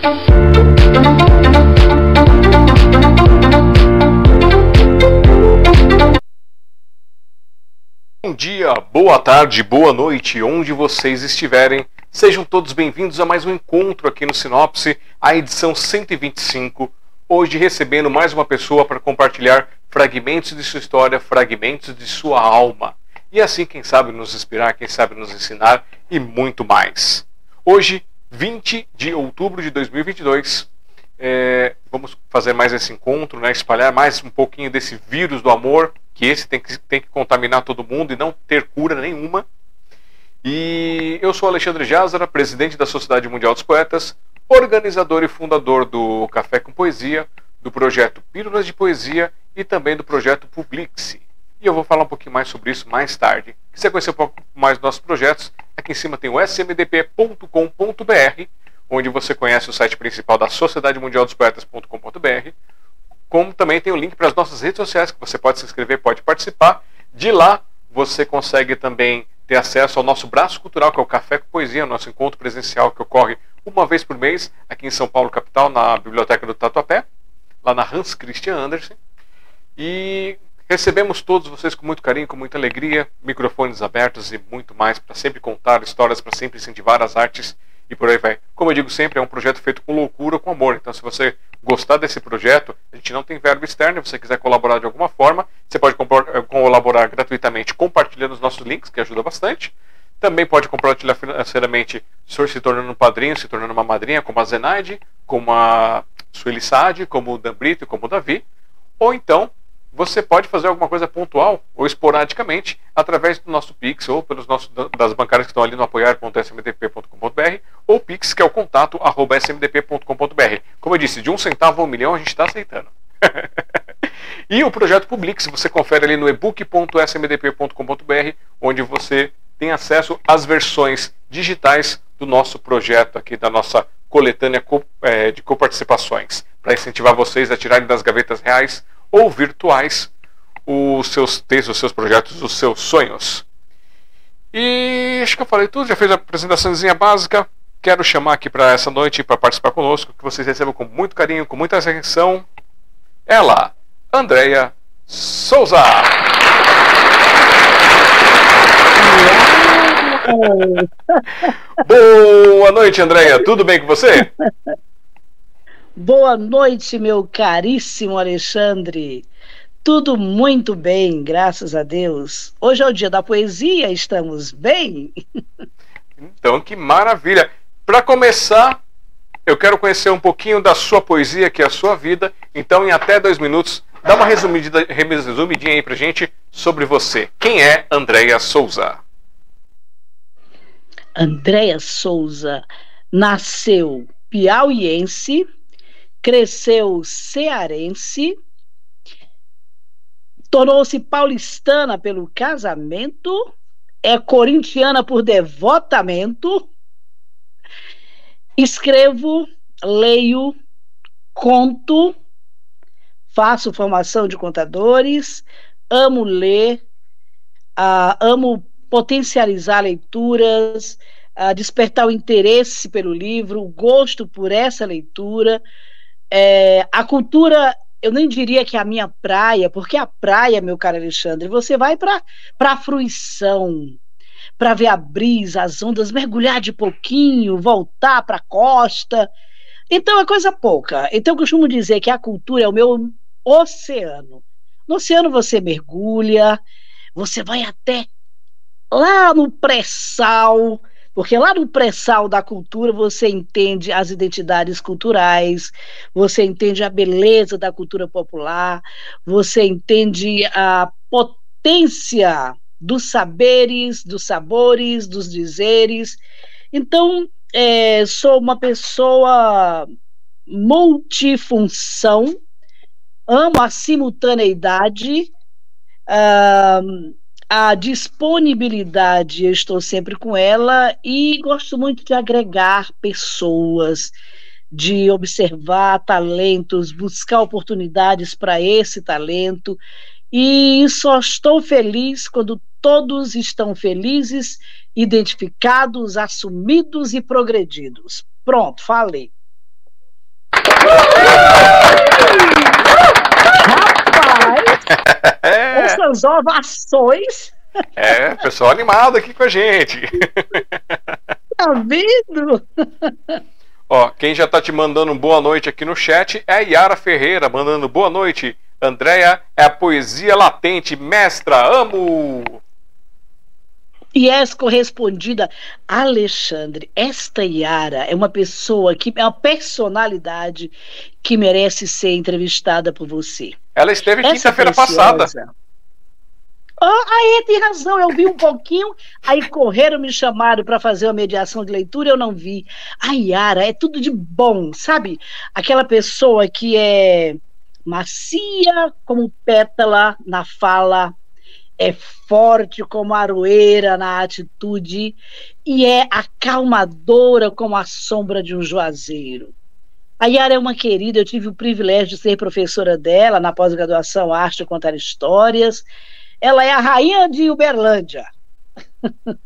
Bom dia, boa tarde, boa noite, onde vocês estiverem. Sejam todos bem-vindos a mais um encontro aqui no Sinopse, a edição 125. Hoje recebendo mais uma pessoa para compartilhar fragmentos de sua história, fragmentos de sua alma. E assim, quem sabe nos inspirar, quem sabe nos ensinar e muito mais. Hoje, 20 de outubro de 2022, é, vamos fazer mais esse encontro, né, espalhar mais um pouquinho desse vírus do amor, que esse tem que, tem que contaminar todo mundo e não ter cura nenhuma. E eu sou Alexandre Jazara, presidente da Sociedade Mundial dos Poetas, organizador e fundador do Café com Poesia, do projeto Pílulas de Poesia e também do projeto Publixe. E eu vou falar um pouquinho mais sobre isso mais tarde. Se você conhecer um pouco mais dos nossos projetos, aqui em cima tem o smdp.com.br, onde você conhece o site principal da Sociedade Mundial dos Poetas.com.br, como também tem o link para as nossas redes sociais, que você pode se inscrever, pode participar. De lá você consegue também ter acesso ao nosso braço cultural, que é o Café com Poesia, nosso encontro presencial que ocorre uma vez por mês aqui em São Paulo, capital, na Biblioteca do Tatuapé, lá na Hans Christian Andersen. E recebemos todos vocês com muito carinho, com muita alegria, microfones abertos e muito mais para sempre contar histórias, para sempre incentivar as artes e por aí vai. Como eu digo sempre, é um projeto feito com loucura, com amor. Então, se você gostar desse projeto, a gente não tem verbo externo. Se você quiser colaborar de alguma forma, você pode eh, colaborar gratuitamente compartilhando os nossos links, que ajuda bastante. Também pode compartilhar financeiramente se tornando um padrinho, se tornando uma madrinha, como a Zenaide, como a Sueli Saad, como o Dan Brito como o Davi. Ou então, você pode fazer alguma coisa pontual ou esporadicamente através do nosso Pix ou pelos nossos das bancárias que estão ali no apoiar.smdp.com.br ou Pix, que é o contato arroba smdp.com.br. Como eu disse, de um centavo a um milhão a gente está aceitando. e o projeto Publix, você confere ali no ebook.smdp.com.br, onde você tem acesso às versões digitais do nosso projeto aqui, da nossa coletânea é, de coparticipações, para incentivar vocês a tirarem das gavetas reais ou virtuais os seus textos, os seus projetos, os seus sonhos. E acho que eu falei tudo, já fez a apresentaçãozinha básica. Quero chamar aqui para essa noite para participar conosco, que vocês recebam com muito carinho, com muita atenção. Ela, Andreia Souza. Boa noite, Andreia. Tudo bem com você? Boa noite, meu caríssimo Alexandre. Tudo muito bem, graças a Deus. Hoje é o dia da poesia, estamos bem? Então, que maravilha. Para começar, eu quero conhecer um pouquinho da sua poesia, que é a sua vida. Então, em até dois minutos, dá uma resumidinha, resumidinha aí pra gente sobre você. Quem é Andréia Souza? Andréia Souza nasceu piauiense, cresceu cearense, tornou-se paulistana pelo casamento, é corintiana por devotamento. Escrevo, leio, conto, faço formação de contadores, amo ler, uh, amo potencializar leituras, uh, despertar o interesse pelo livro, o gosto por essa leitura. É, a cultura, eu nem diria que é a minha praia, porque a praia, meu caro Alexandre, você vai para a fruição, para ver a brisa, as ondas, mergulhar de pouquinho, voltar para a costa. Então é coisa pouca. Então eu costumo dizer que a cultura é o meu oceano. No oceano você mergulha, você vai até lá no pré-sal, porque lá no pré-sal da cultura você entende as identidades culturais, você entende a beleza da cultura popular, você entende a potência dos saberes, dos sabores, dos dizeres. Então, é, sou uma pessoa multifunção, amo a simultaneidade. A disponibilidade, eu estou sempre com ela e gosto muito de agregar pessoas, de observar talentos, buscar oportunidades para esse talento. E só estou feliz quando todos estão felizes, identificados, assumidos e progredidos. Pronto, falei. Rapaz! É. Essas ovações. É, pessoal animado aqui com a gente. Tá vendo? Ó, quem já tá te mandando boa noite aqui no chat é a Yara Ferreira, mandando boa noite. Andréia é a poesia latente, mestra, amo! E és correspondida, Alexandre. Esta Yara é uma pessoa que é uma personalidade que merece ser entrevistada por você. Ela esteve quinta-feira passada. Oh, aí tem razão, eu vi um pouquinho, aí correram, me chamaram para fazer uma mediação de leitura, eu não vi. A Yara é tudo de bom, sabe? Aquela pessoa que é macia como pétala na fala, é forte como aroeira na atitude e é acalmadora como a sombra de um juazeiro. A Yara é uma querida, eu tive o privilégio de ser professora dela na pós-graduação Arte Contar Histórias. Ela é a rainha de Uberlândia.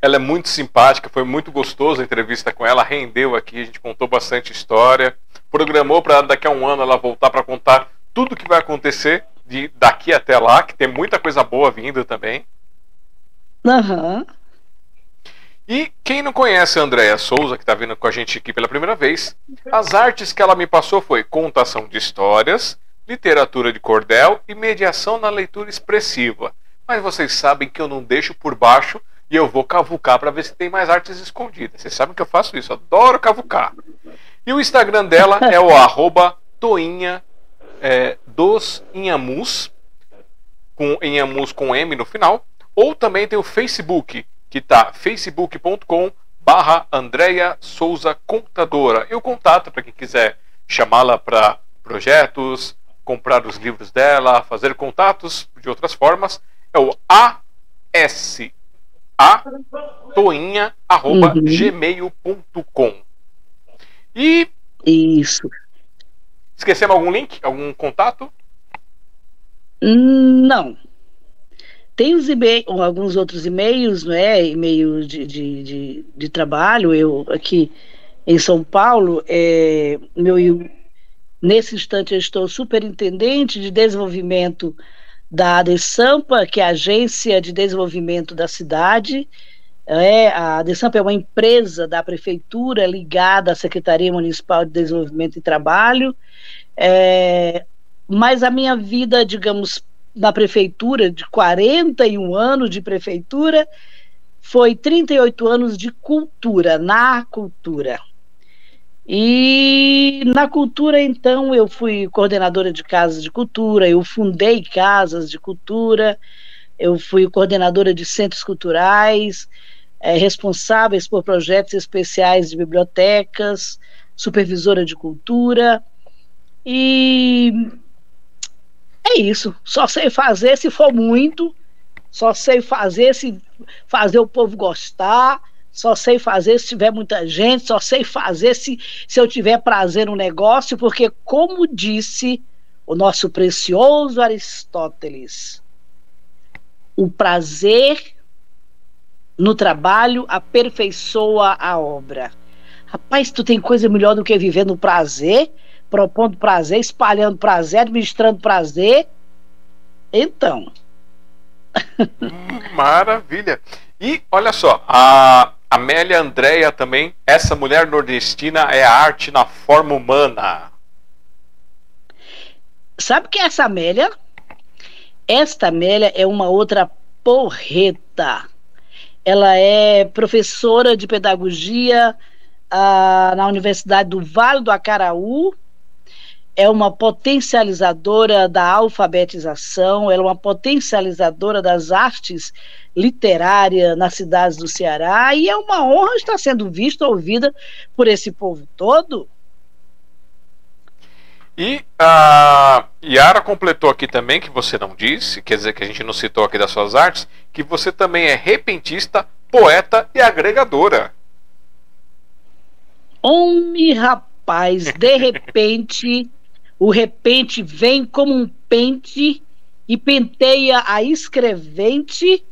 ela é muito simpática, foi muito gostoso a entrevista com ela, rendeu aqui, a gente contou bastante história. Programou para daqui a um ano ela voltar para contar tudo o que vai acontecer de daqui até lá, que tem muita coisa boa vindo também. Aham. Uhum. E quem não conhece a Andréia Souza, que está vindo com a gente aqui pela primeira vez, as artes que ela me passou foi contação de histórias, literatura de cordel e mediação na leitura expressiva. Mas vocês sabem que eu não deixo por baixo e eu vou cavucar para ver se tem mais artes escondidas. Vocês sabem que eu faço isso, adoro cavucar. E o Instagram dela é o arroba toinha é, dos Inhamus, com Inhamus com M no final, ou também tem o Facebook, que está facebook.com barra Andréia Souza Contadora. E o contato para quem quiser chamá-la para projetos, comprar os livros dela, fazer contatos de outras formas, é o AS a toinha arroba uhum. E isso. Esquecemos algum link? Algum contato? Não. Tem os alguns outros e-mails, não é? E-mail de, de, de, de, trabalho. Eu aqui em São Paulo, é, meu Nesse instante, eu estou superintendente de desenvolvimento da ADESAMPA, que é a Agência de Desenvolvimento da Cidade. É, a ADESAMPA é uma empresa da Prefeitura ligada à Secretaria Municipal de Desenvolvimento e Trabalho. É, mas a minha vida, digamos, na prefeitura, de 41 anos de prefeitura, foi 38 anos de cultura, na cultura. E na cultura, então, eu fui coordenadora de casas de cultura, eu fundei casas de cultura, eu fui coordenadora de centros culturais, é, responsáveis por projetos especiais de bibliotecas, supervisora de cultura. E é isso. Só sei fazer se for muito, só sei fazer se fazer o povo gostar só sei fazer se tiver muita gente, só sei fazer se, se eu tiver prazer no negócio, porque, como disse o nosso precioso Aristóteles, o prazer no trabalho aperfeiçoa a obra. Rapaz, tu tem coisa melhor do que viver no prazer, propondo prazer, espalhando prazer, administrando prazer. Então. Maravilha. E olha só, a Amélia Andréia também, essa mulher nordestina é a arte na forma humana. Sabe quem é essa Amélia? Esta Amélia é uma outra porreta. Ela é professora de pedagogia ah, na Universidade do Vale do Acaraú. É uma potencializadora da alfabetização, ela é uma potencializadora das artes literária nas cidades do Ceará e é uma honra estar sendo vista, ouvida por esse povo todo. E a Yara completou aqui também, que você não disse, quer dizer que a gente não citou aqui das suas artes, que você também é repentista, poeta e agregadora. Homem, rapaz, de repente, o repente vem como um pente e penteia a escrevente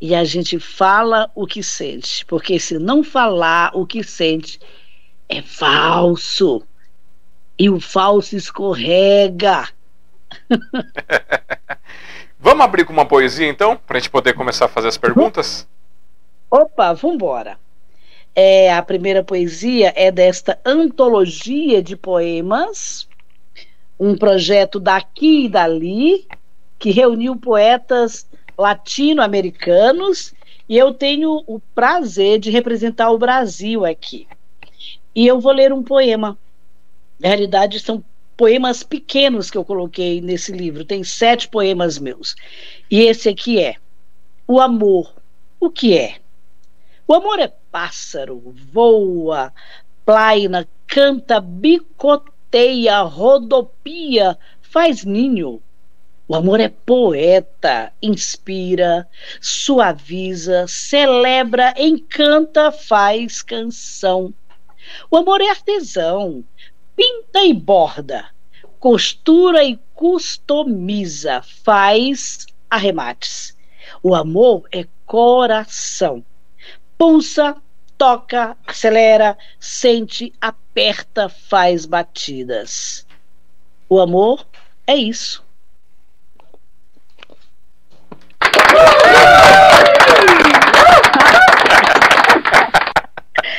e a gente fala o que sente, porque se não falar o que sente, é falso. E o falso escorrega. Vamos abrir com uma poesia então, para a gente poder começar a fazer as perguntas? Opa, vambora. É, a primeira poesia é desta antologia de poemas, um projeto daqui e dali, que reuniu poetas latino-americanos, e eu tenho o prazer de representar o Brasil aqui. E eu vou ler um poema. Na realidade, são poemas pequenos que eu coloquei nesse livro. Tem sete poemas meus. E esse aqui é: O amor. O que é? O amor é pássaro, voa, plaina, canta, bicoteia, rodopia, faz ninho. O amor é poeta, inspira, suaviza, celebra, encanta, faz canção. O amor é artesão, pinta e borda, costura e customiza, faz arremates. O amor é coração. Pulsa, toca, acelera, sente, aperta, faz batidas. O amor é isso.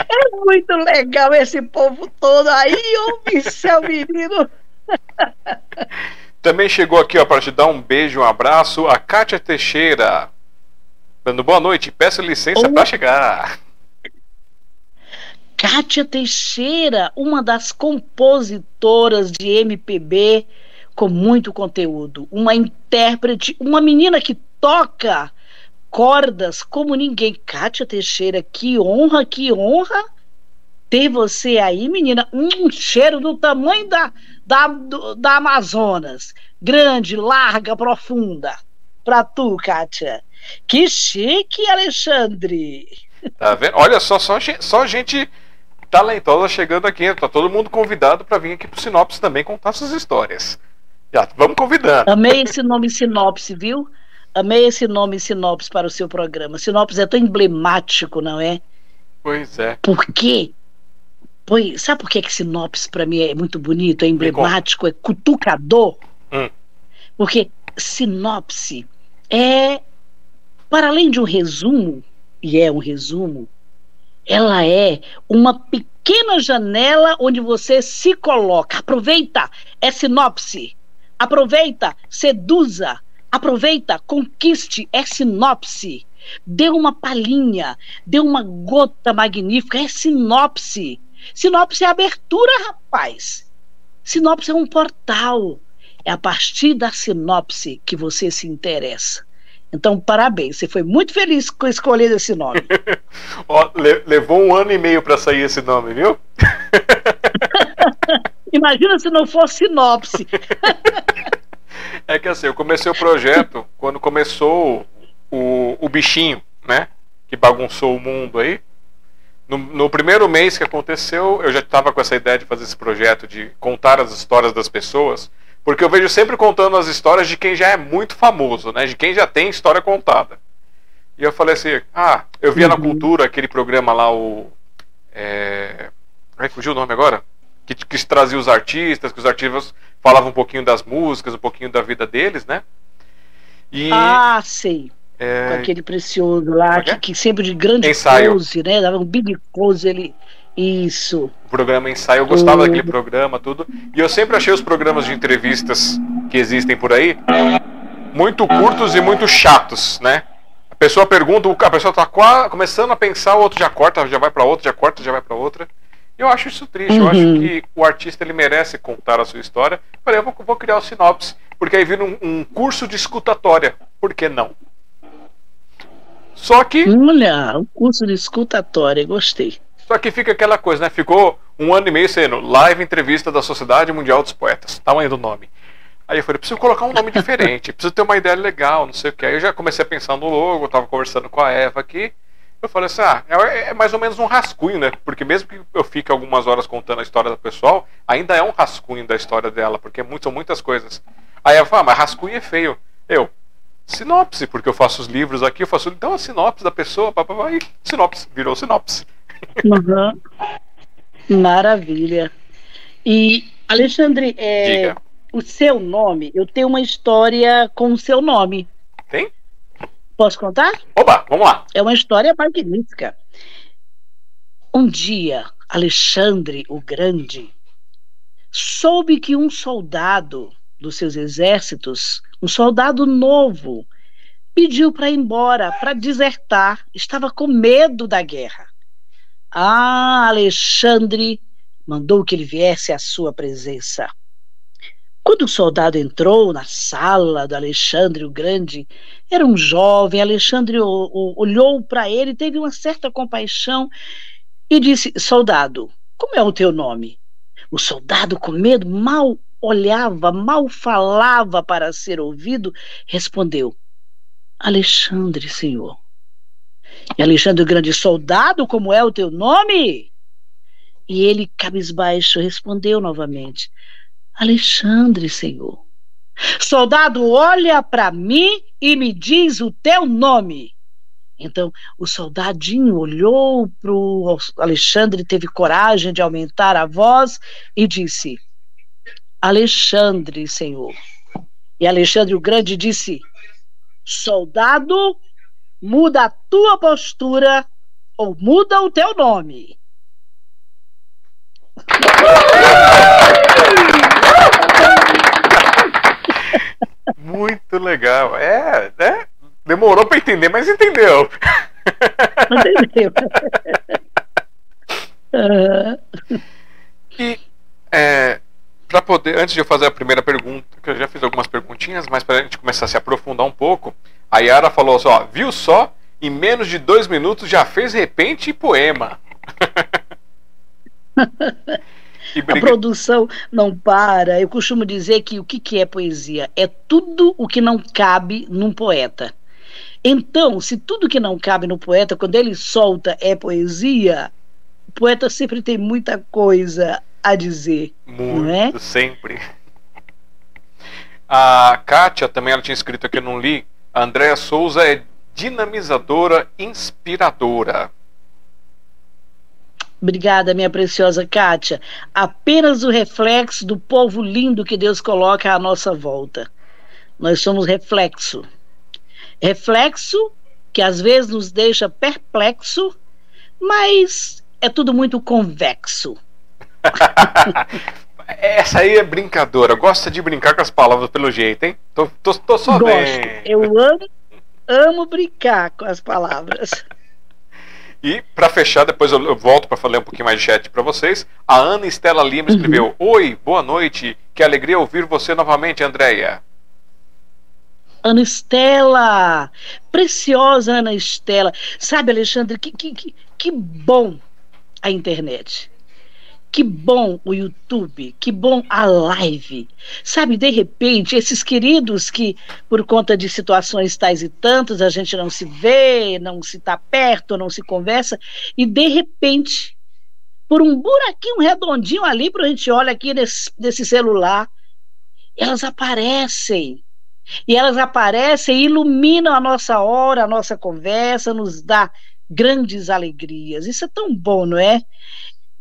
É muito legal esse povo todo aí, ô céu, menino. Também chegou aqui, ó, para te dar um beijo, um abraço, a Kátia Teixeira. Dando boa noite, peço licença para chegar. Kátia Teixeira, uma das compositoras de MPB com muito conteúdo, uma intérprete, uma menina que toca cordas como ninguém. Kátia Teixeira, que honra, que honra ter você aí, menina. Um cheiro do tamanho da, da, do, da Amazonas. Grande, larga, profunda. Pra tu, Kátia. Que chique, Alexandre. Tá vendo? Olha só, só, só gente talentosa chegando aqui. Tá todo mundo convidado para vir aqui pro Sinopse também contar suas histórias. Já, vamos convidando. Amei esse nome Sinopse, viu? Amei esse nome Sinopse para o seu programa. Sinopse é tão emblemático, não é? Pois é. Por quê? Pois, sabe por que, que Sinopse para mim é muito bonito, é emblemático, é cutucador? Hum. Porque sinopse é, para além de um resumo, e é um resumo, ela é uma pequena janela onde você se coloca. Aproveita, é sinopse. Aproveita, seduza, Aproveita, conquiste, é sinopse. Dê uma palhinha, dê uma gota magnífica, é sinopse. Sinopse é abertura, rapaz. Sinopse é um portal. É a partir da sinopse que você se interessa. Então, parabéns, você foi muito feliz com escolher esse nome. Ó, le levou um ano e meio para sair esse nome, viu? Imagina se não fosse sinopse. É que assim, eu comecei o projeto quando começou o, o bichinho, né? Que bagunçou o mundo aí. No, no primeiro mês que aconteceu, eu já estava com essa ideia de fazer esse projeto, de contar as histórias das pessoas, porque eu vejo sempre contando as histórias de quem já é muito famoso, né? De quem já tem história contada. E eu falei assim, ah, eu via uhum. na cultura aquele programa lá, o. É... Ai, fugiu o nome agora? Que, que trazia os artistas, que os artistas falava um pouquinho das músicas, um pouquinho da vida deles, né? E, ah, sei. É... Com aquele precioso lá, é que, é? que, sempre de grande ensaio. close, né? Dava um big close ele. Isso. O programa ensaio, eu gostava o... daquele programa, tudo. E eu sempre achei os programas de entrevistas que existem por aí muito curtos e muito chatos, né? A pessoa pergunta, a pessoa tá começando a pensar, o outro já corta, já vai para outra, já corta, já vai para outra. Eu acho isso triste. Uhum. Eu acho uhum. que o artista ele merece contar a sua história. Falei, eu vou, vou criar o sinopse, porque aí vira um, um, curso de escutatória. Por que não? Só que. Olha, um curso de escutatória, gostei. Só que fica aquela coisa, né? Ficou um ano e meio sendo live entrevista da Sociedade Mundial dos Poetas. Tamanho do nome. Aí eu falei, preciso colocar um nome diferente, preciso ter uma ideia legal, não sei o que. Aí eu já comecei a pensar no logo, eu tava conversando com a Eva aqui. Eu falei assim, ah, é, é, mais ou menos um rascunho, né? Porque mesmo que eu fique algumas horas contando a história do pessoal, ainda é um rascunho da história dela, porque é são muitas coisas. Aí ela fala, ah, mas rascunho é feio. Eu, sinopse, porque eu faço os livros aqui, eu faço então a sinopse da pessoa, papapá, e sinopse, virou sinopse. Uhum. Maravilha. E Alexandre, é, o seu nome, eu tenho uma história com o seu nome. Tem? Posso contar? Opa, vamos lá. É uma história magnífica. Um dia, Alexandre o Grande soube que um soldado dos seus exércitos, um soldado novo, pediu para ir embora, para desertar, estava com medo da guerra. Ah, Alexandre mandou que ele viesse à sua presença. Quando o soldado entrou na sala do Alexandre o Grande, era um jovem. Alexandre olhou para ele, teve uma certa compaixão e disse: Soldado, como é o teu nome? O soldado, com medo, mal olhava, mal falava para ser ouvido, respondeu: Alexandre, senhor. E Alexandre o Grande, soldado, como é o teu nome? E ele, cabisbaixo, respondeu novamente: Alexandre, Senhor. Soldado, olha para mim e me diz o teu nome. Então, o soldadinho olhou para o Alexandre, teve coragem de aumentar a voz e disse: Alexandre, Senhor. E Alexandre o Grande disse: Soldado, muda a tua postura ou muda o teu nome. Muito legal. É, né? Demorou para entender, mas entendeu. Entendeu. e é, para poder, antes de eu fazer a primeira pergunta, que eu já fiz algumas perguntinhas, mas para a gente começar a se aprofundar um pouco, a Yara falou assim: ó, viu só? Em menos de dois minutos já fez repente e poema. A produção não para. Eu costumo dizer que o que, que é poesia? É tudo o que não cabe num poeta. Então, se tudo que não cabe no poeta, quando ele solta é poesia, o poeta sempre tem muita coisa a dizer. Muito, é? sempre. A Kátia também ela tinha escrito aqui, eu não li. A Andréa Souza é dinamizadora, inspiradora. Obrigada, minha preciosa Kátia. Apenas o reflexo do povo lindo que Deus coloca à nossa volta. Nós somos reflexo. Reflexo que às vezes nos deixa perplexo, mas é tudo muito convexo. Essa aí é brincadora. Gosta de brincar com as palavras pelo jeito, hein? Tô, tô, tô só Gosto. Eu amo, amo brincar com as palavras. E para fechar, depois eu, volto para falar um pouquinho mais de chat para vocês. A Ana Estela Lima uhum. escreveu: uhum. Oi, boa noite. Que alegria ouvir você novamente, Andréia. Ana Estela, preciosa Ana Estela. Sabe, Alexandre, que, que, que bom a internet. Que bom o YouTube, que bom a live. Sabe, de repente, esses queridos que, por conta de situações tais e tantas, a gente não se vê, não se está perto, não se conversa, e de repente, por um buraquinho redondinho ali, para a gente olha aqui nesse, nesse celular, elas aparecem. E elas aparecem e iluminam a nossa hora, a nossa conversa, nos dá grandes alegrias. Isso é tão bom, não é?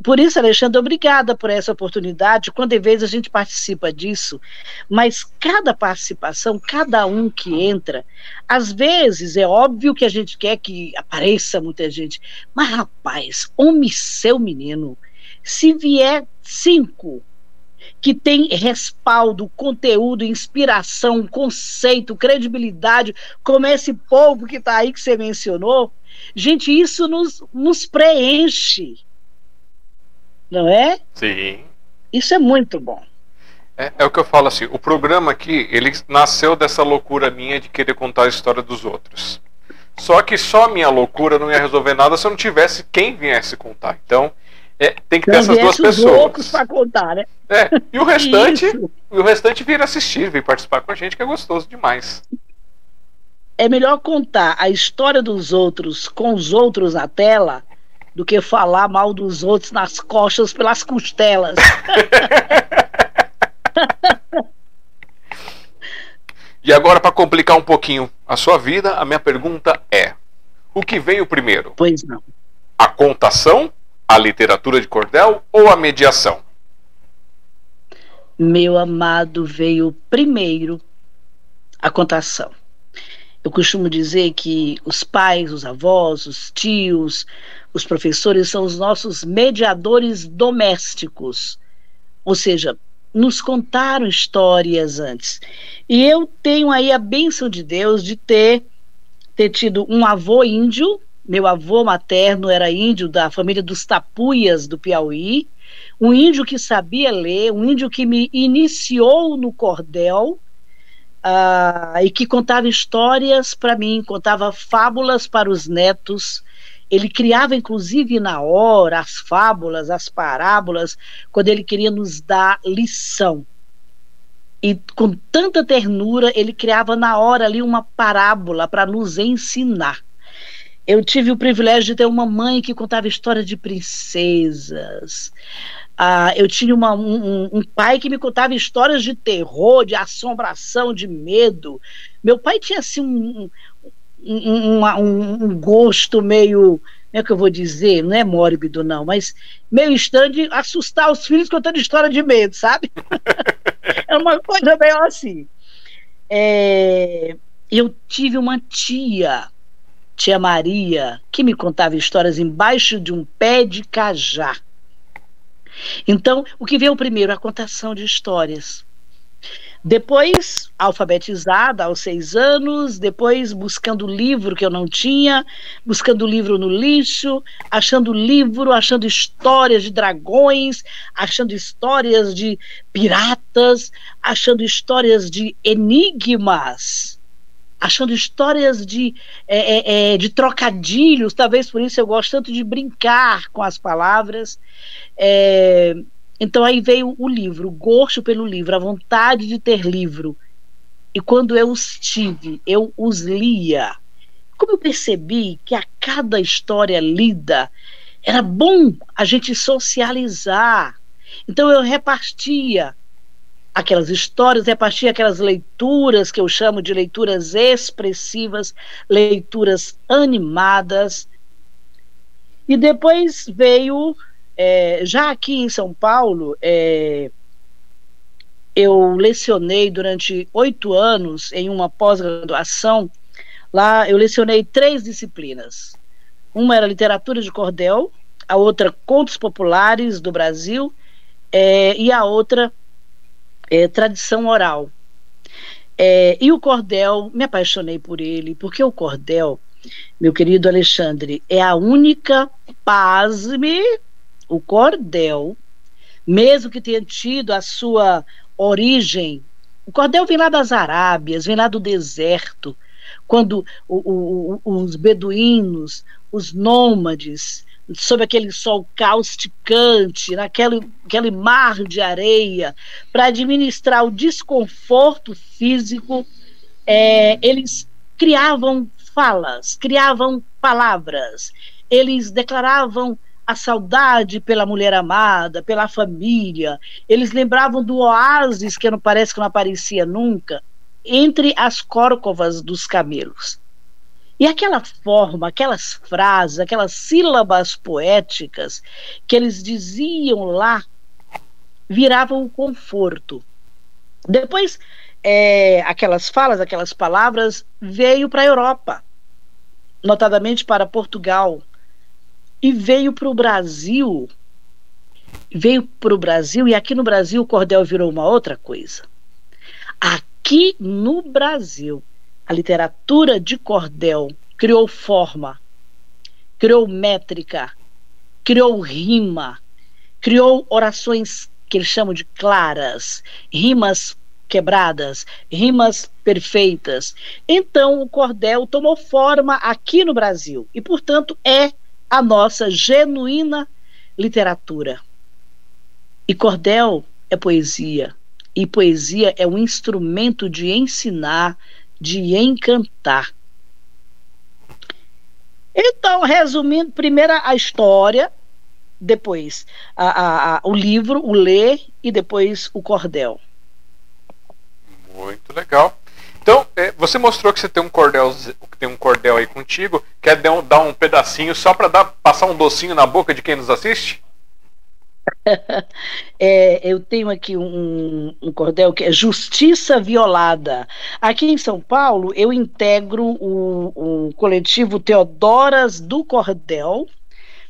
Por isso, Alexandre, obrigada por essa oportunidade. Quando vez a gente participa disso, mas cada participação, cada um que entra, às vezes é óbvio que a gente quer que apareça muita gente, mas rapaz, homem seu menino, se vier cinco que tem respaldo, conteúdo, inspiração, conceito, credibilidade, como esse povo que está aí que você mencionou, gente, isso nos, nos preenche não é? Sim. Isso é muito bom. É, é, o que eu falo assim, o programa aqui, ele nasceu dessa loucura minha de querer contar a história dos outros. Só que só a minha loucura não ia resolver nada se eu não tivesse quem viesse contar. Então, é, tem que ter essas duas pessoas. para contar, né? É, e o restante, e o restante vir assistir, vir participar com a gente, que é gostoso demais. É melhor contar a história dos outros com os outros na tela do que falar mal dos outros nas costas pelas costelas. e agora, para complicar um pouquinho a sua vida, a minha pergunta é: o que veio primeiro? Pois não. A contação, a literatura de cordel ou a mediação? meu amado, veio primeiro a contação. Eu costumo dizer que os pais, os avós, os tios, os professores são os nossos mediadores domésticos. Ou seja, nos contaram histórias antes. E eu tenho aí a bênção de Deus de ter, ter tido um avô índio, meu avô materno era índio da família dos Tapuias do Piauí, um índio que sabia ler, um índio que me iniciou no cordel, uh, e que contava histórias para mim, contava fábulas para os netos. Ele criava, inclusive, na hora, as fábulas, as parábolas, quando ele queria nos dar lição. E com tanta ternura, ele criava na hora ali uma parábola para nos ensinar. Eu tive o privilégio de ter uma mãe que contava histórias de princesas, ah, eu tinha uma, um, um, pai que me contava histórias de terror, de assombração, de medo. Meu pai tinha assim um, um, um gosto meio, como é que eu vou dizer? Não é mórbido, não, mas meio estranho de assustar os filhos contando história de medo, sabe? é uma coisa meio assim. É, eu tive uma tia, tia Maria, que me contava histórias embaixo de um pé de cajá. Então, o que veio primeiro? A contação de histórias. Depois, alfabetizada aos seis anos, depois buscando livro que eu não tinha, buscando livro no lixo, achando livro, achando histórias de dragões, achando histórias de piratas, achando histórias de enigmas, achando histórias de, é, é, é de trocadilhos, talvez por isso eu gosto tanto de brincar com as palavras. É, então aí veio o livro, o gosto pelo livro, a vontade de ter livro. E quando eu os tive, eu os lia. Como eu percebi que a cada história lida era bom a gente socializar. Então eu repartia aquelas histórias, repartia aquelas leituras que eu chamo de leituras expressivas, leituras animadas. E depois veio é, já aqui em São Paulo, é, eu lecionei durante oito anos em uma pós-graduação. Lá eu lecionei três disciplinas. Uma era literatura de cordel, a outra contos populares do Brasil é, e a outra é, tradição oral. É, e o cordel, me apaixonei por ele, porque o cordel, meu querido Alexandre, é a única, pasme, o cordel, mesmo que tenha tido a sua origem, o cordel vem lá das Arábias, vem lá do deserto, quando o, o, os beduínos, os nômades, sob aquele sol causticante, naquele aquele mar de areia, para administrar o desconforto físico, é, eles criavam falas, criavam palavras, eles declaravam a saudade pela mulher amada, pela família. Eles lembravam do oásis que não parece que não aparecia nunca entre as córcovas dos camelos. E aquela forma, aquelas frases, aquelas sílabas poéticas que eles diziam lá viravam o conforto. Depois, é, aquelas falas, aquelas palavras veio para a Europa, notadamente para Portugal, e veio para o Brasil. Veio para o Brasil e aqui no Brasil o cordel virou uma outra coisa. Aqui no Brasil, a literatura de cordel criou forma, criou métrica, criou rima, criou orações que eles chamam de claras, rimas quebradas, rimas perfeitas. Então o cordel tomou forma aqui no Brasil e, portanto, é a nossa genuína literatura. E cordel é poesia, e poesia é um instrumento de ensinar, de encantar. Então, resumindo, primeiro a história, depois a, a, a, o livro, o ler e depois o cordel. Muito legal. Então, é, você mostrou que você tem um cordel, tem um cordel aí contigo. Quer dar um, pedacinho só para passar um docinho na boca de quem nos assiste? É, eu tenho aqui um, um, cordel que é Justiça Violada. Aqui em São Paulo, eu integro o, o coletivo Teodoras do Cordel,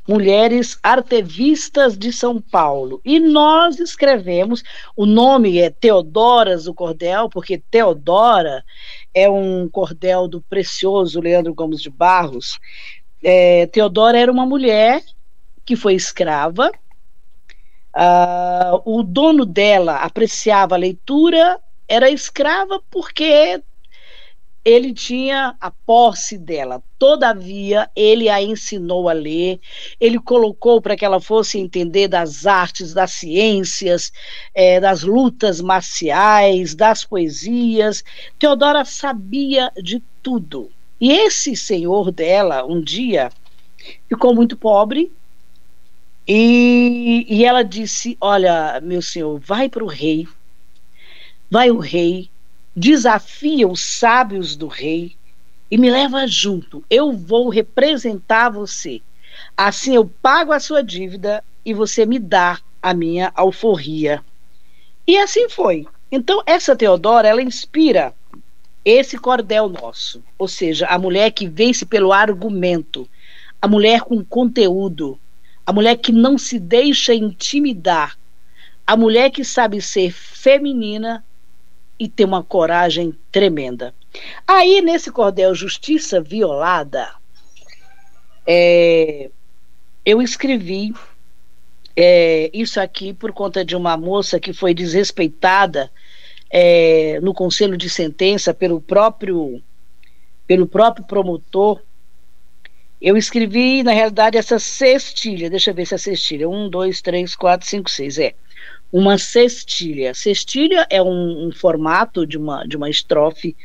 Mulheres Artevistas de São Paulo. E nós escrevemos, o nome é Teodoras do Cordel, porque Teodora é um cordel do precioso Leandro Gomes de Barros. É, Teodora era uma mulher que foi escrava. Uh, o dono dela apreciava a leitura, era escrava porque ele tinha a posse dela. Todavia, ele a ensinou a ler, ele colocou para que ela fosse entender das artes, das ciências, é, das lutas marciais, das poesias. Teodora sabia de tudo. E esse senhor dela, um dia, ficou muito pobre. E, e ela disse: Olha, meu senhor, vai para o rei. Vai o rei desafia os sábios do rei e me leva junto. Eu vou representar você. Assim eu pago a sua dívida e você me dá a minha alforria. E assim foi. Então essa Teodora, ela inspira esse cordel nosso, ou seja, a mulher que vence pelo argumento, a mulher com conteúdo, a mulher que não se deixa intimidar, a mulher que sabe ser feminina e ter uma coragem tremenda. Aí, nesse cordel Justiça Violada, é, eu escrevi é, isso aqui por conta de uma moça que foi desrespeitada é, no conselho de sentença pelo próprio pelo próprio promotor. Eu escrevi, na realidade, essa cestilha. Deixa eu ver se é cestilha. Um, dois, três, quatro, cinco, seis. É uma cestilha. Cestilha é um, um formato de uma, de uma estrofe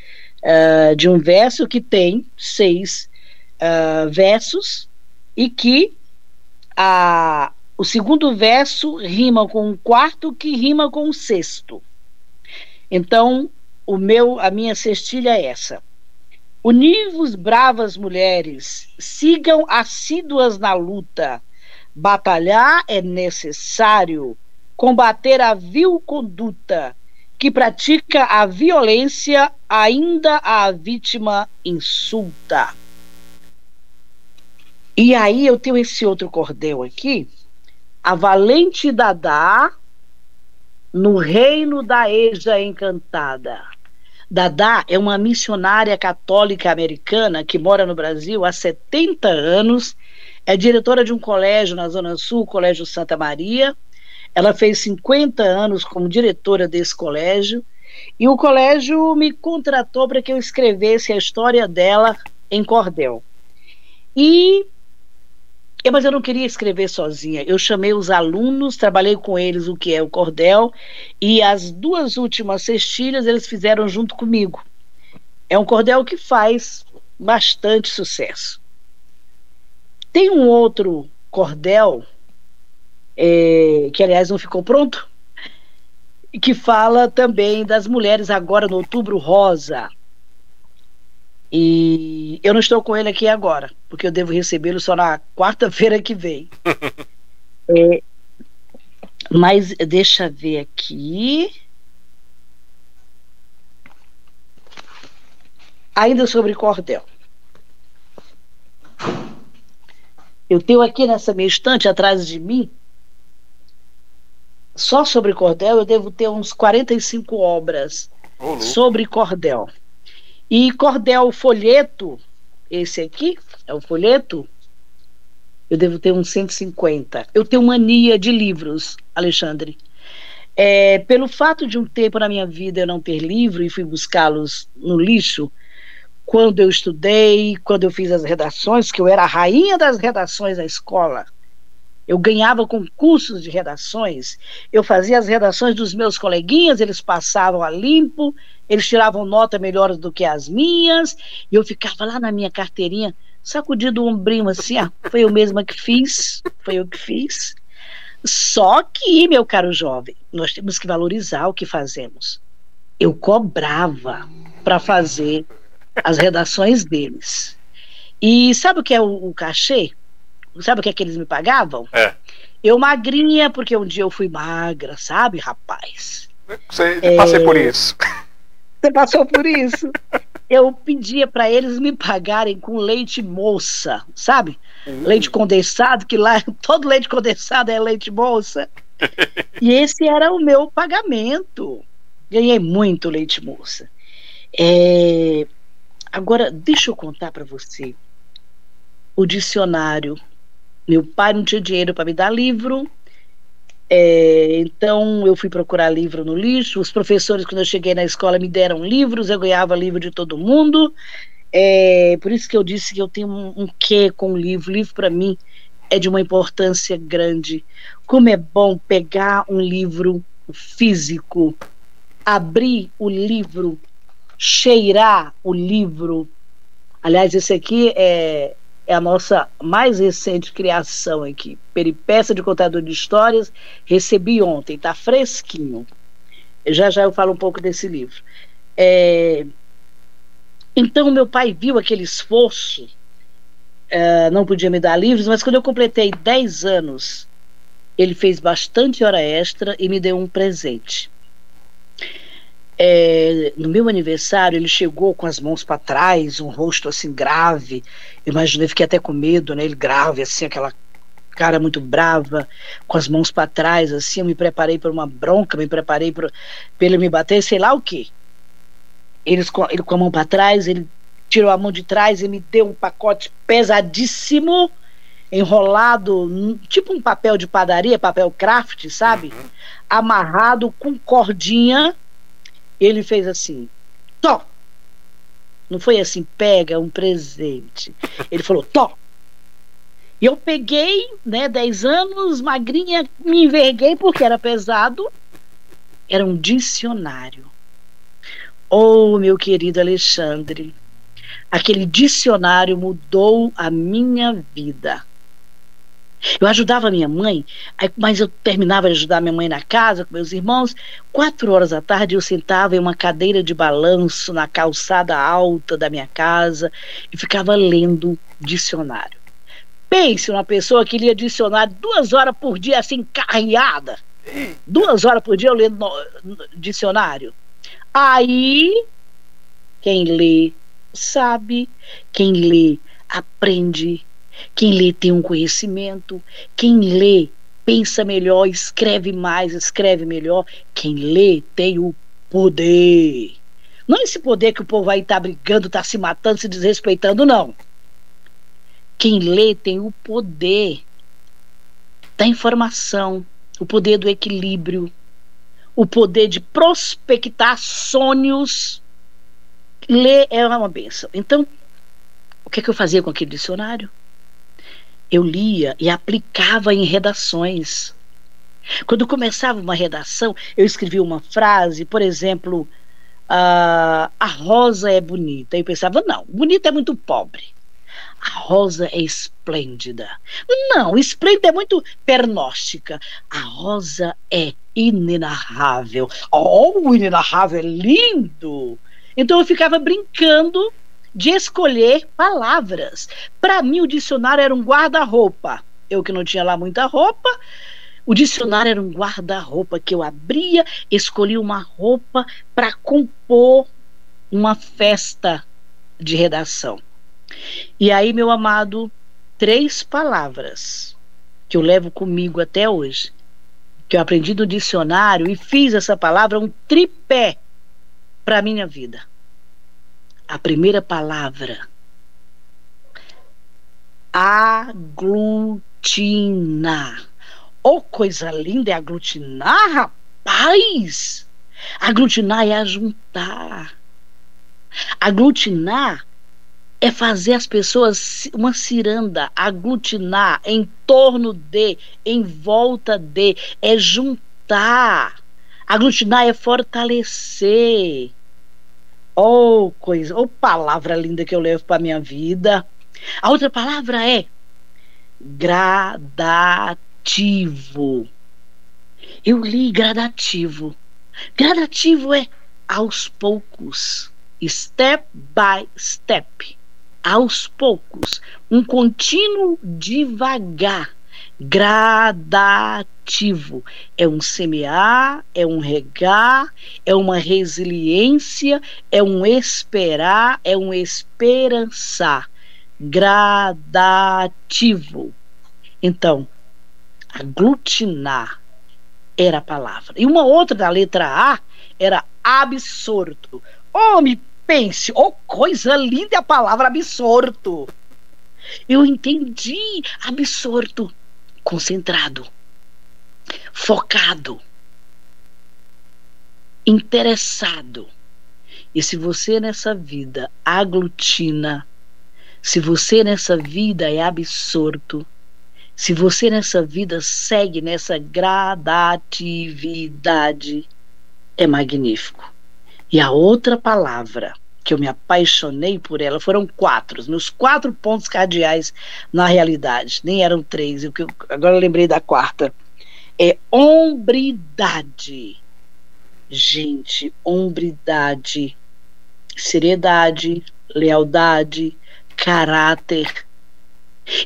uh, de um verso que tem seis uh, versos e que a, o segundo verso rima com o quarto que rima com o sexto. Então, o meu, a minha cestilha é essa. Univos bravas mulheres, sigam assíduas na luta. Batalhar é necessário combater a vil conduta que pratica a violência, ainda a vítima insulta. E aí eu tenho esse outro cordel aqui, a valente Dadá no reino da Eja Encantada. Dadá é uma missionária católica americana que mora no Brasil há 70 anos, é diretora de um colégio na Zona Sul, Colégio Santa Maria, ela fez 50 anos como diretora desse colégio e o colégio me contratou para que eu escrevesse a história dela em cordel. E mas eu não queria escrever sozinha. Eu chamei os alunos, trabalhei com eles o que é o cordel e as duas últimas cestilhas eles fizeram junto comigo. É um cordel que faz bastante sucesso. Tem um outro cordel é, que aliás não ficou pronto, que fala também das mulheres agora no Outubro Rosa. E eu não estou com ele aqui agora, porque eu devo recebê-lo só na quarta-feira que vem. é, mas deixa ver aqui. Ainda sobre cordel. Eu tenho aqui nessa minha estante atrás de mim só sobre cordel eu devo ter uns 45 obras oh, sobre cordel. E cordel folheto, esse aqui é o folheto, eu devo ter uns 150. Eu tenho mania de livros, Alexandre. É, pelo fato de um tempo na minha vida eu não ter livro e fui buscá-los no lixo, quando eu estudei, quando eu fiz as redações, que eu era a rainha das redações na escola, eu ganhava concursos de redações, eu fazia as redações dos meus coleguinhas, eles passavam a limpo, eles tiravam nota melhores do que as minhas, e eu ficava lá na minha carteirinha, sacudindo o ombrinho assim, ah, foi eu mesma que fiz, foi eu que fiz. Só que, meu caro jovem, nós temos que valorizar o que fazemos. Eu cobrava para fazer as redações deles. E sabe o que é o, o cachê? Sabe o que é que eles me pagavam? É. Eu magrinha, porque um dia eu fui magra, sabe, rapaz? Você é... passei por isso. Você passou por isso? eu pedia para eles me pagarem com leite moça, sabe? Uhum. Leite condensado, que lá todo leite condensado é leite moça. e esse era o meu pagamento. Ganhei muito leite moça. É... Agora, deixa eu contar para você o dicionário. Meu pai não tinha dinheiro para me dar livro, é, então eu fui procurar livro no lixo. Os professores, quando eu cheguei na escola, me deram livros, eu ganhava livro de todo mundo. É, por isso que eu disse que eu tenho um, um quê com o livro. Livro, para mim, é de uma importância grande. Como é bom pegar um livro físico, abrir o livro, cheirar o livro. Aliás, esse aqui é, é a nossa mais recente criação aqui. Peripécia de Contador de Histórias. Recebi ontem, está fresquinho. Já já eu falo um pouco desse livro. É... Então, meu pai viu aquele esforço, é, não podia me dar livros, mas quando eu completei 10 anos, ele fez bastante hora extra e me deu um presente. É, no meu aniversário, ele chegou com as mãos para trás, um rosto assim grave. Imaginei, fiquei até com medo, né? Ele grave, assim, aquela cara muito brava, com as mãos para trás, assim. Eu me preparei para uma bronca, me preparei para ele me bater, sei lá o quê. Eles, ele com a mão para trás, ele tirou a mão de trás e me deu um pacote pesadíssimo, enrolado, tipo um papel de padaria, papel craft, sabe? Uhum. Amarrado com cordinha ele fez assim, tó. Não foi assim, pega um presente. Ele falou, tó. E eu peguei, né, 10 anos, magrinha, me enverguei porque era pesado. Era um dicionário. Oh, meu querido Alexandre, aquele dicionário mudou a minha vida. Eu ajudava minha mãe, mas eu terminava de ajudar minha mãe na casa com meus irmãos. Quatro horas da tarde eu sentava em uma cadeira de balanço na calçada alta da minha casa e ficava lendo dicionário. Pense uma pessoa que lia dicionário duas horas por dia, assim, carreada. Duas horas por dia eu lendo no, dicionário. Aí, quem lê sabe, quem lê aprende, quem lê tem um conhecimento, quem lê pensa melhor, escreve mais, escreve melhor. Quem lê tem o poder. Não esse poder que o povo aí tá brigando, tá se matando, se desrespeitando, não. Quem lê tem o poder da informação, o poder do equilíbrio, o poder de prospectar sonhos. Ler é uma benção. Então, o que, é que eu fazia com aquele dicionário? Eu lia e aplicava em redações. Quando começava uma redação, eu escrevia uma frase, por exemplo, uh, a rosa é bonita. Eu pensava, não, bonita é muito pobre. A rosa é esplêndida. Não, esplêndida é muito pernóstica. A rosa é inenarrável. Oh, o inenarrável é lindo! Então eu ficava brincando de escolher palavras. Para mim, o dicionário era um guarda-roupa. Eu que não tinha lá muita roupa, o dicionário era um guarda-roupa que eu abria, escolhi uma roupa para compor uma festa de redação. E aí, meu amado, três palavras que eu levo comigo até hoje, que eu aprendi do dicionário e fiz essa palavra um tripé para minha vida a primeira palavra. Aglutinar. Oh, coisa linda é aglutinar, rapaz! Aglutinar é ajuntar. Aglutinar é fazer as pessoas uma ciranda, aglutinar em torno de, em volta de, é juntar. Aglutinar é fortalecer. Oh, coisa, oh, palavra linda que eu levo para minha vida. A outra palavra é gradativo. Eu li gradativo. Gradativo é aos poucos, step by step. Aos poucos, um contínuo devagar. Gradativo. É um semear, é um regar, é uma resiliência, é um esperar, é um esperançar. Gradativo. Então, aglutinar era a palavra. E uma outra da letra A era absorto. Oh, me pense, oh, coisa linda a palavra absorto. Eu entendi absorto, concentrado, focado, interessado. E se você nessa vida aglutina, se você nessa vida é absorto, se você nessa vida segue nessa gradatividade, é magnífico. E a outra palavra que eu me apaixonei por ela foram quatro, os meus quatro pontos cardeais na realidade, nem eram três, eu, agora eu lembrei da quarta. É hombridade. Gente, hombridade, seriedade, lealdade, caráter,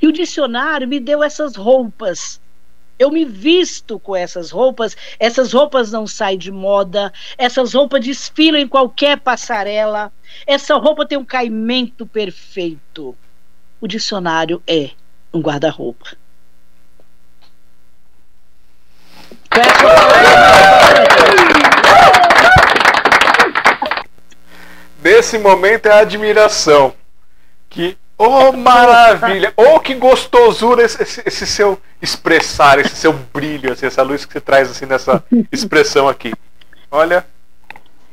e o dicionário me deu essas roupas. Eu me visto com essas roupas, essas roupas não saem de moda, essas roupas desfilam em qualquer passarela, essa roupa tem um caimento perfeito. O dicionário é um guarda-roupa. Nesse momento é a admiração que Oh, maravilha! Oh, que gostosura esse, esse, esse, seu expressar, esse seu brilho, assim, essa luz que você traz assim nessa expressão aqui. Olha.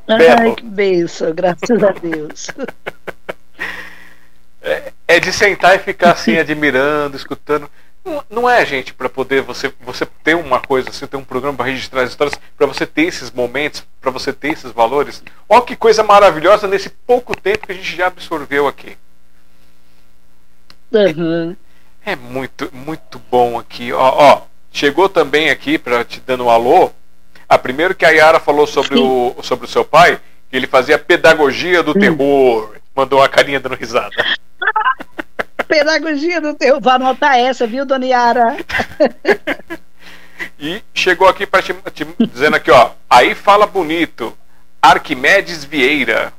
Ai, que benção, graças a Deus. É, é, de sentar e ficar assim, admirando, escutando. Não, não é, gente, para poder você, você ter uma coisa assim, ter um programa para registrar as histórias, para você ter esses momentos, para você ter esses valores. Olha que coisa maravilhosa nesse pouco tempo que a gente já absorveu aqui. Uhum. É, muito, muito bom aqui. Ó, ó chegou também aqui, para te dando um alô, a primeiro que a Yara falou sobre o, sobre o seu pai, que ele fazia pedagogia do terror. Mandou uma carinha dando risada. pedagogia do terror. Vou anotar essa, viu, dona Yara? e chegou aqui para te, te dizendo aqui, ó. Aí fala bonito. Arquimedes Vieira.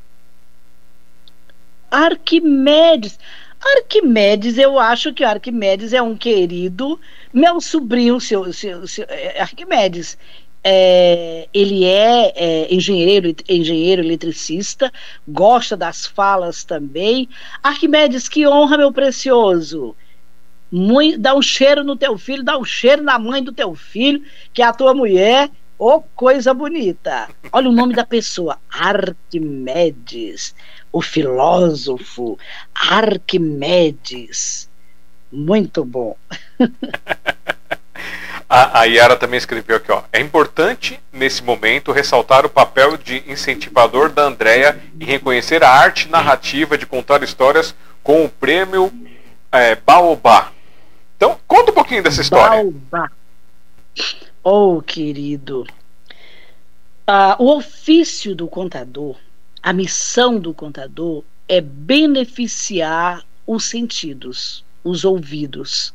Arquimedes. Arquimedes, eu acho que Arquimedes é um querido, meu sobrinho, seu, seu, seu é, Arquimedes. É, ele é, é, engenheiro, engenheiro eletricista, gosta das falas também. Arquimedes, que honra, meu precioso. Muito, dá um cheiro no teu filho, dá um cheiro na mãe do teu filho, que é a tua mulher. Ô, oh, coisa bonita! Olha o nome da pessoa, Arquimedes o filósofo Arquimedes. Muito bom. a, a Yara também escreveu aqui, ó. É importante, nesse momento, ressaltar o papel de incentivador da Andrea em reconhecer a arte narrativa de contar histórias com o prêmio é, Baobá. Então, conta um pouquinho dessa história. Baobá. Oh, querido. Uh, o ofício do contador a missão do contador é beneficiar os sentidos, os ouvidos.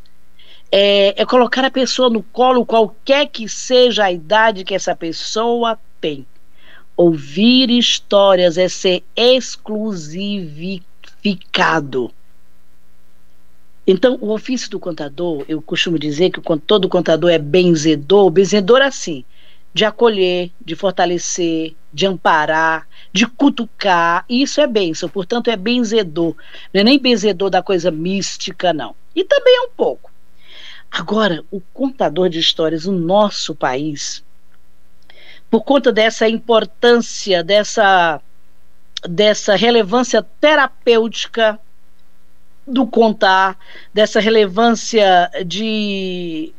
É, é, colocar a pessoa no colo, qualquer que seja a idade que essa pessoa tem. Ouvir histórias é ser exclusivificado. Então, o ofício do contador, eu costumo dizer que todo contador é benzedor, benzedor assim, de acolher, de fortalecer, de amparar, de cutucar. Isso é bênção, portanto, é benzedor. Não é nem benzedor da coisa mística, não. E também é um pouco. Agora, o contador de histórias no nosso país, por conta dessa importância, dessa, dessa relevância terapêutica do contar, dessa relevância de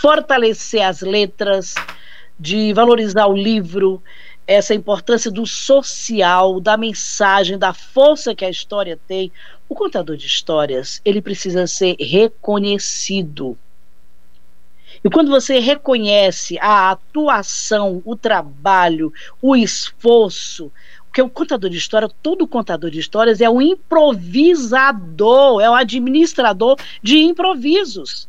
fortalecer as letras, de valorizar o livro, essa importância do social, da mensagem, da força que a história tem. O contador de histórias, ele precisa ser reconhecido. E quando você reconhece a atuação, o trabalho, o esforço, porque o contador de história, todo contador de histórias é um improvisador, é um administrador de improvisos.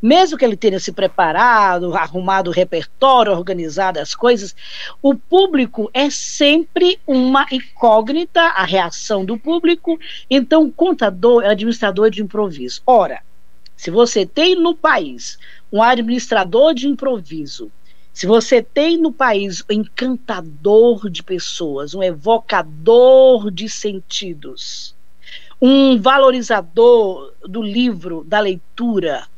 Mesmo que ele tenha se preparado, arrumado o repertório, organizado as coisas, o público é sempre uma incógnita, a reação do público. Então, o contador é administrador de improviso. Ora, se você tem no país um administrador de improviso se você tem no país um encantador de pessoas, um evocador de sentidos, um valorizador do livro, da leitura,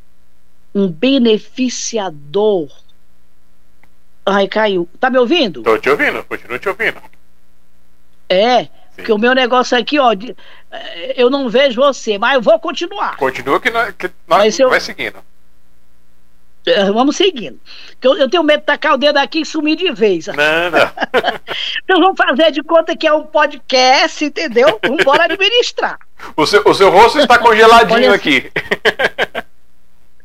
um beneficiador. Ai, caiu. Tá me ouvindo? Tô te ouvindo, continuo te ouvindo. É, Sim. porque o meu negócio aqui, ó, de, eh, eu não vejo você, mas eu vou continuar. Continua que nós, que nós eu, vai seguindo. É, vamos seguindo. Eu, eu, tenho medo de tacar o dedo aqui e sumir de vez. Não, não. então vamos fazer de conta que é um podcast, entendeu? Vamos embora administrar. O seu, o seu rosto está congeladinho aqui.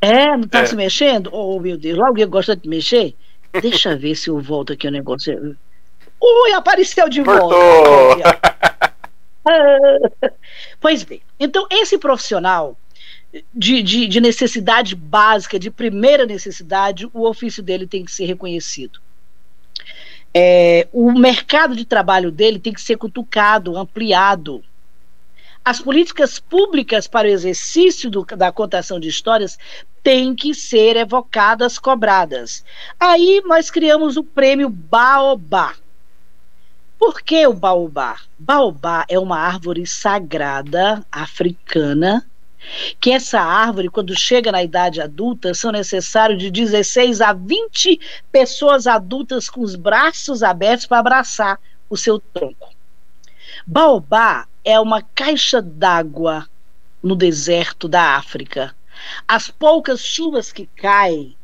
É, não está é. se mexendo? Oh, meu Deus, alguém gosta de mexer? Deixa eu ver se eu volto aqui o negócio. Ui, apareceu de volta. pois bem, então esse profissional de, de, de necessidade básica, de primeira necessidade, o ofício dele tem que ser reconhecido. É, o mercado de trabalho dele tem que ser cutucado, ampliado. As políticas públicas para o exercício do, da contação de histórias têm que ser evocadas, cobradas. Aí nós criamos o prêmio Baobá. Por que o baobá? Baobá é uma árvore sagrada africana que essa árvore, quando chega na idade adulta, são necessários de 16 a 20 pessoas adultas com os braços abertos para abraçar o seu tronco. Baobá é uma caixa d'água no deserto da África. As poucas chuvas que caem,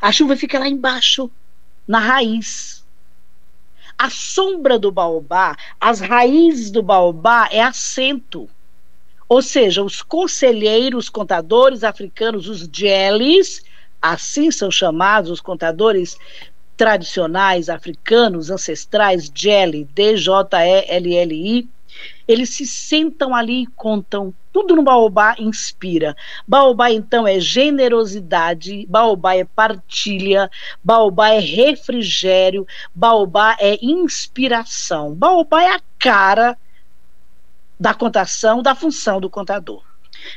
a chuva fica lá embaixo, na raiz. A sombra do baobá, as raízes do baobá é assento. Ou seja, os conselheiros, contadores africanos, os jelis, assim são chamados os contadores tradicionais africanos, ancestrais, jeli, D-J-E-L-L-I, eles se sentam ali e contam. Tudo no Baobá inspira. Baobá, então, é generosidade, Baobá é partilha, Baobá é refrigério, Baobá é inspiração. Baobá é a cara da contação, da função do contador.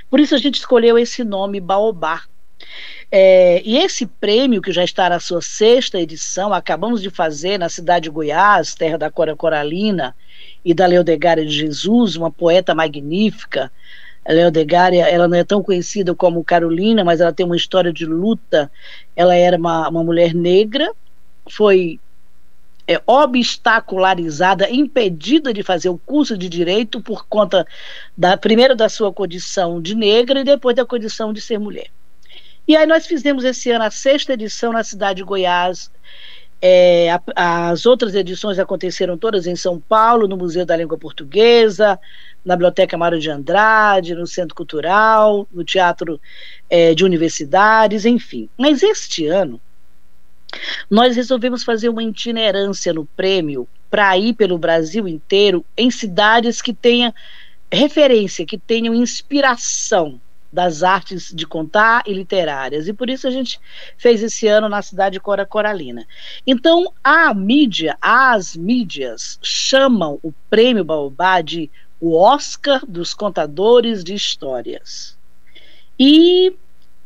Por isso a gente escolheu esse nome Baobá. É, e esse prêmio, que já está na sua sexta edição, acabamos de fazer na cidade de Goiás, terra da Cora Coralina e da Leodegária de Jesus, uma poeta magnífica. A Leodegária, ela não é tão conhecida como Carolina, mas ela tem uma história de luta. Ela era uma, uma mulher negra, foi é, obstacularizada, impedida de fazer o curso de direito por conta da primeiro da sua condição de negra e depois da condição de ser mulher. E aí nós fizemos esse ano a sexta edição na cidade de Goiás. É, a, as outras edições aconteceram todas em São Paulo, no Museu da Língua Portuguesa, na Biblioteca Mário de Andrade, no Centro Cultural, no Teatro é, de Universidades, enfim. Mas este ano nós resolvemos fazer uma itinerância no prêmio para ir pelo Brasil inteiro em cidades que tenham referência, que tenham inspiração das artes de contar e literárias. E por isso a gente fez esse ano na cidade de Cora Coralina. Então, a mídia, as mídias chamam o prêmio Baobá de o Oscar dos contadores de histórias. E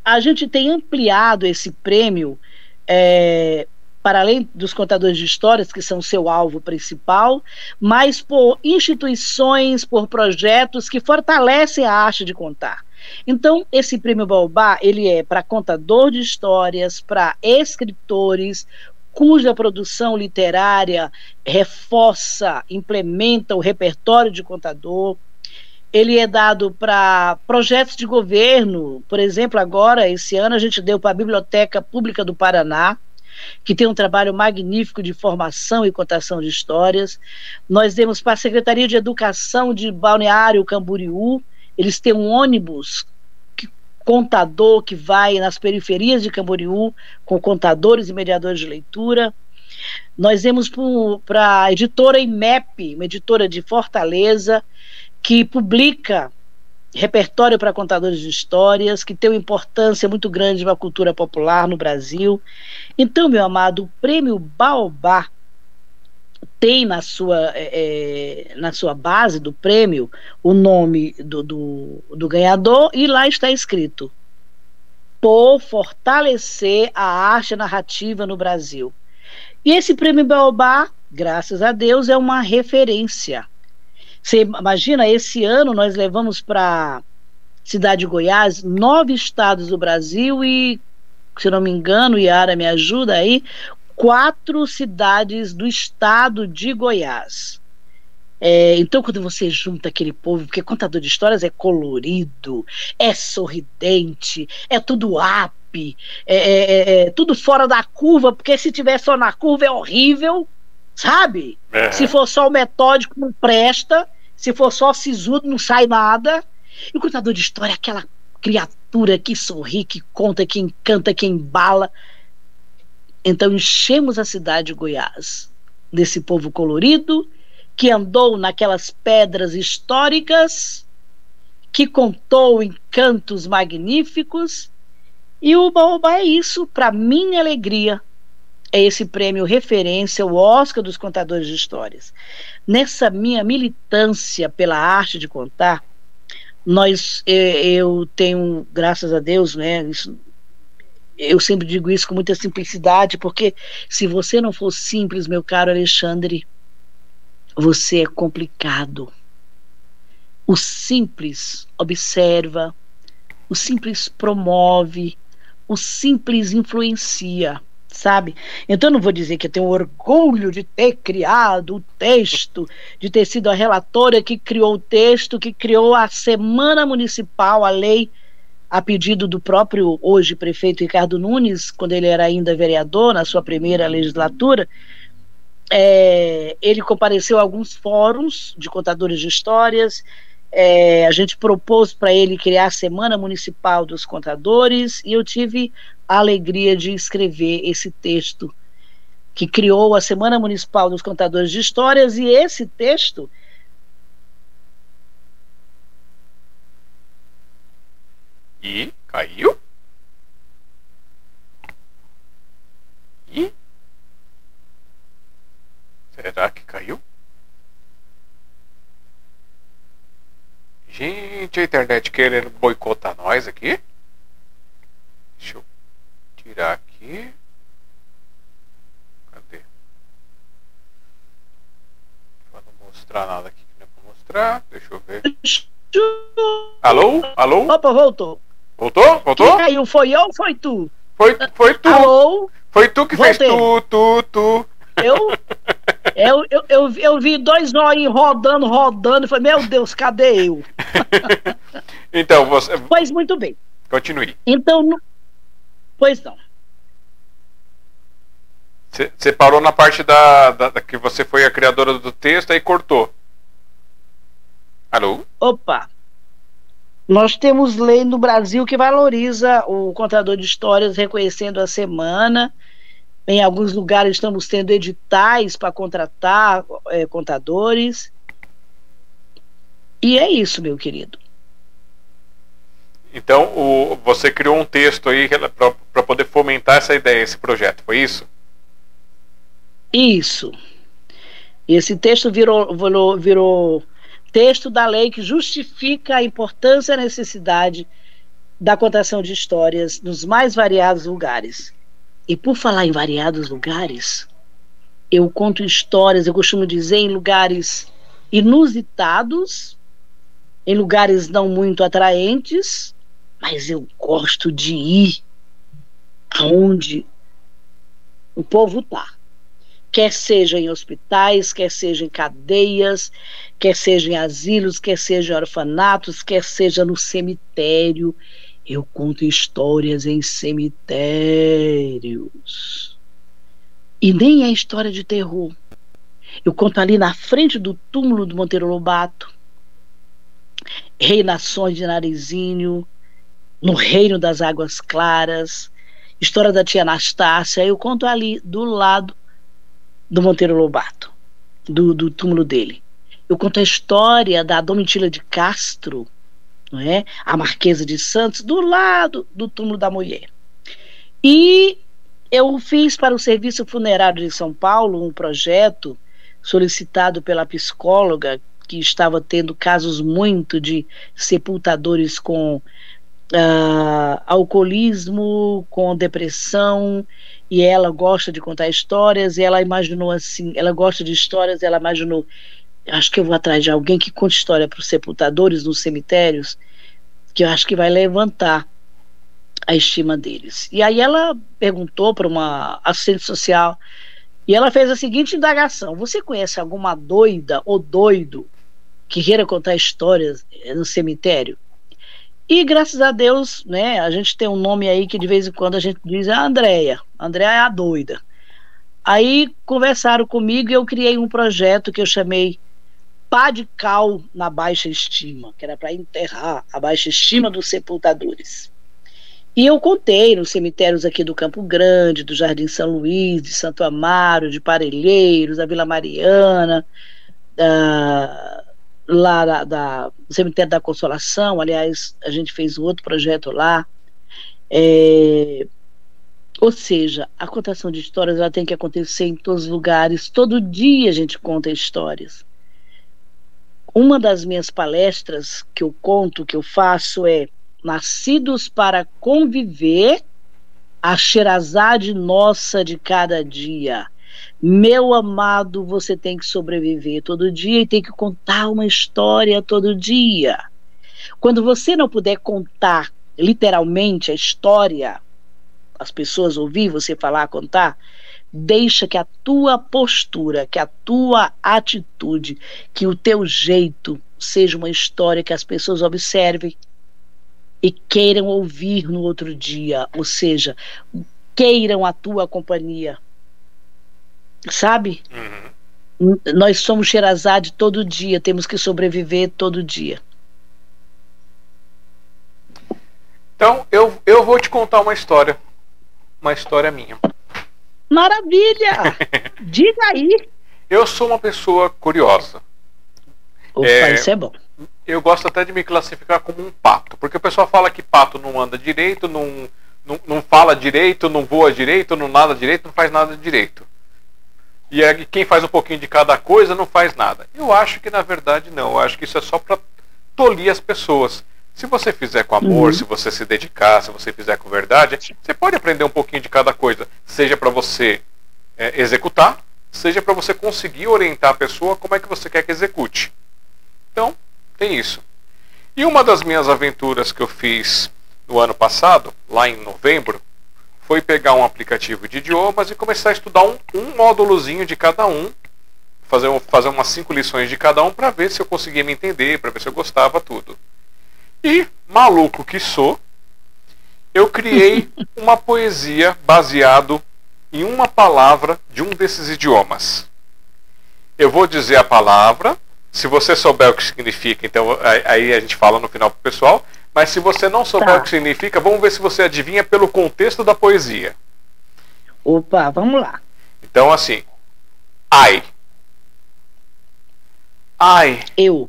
a gente tem ampliado esse prêmio é, para além dos contadores de histórias, que são seu alvo principal, mas por instituições, por projetos que fortalecem a arte de contar. Então, esse prêmio Baobá, ele é para contador de histórias, para escritores, cuja produção literária reforça, implementa o repertório de contador. Ele é dado para projetos de governo, por exemplo, agora, esse ano, a gente deu para a Biblioteca Pública do Paraná, que tem um trabalho magnífico de formação e contação de histórias. Nós demos para a Secretaria de Educação de Balneário Camboriú, eles têm um ônibus que, contador que vai nas periferias de Camboriú com contadores e mediadores de leitura. Nós demos para a editora IMEP, uma editora de Fortaleza, que publica repertório para contadores de histórias, que tem uma importância muito grande para a cultura popular no Brasil. Então, meu amado, o prêmio Baobá tem na sua, é, é, na sua base do prêmio o nome do, do, do ganhador e lá está escrito por fortalecer a arte narrativa no Brasil. E esse prêmio Baobá, graças a Deus, é uma referência você imagina, esse ano nós levamos para cidade de Goiás nove estados do Brasil e, se não me engano, Yara me ajuda aí, quatro cidades do estado de Goiás. É, então, quando você junta aquele povo, porque contador de histórias é colorido, é sorridente, é tudo up, é, é, é, é tudo fora da curva, porque se tiver só na curva é horrível, sabe? É. Se for só o metódico, não presta. Se for só sisudo, não sai nada. E o contador de história é aquela criatura que sorri, que conta, que encanta, que embala. Então enchemos a cidade de Goiás desse povo colorido que andou naquelas pedras históricas, que contou encantos magníficos. E o Baobá é isso, para minha alegria, é esse prêmio referência, o Oscar dos Contadores de Histórias. Nessa minha militância pela arte de contar, nós, eu tenho, graças a Deus, né, isso, eu sempre digo isso com muita simplicidade, porque se você não for simples, meu caro Alexandre, você é complicado. O simples observa, o simples promove, o simples influencia sabe? Então eu não vou dizer que eu tenho orgulho de ter criado o texto, de ter sido a relatora que criou o texto, que criou a Semana Municipal, a lei a pedido do próprio hoje prefeito Ricardo Nunes, quando ele era ainda vereador na sua primeira legislatura, é, ele compareceu a alguns fóruns de contadores de histórias. É, a gente propôs para ele criar a Semana Municipal dos Contadores e eu tive a alegria de escrever esse texto que criou a Semana Municipal dos Contadores de Histórias, e esse texto. E caiu? E? Será que caiu? Gente, a internet querendo boicotar nós aqui? Deixa eu tirar aqui. Cadê? Pra não mostrar nada aqui que não é pra mostrar. Deixa eu ver. Alô? Alô? Opa, voltou. Voltou? Voltou? Quem caiu? Foi eu ou foi tu? Foi, foi tu. Alô? Foi tu que Voltei. fez tu, tu, tu. Eu? Eu, eu, eu, eu vi dois olhinhos rodando, rodando, falei, meu Deus, cadê eu? então, você. Pois muito bem. Continue. Então, Pois não. Você parou na parte da, da, da, que você foi a criadora do texto e cortou. Alô? Opa! Nós temos lei no Brasil que valoriza o contador de histórias reconhecendo a semana. Em alguns lugares estamos tendo editais para contratar é, contadores. E é isso, meu querido. Então, o, você criou um texto aí para poder fomentar essa ideia, esse projeto, foi isso? Isso. Esse texto virou, virou, virou texto da lei que justifica a importância e a necessidade da contação de histórias nos mais variados lugares. E por falar em variados lugares, eu conto histórias, eu costumo dizer, em lugares inusitados, em lugares não muito atraentes, mas eu gosto de ir aonde o povo está. Quer seja em hospitais, quer seja em cadeias, quer seja em asilos, quer seja em orfanatos, quer seja no cemitério. Eu conto histórias em cemitérios. E nem é história de terror. Eu conto ali na frente do túmulo do Monteiro Lobato, Reinações de Narizinho, no Reino das Águas Claras, história da tia Anastácia, eu conto ali do lado do Monteiro Lobato, do, do túmulo dele. Eu conto a história da Domitila de Castro, não é? a Marquesa de Santos, do lado do túmulo da mulher. E eu fiz para o Serviço Funerário de São Paulo um projeto solicitado pela psicóloga que estava tendo casos muito de sepultadores com uh, alcoolismo, com depressão, e ela gosta de contar histórias, e ela imaginou assim, ela gosta de histórias, ela imaginou, acho que eu vou atrás de alguém que conte história para os sepultadores nos cemitérios, que eu acho que vai levantar a estima deles. E aí ela perguntou para uma assistente social, e ela fez a seguinte indagação: Você conhece alguma doida ou doido que queira contar histórias no cemitério? E graças a Deus, né, a gente tem um nome aí que de vez em quando a gente diz a Andréia. Andréia é a doida. Aí conversaram comigo e eu criei um projeto que eu chamei Pá de Cal na Baixa Estima, que era para enterrar a baixa estima dos sepultadores. E eu contei nos cemitérios aqui do Campo Grande, do Jardim São Luís, de Santo Amaro, de Parelheiros, da Vila Mariana, da, lá da, da, cemitério da Consolação, aliás, a gente fez um outro projeto lá. É, ou seja, a contação de histórias ela tem que acontecer em todos os lugares. Todo dia a gente conta histórias. Uma das minhas palestras que eu conto, que eu faço é Nascidos para conviver, a Xerazade nossa de cada dia. Meu amado, você tem que sobreviver todo dia e tem que contar uma história todo dia. Quando você não puder contar literalmente a história, as pessoas ouvir você falar, contar, deixa que a tua postura, que a tua atitude, que o teu jeito seja uma história que as pessoas observem e queiram ouvir no outro dia, ou seja, queiram a tua companhia, sabe? Uhum. Nós somos Sherazade todo dia, temos que sobreviver todo dia. Então, eu, eu vou te contar uma história. Uma história minha. Maravilha! Diga aí. Eu sou uma pessoa curiosa. Opa, é, isso é bom. Eu gosto até de me classificar como um pato, porque o pessoal fala que pato não anda direito, não, não, não fala direito, não voa direito, não nada direito, não faz nada direito. E é quem faz um pouquinho de cada coisa não faz nada. Eu acho que na verdade não. Eu acho que isso é só para tolir as pessoas. Se você fizer com amor, uhum. se você se dedicar, se você fizer com verdade, você pode aprender um pouquinho de cada coisa. Seja para você é, executar, seja para você conseguir orientar a pessoa como é que você quer que execute. Então, tem isso. E uma das minhas aventuras que eu fiz no ano passado, lá em novembro, foi pegar um aplicativo de idiomas e começar a estudar um, um módulozinho de cada um, fazer, fazer umas cinco lições de cada um para ver se eu conseguia me entender, para ver se eu gostava tudo. E, maluco que sou, eu criei uma poesia baseado em uma palavra de um desses idiomas. Eu vou dizer a palavra, se você souber o que significa, então aí a gente fala no final pro pessoal. Mas se você não souber tá. o que significa, vamos ver se você adivinha pelo contexto da poesia. Opa, vamos lá. Então, assim. Ai. Ai. Eu.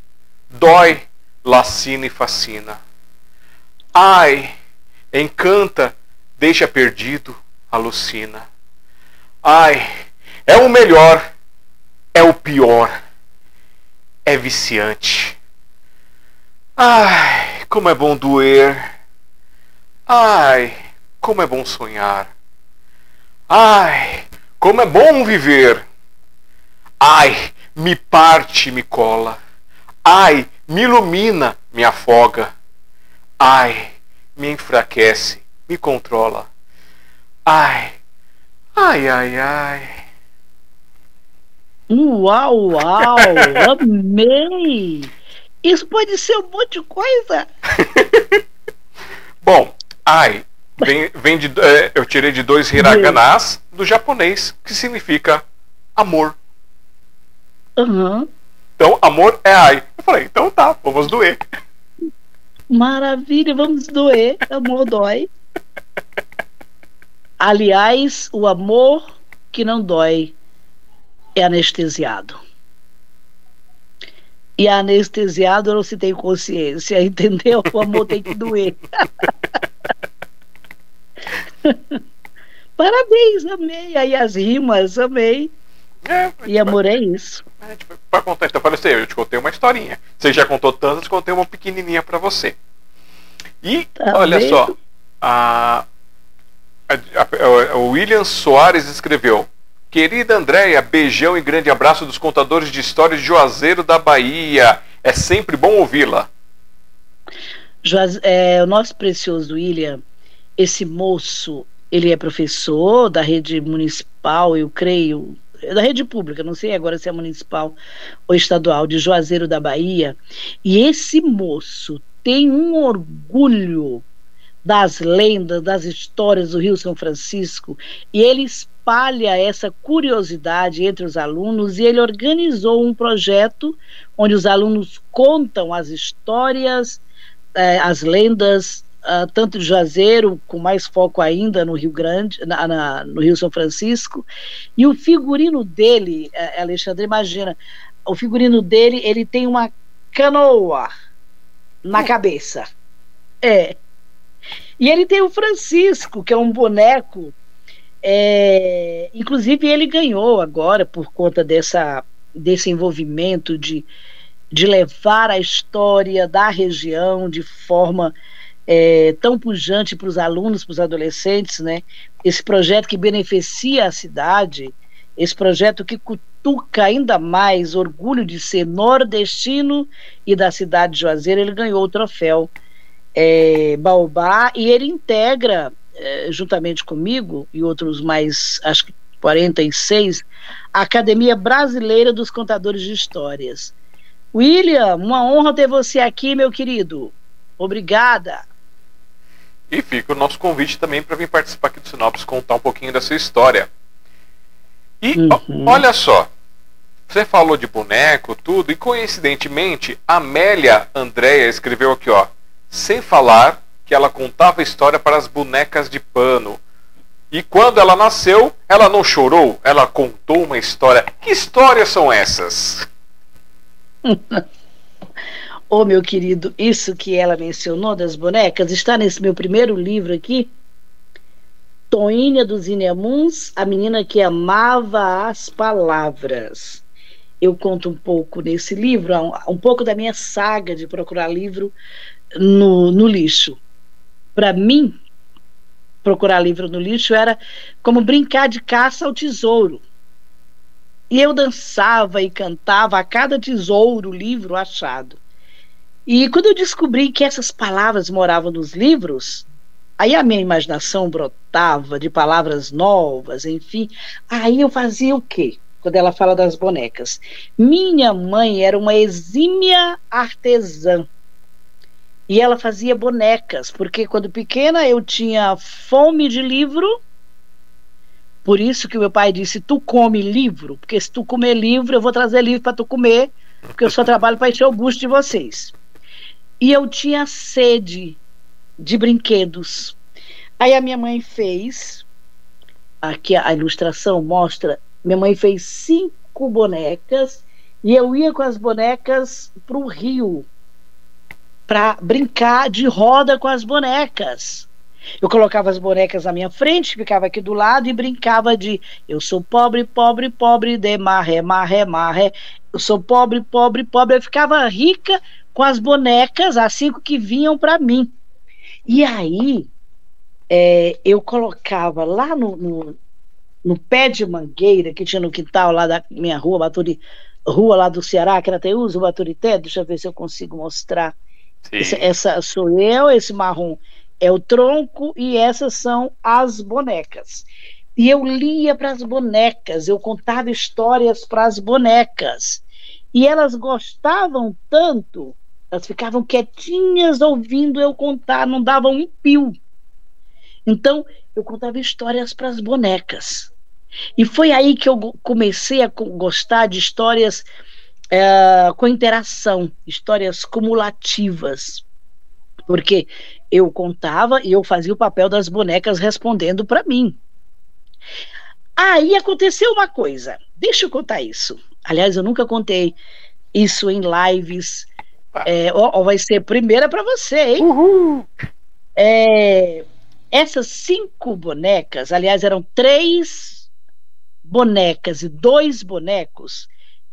Dói, lacina e fascina. Ai. Encanta, deixa perdido, alucina. Ai. É o melhor, é o pior, é viciante. Ai, como é bom doer. Ai, como é bom sonhar. Ai, como é bom viver. Ai, me parte, me cola. Ai, me ilumina, me afoga. Ai, me enfraquece, me controla. Ai, ai, ai, ai. Uau, uau, amei! Isso pode ser um monte de coisa. Bom, ai vem, vem de, é, eu tirei de dois hiraganás do japonês, que significa amor. Uhum. Então, amor é ai. Eu falei, então tá, vamos doer. Maravilha, vamos doer. Amor dói. Aliás, o amor que não dói é anestesiado. E anestesiado não se tem consciência, entendeu? O amor tem que doer. Parabéns, amei. Aí as rimas, amei. É, e amor é isso. Para contar, então, falei assim, eu te contei uma historinha. Você já contou tantas, contei uma pequenininha para você. E, tá olha vendo? só, a, a, a, o William Soares escreveu: Querida Andréia, beijão e grande abraço dos contadores de histórias de Juazeiro da Bahia. É sempre bom ouvi-la. É, o nosso precioso William, esse moço, ele é professor da rede municipal, eu creio, da rede pública, não sei agora se é municipal ou estadual, de Juazeiro da Bahia. E esse moço tem um orgulho das lendas, das histórias do Rio São Francisco, e ele espalha essa curiosidade entre os alunos e ele organizou um projeto onde os alunos contam as histórias, eh, as lendas, uh, tanto de Juazeiro, com mais foco ainda no Rio Grande, na, na, no Rio São Francisco, e o figurino dele, uh, Alexandre, imagina, o figurino dele, ele tem uma canoa na cabeça. É. E ele tem o Francisco, que é um boneco. É, inclusive, ele ganhou agora, por conta dessa, desse envolvimento de, de levar a história da região de forma é, tão pujante para os alunos, para os adolescentes, né? Esse projeto que beneficia a cidade, esse projeto que cutuca ainda mais orgulho de ser nordestino e da cidade de Juazeiro, ele ganhou o troféu é, Baobá, e ele integra, é, juntamente comigo e outros mais, acho que 46, a Academia Brasileira dos Contadores de Histórias. William, uma honra ter você aqui, meu querido. Obrigada. E fica o nosso convite também para vir participar aqui do Sinopse contar um pouquinho da sua história. E uhum. olha só, você falou de boneco, tudo, e coincidentemente, Amélia Andréia escreveu aqui, ó. Sem falar que ela contava história para as bonecas de pano. E quando ela nasceu, ela não chorou, ela contou uma história. Que histórias são essas? Ô oh, meu querido, isso que ela mencionou das bonecas está nesse meu primeiro livro aqui. Toinha dos Inemuns, a menina que amava as palavras. Eu conto um pouco nesse livro, um pouco da minha saga de procurar livro no, no lixo. Para mim, procurar livro no lixo era como brincar de caça ao tesouro. E eu dançava e cantava a cada tesouro, livro achado. E quando eu descobri que essas palavras moravam nos livros, aí a minha imaginação brotava de palavras novas, enfim. Aí eu fazia o quê? Quando ela fala das bonecas. Minha mãe era uma exímia artesã. E ela fazia bonecas, porque quando pequena eu tinha fome de livro. Por isso que meu pai disse: Tu come livro, porque se tu comer livro, eu vou trazer livro para tu comer, porque eu só trabalho para encher o busto de vocês. E eu tinha sede de brinquedos. Aí a minha mãe fez, aqui a ilustração mostra, minha mãe fez cinco bonecas e eu ia com as bonecas para o rio para brincar de roda com as bonecas. Eu colocava as bonecas na minha frente, ficava aqui do lado e brincava de eu sou pobre, pobre, pobre, de marré, marré, marré. Eu sou pobre, pobre, pobre. Eu ficava rica com as bonecas, as cinco que vinham para mim. E aí é, eu colocava lá no, no, no, pé de mangueira que tinha no quintal lá da minha rua, Baturi, rua lá do Ceará, que era até uso, Baturité, deixa eu ver se eu consigo mostrar essa, essa sou eu, esse marrom é o tronco e essas são as bonecas. E eu lia para as bonecas, eu contava histórias para as bonecas. E elas gostavam tanto, elas ficavam quietinhas ouvindo eu contar, não davam um pio. Então, eu contava histórias para as bonecas. E foi aí que eu comecei a gostar de histórias é, com interação, histórias cumulativas. Porque eu contava e eu fazia o papel das bonecas respondendo para mim. Aí aconteceu uma coisa. Deixa eu contar isso. Aliás, eu nunca contei isso em lives. É, ó, ó, vai ser primeira para você, hein? Uhul. É, essas cinco bonecas, aliás, eram três bonecas e dois bonecos.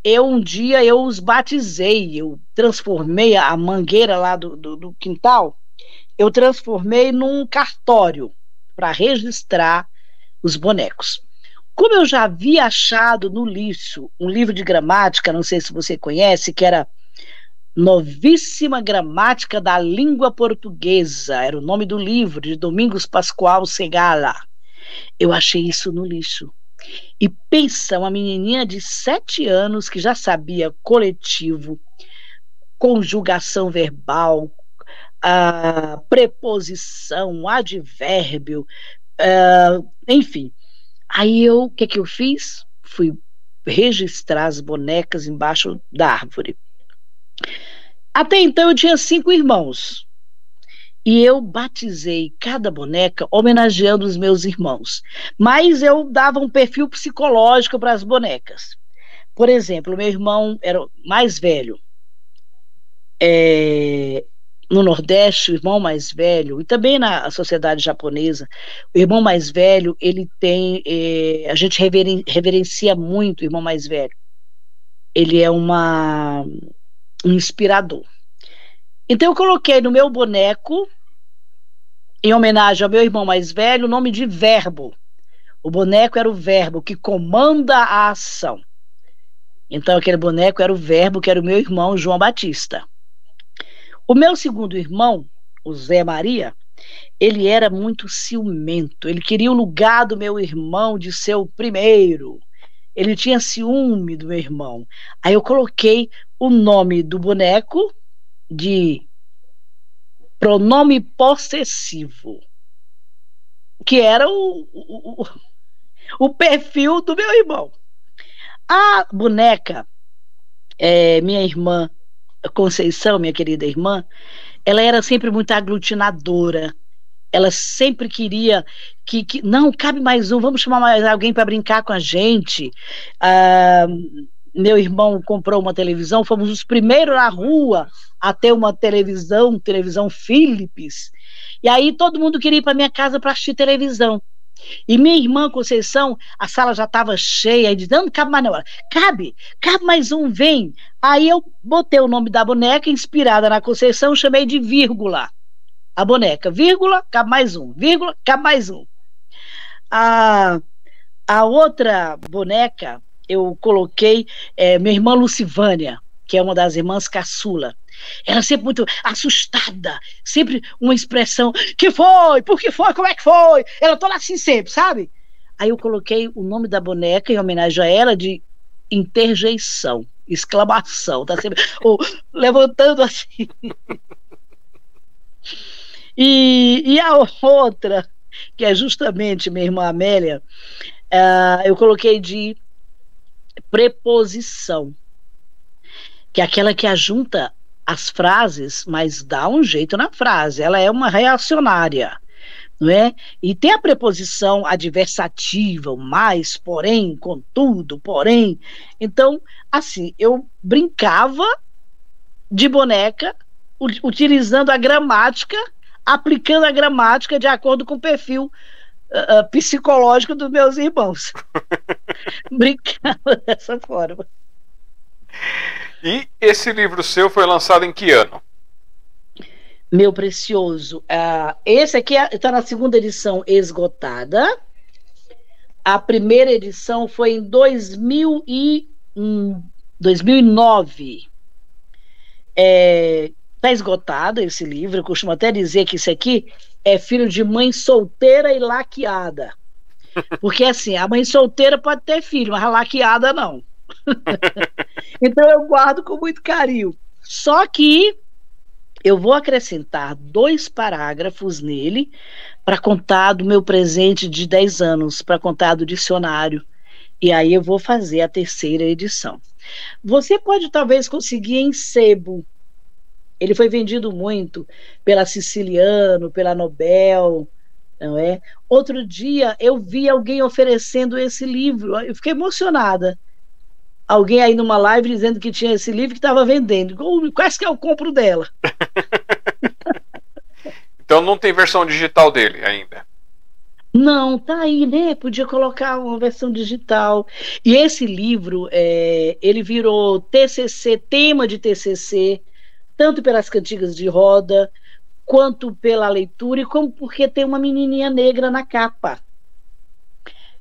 Eu um dia eu os batizei, eu transformei a mangueira lá do, do, do quintal, eu transformei num cartório para registrar os bonecos. Como eu já havia achado no lixo um livro de gramática, não sei se você conhece, que era Novíssima Gramática da Língua Portuguesa, era o nome do livro, de Domingos Pascoal Segala. Eu achei isso no lixo. E pensa, uma menininha de sete anos que já sabia coletivo, conjugação verbal, a preposição, advérbio, uh, enfim. Aí eu, o que que eu fiz? Fui registrar as bonecas embaixo da árvore. Até então eu tinha cinco irmãos. E eu batizei cada boneca homenageando os meus irmãos. Mas eu dava um perfil psicológico para as bonecas. Por exemplo, meu irmão era mais velho. É, no Nordeste, o irmão mais velho, e também na sociedade japonesa, o irmão mais velho, ele tem. É, a gente reveren, reverencia muito o irmão mais velho. Ele é uma, um inspirador. Então eu coloquei no meu boneco, em homenagem ao meu irmão mais velho, o nome de verbo. O boneco era o verbo que comanda a ação. Então aquele boneco era o verbo que era o meu irmão João Batista. O meu segundo irmão, o Zé Maria, ele era muito ciumento. Ele queria o lugar do meu irmão de ser o primeiro. Ele tinha ciúme do meu irmão. Aí eu coloquei o nome do boneco de pronome possessivo, que era o, o, o perfil do meu irmão. A boneca, é, minha irmã Conceição, minha querida irmã, ela era sempre muito aglutinadora. Ela sempre queria que, que não cabe mais um, vamos chamar mais alguém para brincar com a gente. Ah, meu irmão comprou uma televisão, fomos os primeiros na rua a ter uma televisão, televisão Philips. E aí todo mundo queria ir para minha casa para assistir televisão. E minha irmã Conceição, a sala já estava cheia, e dizendo, não cabe mais não. Cabe, cabe mais um, vem. Aí eu botei o nome da boneca, inspirada na Conceição, chamei de vírgula. A boneca, vírgula, cabe mais um, vírgula, cabe mais um. A, a outra boneca, eu coloquei é, minha irmã Lucivânia, que é uma das irmãs caçula. Ela sempre muito assustada, sempre uma expressão: que foi? Por que foi? Como é que foi? Ela toda assim sempre, sabe? Aí eu coloquei o nome da boneca em homenagem a ela de interjeição, exclamação, tá sempre ou, levantando assim. e, e a outra, que é justamente minha irmã Amélia, uh, eu coloquei de preposição, que é aquela que ajunta as frases, mas dá um jeito na frase. Ela é uma reacionária, não é? E tem a preposição adversativa, mais, porém, contudo, porém. Então, assim, eu brincava de boneca utilizando a gramática, aplicando a gramática de acordo com o perfil uh, psicológico dos meus irmãos. Brincava dessa forma. E esse livro seu foi lançado em que ano? Meu precioso, uh, esse aqui está na segunda edição esgotada. A primeira edição foi em 2000 e, um, 2009. Está é, tá esgotado esse livro. Eu costumo até dizer que isso aqui é filho de mãe solteira e laqueada. Porque assim, a mãe solteira pode ter filho, mas a laqueada não. então eu guardo com muito carinho. Só que eu vou acrescentar dois parágrafos nele para contar do meu presente de 10 anos, para contar do dicionário. E aí eu vou fazer a terceira edição. Você pode talvez conseguir em sebo. Ele foi vendido muito pela Siciliano, pela Nobel, não é? Outro dia eu vi alguém oferecendo esse livro, eu fiquei emocionada. Alguém aí numa live dizendo que tinha esse livro que estava vendendo. Quais que eu compro dela? então não tem versão digital dele ainda. Não, tá aí, né? Podia colocar uma versão digital. E esse livro, é, ele virou TCC, tema de TCC, tanto pelas cantigas de roda, quanto pela leitura, e como porque tem uma menininha negra na capa.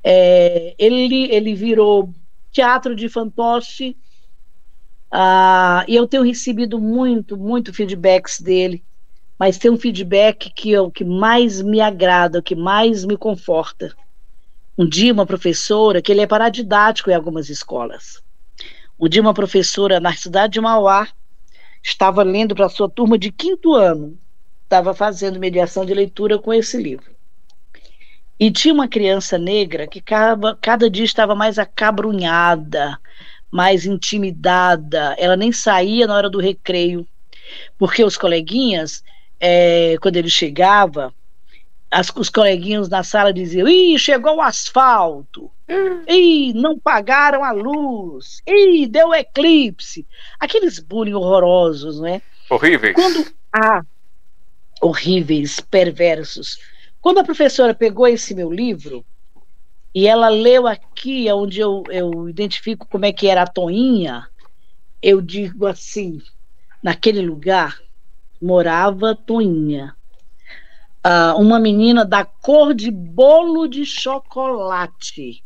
É, ele, ele virou teatro de fantoche, ah, e eu tenho recebido muito, muito feedbacks dele mas tem um feedback que é o que mais me agrada, o que mais me conforta. Um dia, uma professora, que ele é paradidático em algumas escolas. Um dia, uma professora na cidade de Mauá estava lendo para sua turma de quinto ano, estava fazendo mediação de leitura com esse livro. E tinha uma criança negra que cada, cada dia estava mais acabrunhada, mais intimidada. Ela nem saía na hora do recreio, porque os coleguinhas é, quando ele chegava, as, os coleguinhas na sala diziam: Ih, chegou o asfalto. Hum. Ih, não pagaram a luz. Ih, deu eclipse. Aqueles bullying horrorosos, não é? Horríveis. Quando ah, horríveis, perversos. Quando a professora pegou esse meu livro e ela leu aqui, onde eu, eu identifico como é que era a toinha, eu digo assim, naquele lugar, morava Toinha. Uh, uma menina da cor de bolo de chocolate.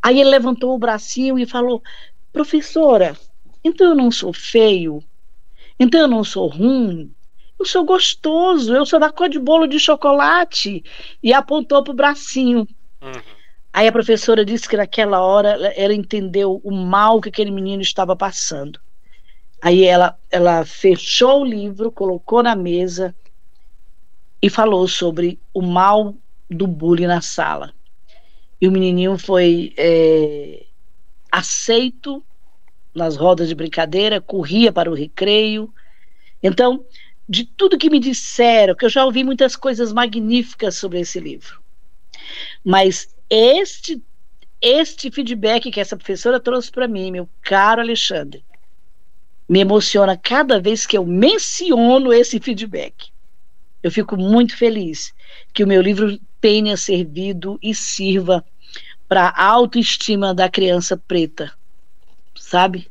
Aí ele levantou o bracinho e falou: Professora, então eu não sou feio, então eu não sou ruim, eu sou gostoso, eu sou da cor de bolo de chocolate. E apontou para o bracinho. Uhum. Aí a professora disse que naquela hora ela entendeu o mal que aquele menino estava passando. Aí ela, ela fechou o livro, colocou na mesa e falou sobre o mal do bullying na sala. E o menininho foi é, aceito nas rodas de brincadeira, corria para o recreio. Então, de tudo que me disseram, que eu já ouvi muitas coisas magníficas sobre esse livro, mas este este feedback que essa professora trouxe para mim, meu caro Alexandre, me emociona cada vez que eu menciono esse feedback. Eu fico muito feliz que o meu livro tenha servido e sirva para a autoestima da criança preta, sabe?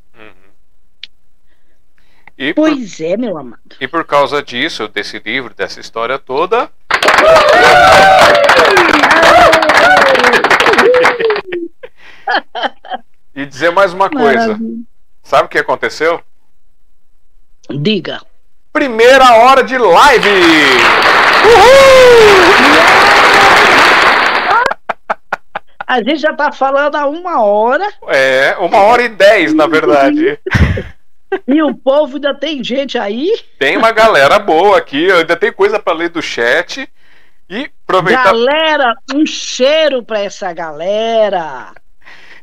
Uhum. pois por, é, meu amado. E por causa disso, desse livro, dessa história toda. e dizer mais uma coisa. Maravilha. Sabe o que aconteceu? Diga. Primeira hora de live! Uhul! A gente já tá falando há uma hora. É, uma hora e dez, na verdade. E o povo ainda tem gente aí? Tem uma galera boa aqui, ainda tem coisa para ler do chat. E aproveitar. Galera, um cheiro para essa galera.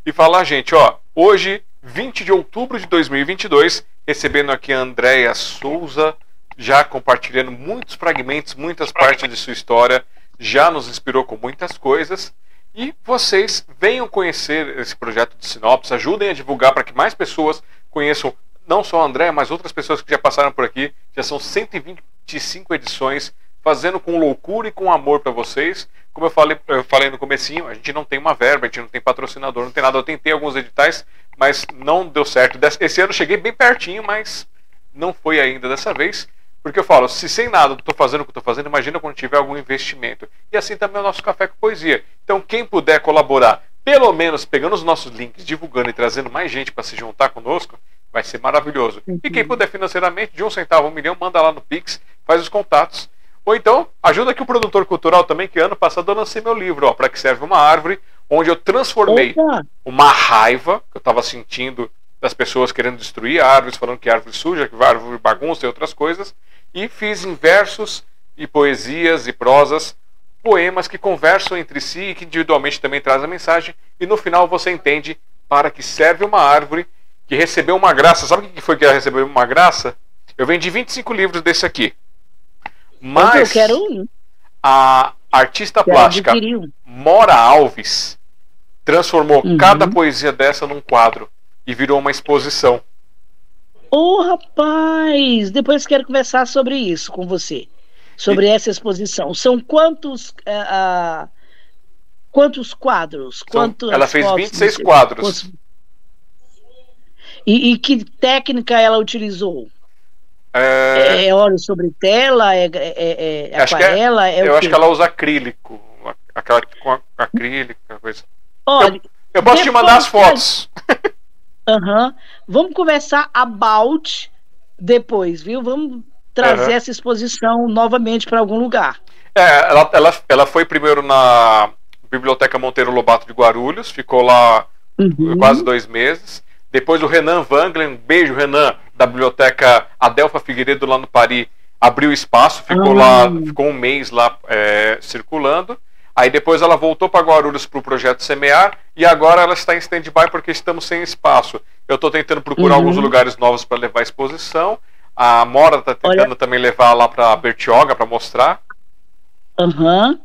E falar, gente, ó, hoje, 20 de outubro de 2022, recebendo aqui a Andréia Souza, já compartilhando muitos fragmentos, muitas partes de sua história, já nos inspirou com muitas coisas. E vocês venham conhecer esse projeto de Sinopse, ajudem a divulgar para que mais pessoas conheçam não só a Andréia, mas outras pessoas que já passaram por aqui. Já são 125 edições, fazendo com loucura e com amor para vocês. Como eu falei, eu falei no comecinho, a gente não tem uma verba, a gente não tem patrocinador, não tem nada. Eu tentei alguns editais, mas não deu certo. Esse ano eu cheguei bem pertinho, mas não foi ainda dessa vez. Porque eu falo, se sem nada eu estou fazendo o que estou fazendo, imagina quando tiver algum investimento. E assim também é o nosso Café com Poesia. Então, quem puder colaborar, pelo menos pegando os nossos links, divulgando e trazendo mais gente para se juntar conosco, vai ser maravilhoso. E quem puder financeiramente, de um centavo, um milhão, manda lá no Pix, faz os contatos. Ou então, ajuda aqui o produtor cultural também, que ano passado eu lancei meu livro, ó, para que serve uma árvore, onde eu transformei Opa. uma raiva que eu estava sentindo das pessoas querendo destruir árvores, falando que árvore suja, que árvore bagunça e outras coisas, e fiz em versos e poesias e prosas poemas que conversam entre si e que individualmente também trazem a mensagem, e no final você entende para que serve uma árvore que recebeu uma graça. Sabe o que foi que ela recebeu uma graça? Eu vendi 25 livros desse aqui. Mas eu quero um. a artista plástica Mora Alves transformou uhum. cada poesia dessa num quadro e virou uma exposição. Ô, oh, rapaz! Depois quero conversar sobre isso com você. Sobre e... essa exposição. São quantos. Uh, uh, quantos quadros? Quantos ela fez 26 quadros. E, e, que técnica ela utilizou? É, é óleo sobre tela? É, é, é, é aquarela? É, eu acho que ela usa acrílico. Aquela com acrílico, coisa. Olha, eu, eu posso te mandar as fotos. Uhum. Vamos conversar about depois, viu? Vamos trazer uhum. essa exposição novamente para algum lugar. É, ela, ela, ela foi primeiro na Biblioteca Monteiro Lobato de Guarulhos, ficou lá uhum. quase dois meses. Depois o Renan Wangler, um beijo, Renan, da Biblioteca Adelfa Figueiredo lá no Paris, abriu espaço, ficou lá, ah. ficou um mês lá é, circulando. Aí depois ela voltou para Guarulhos para o projeto Semear e agora ela está em stand-by porque estamos sem espaço. Eu estou tentando procurar uhum. alguns lugares novos para levar a exposição. A Mora está tentando Olha... também levar lá para Bertioga para mostrar. Uhum.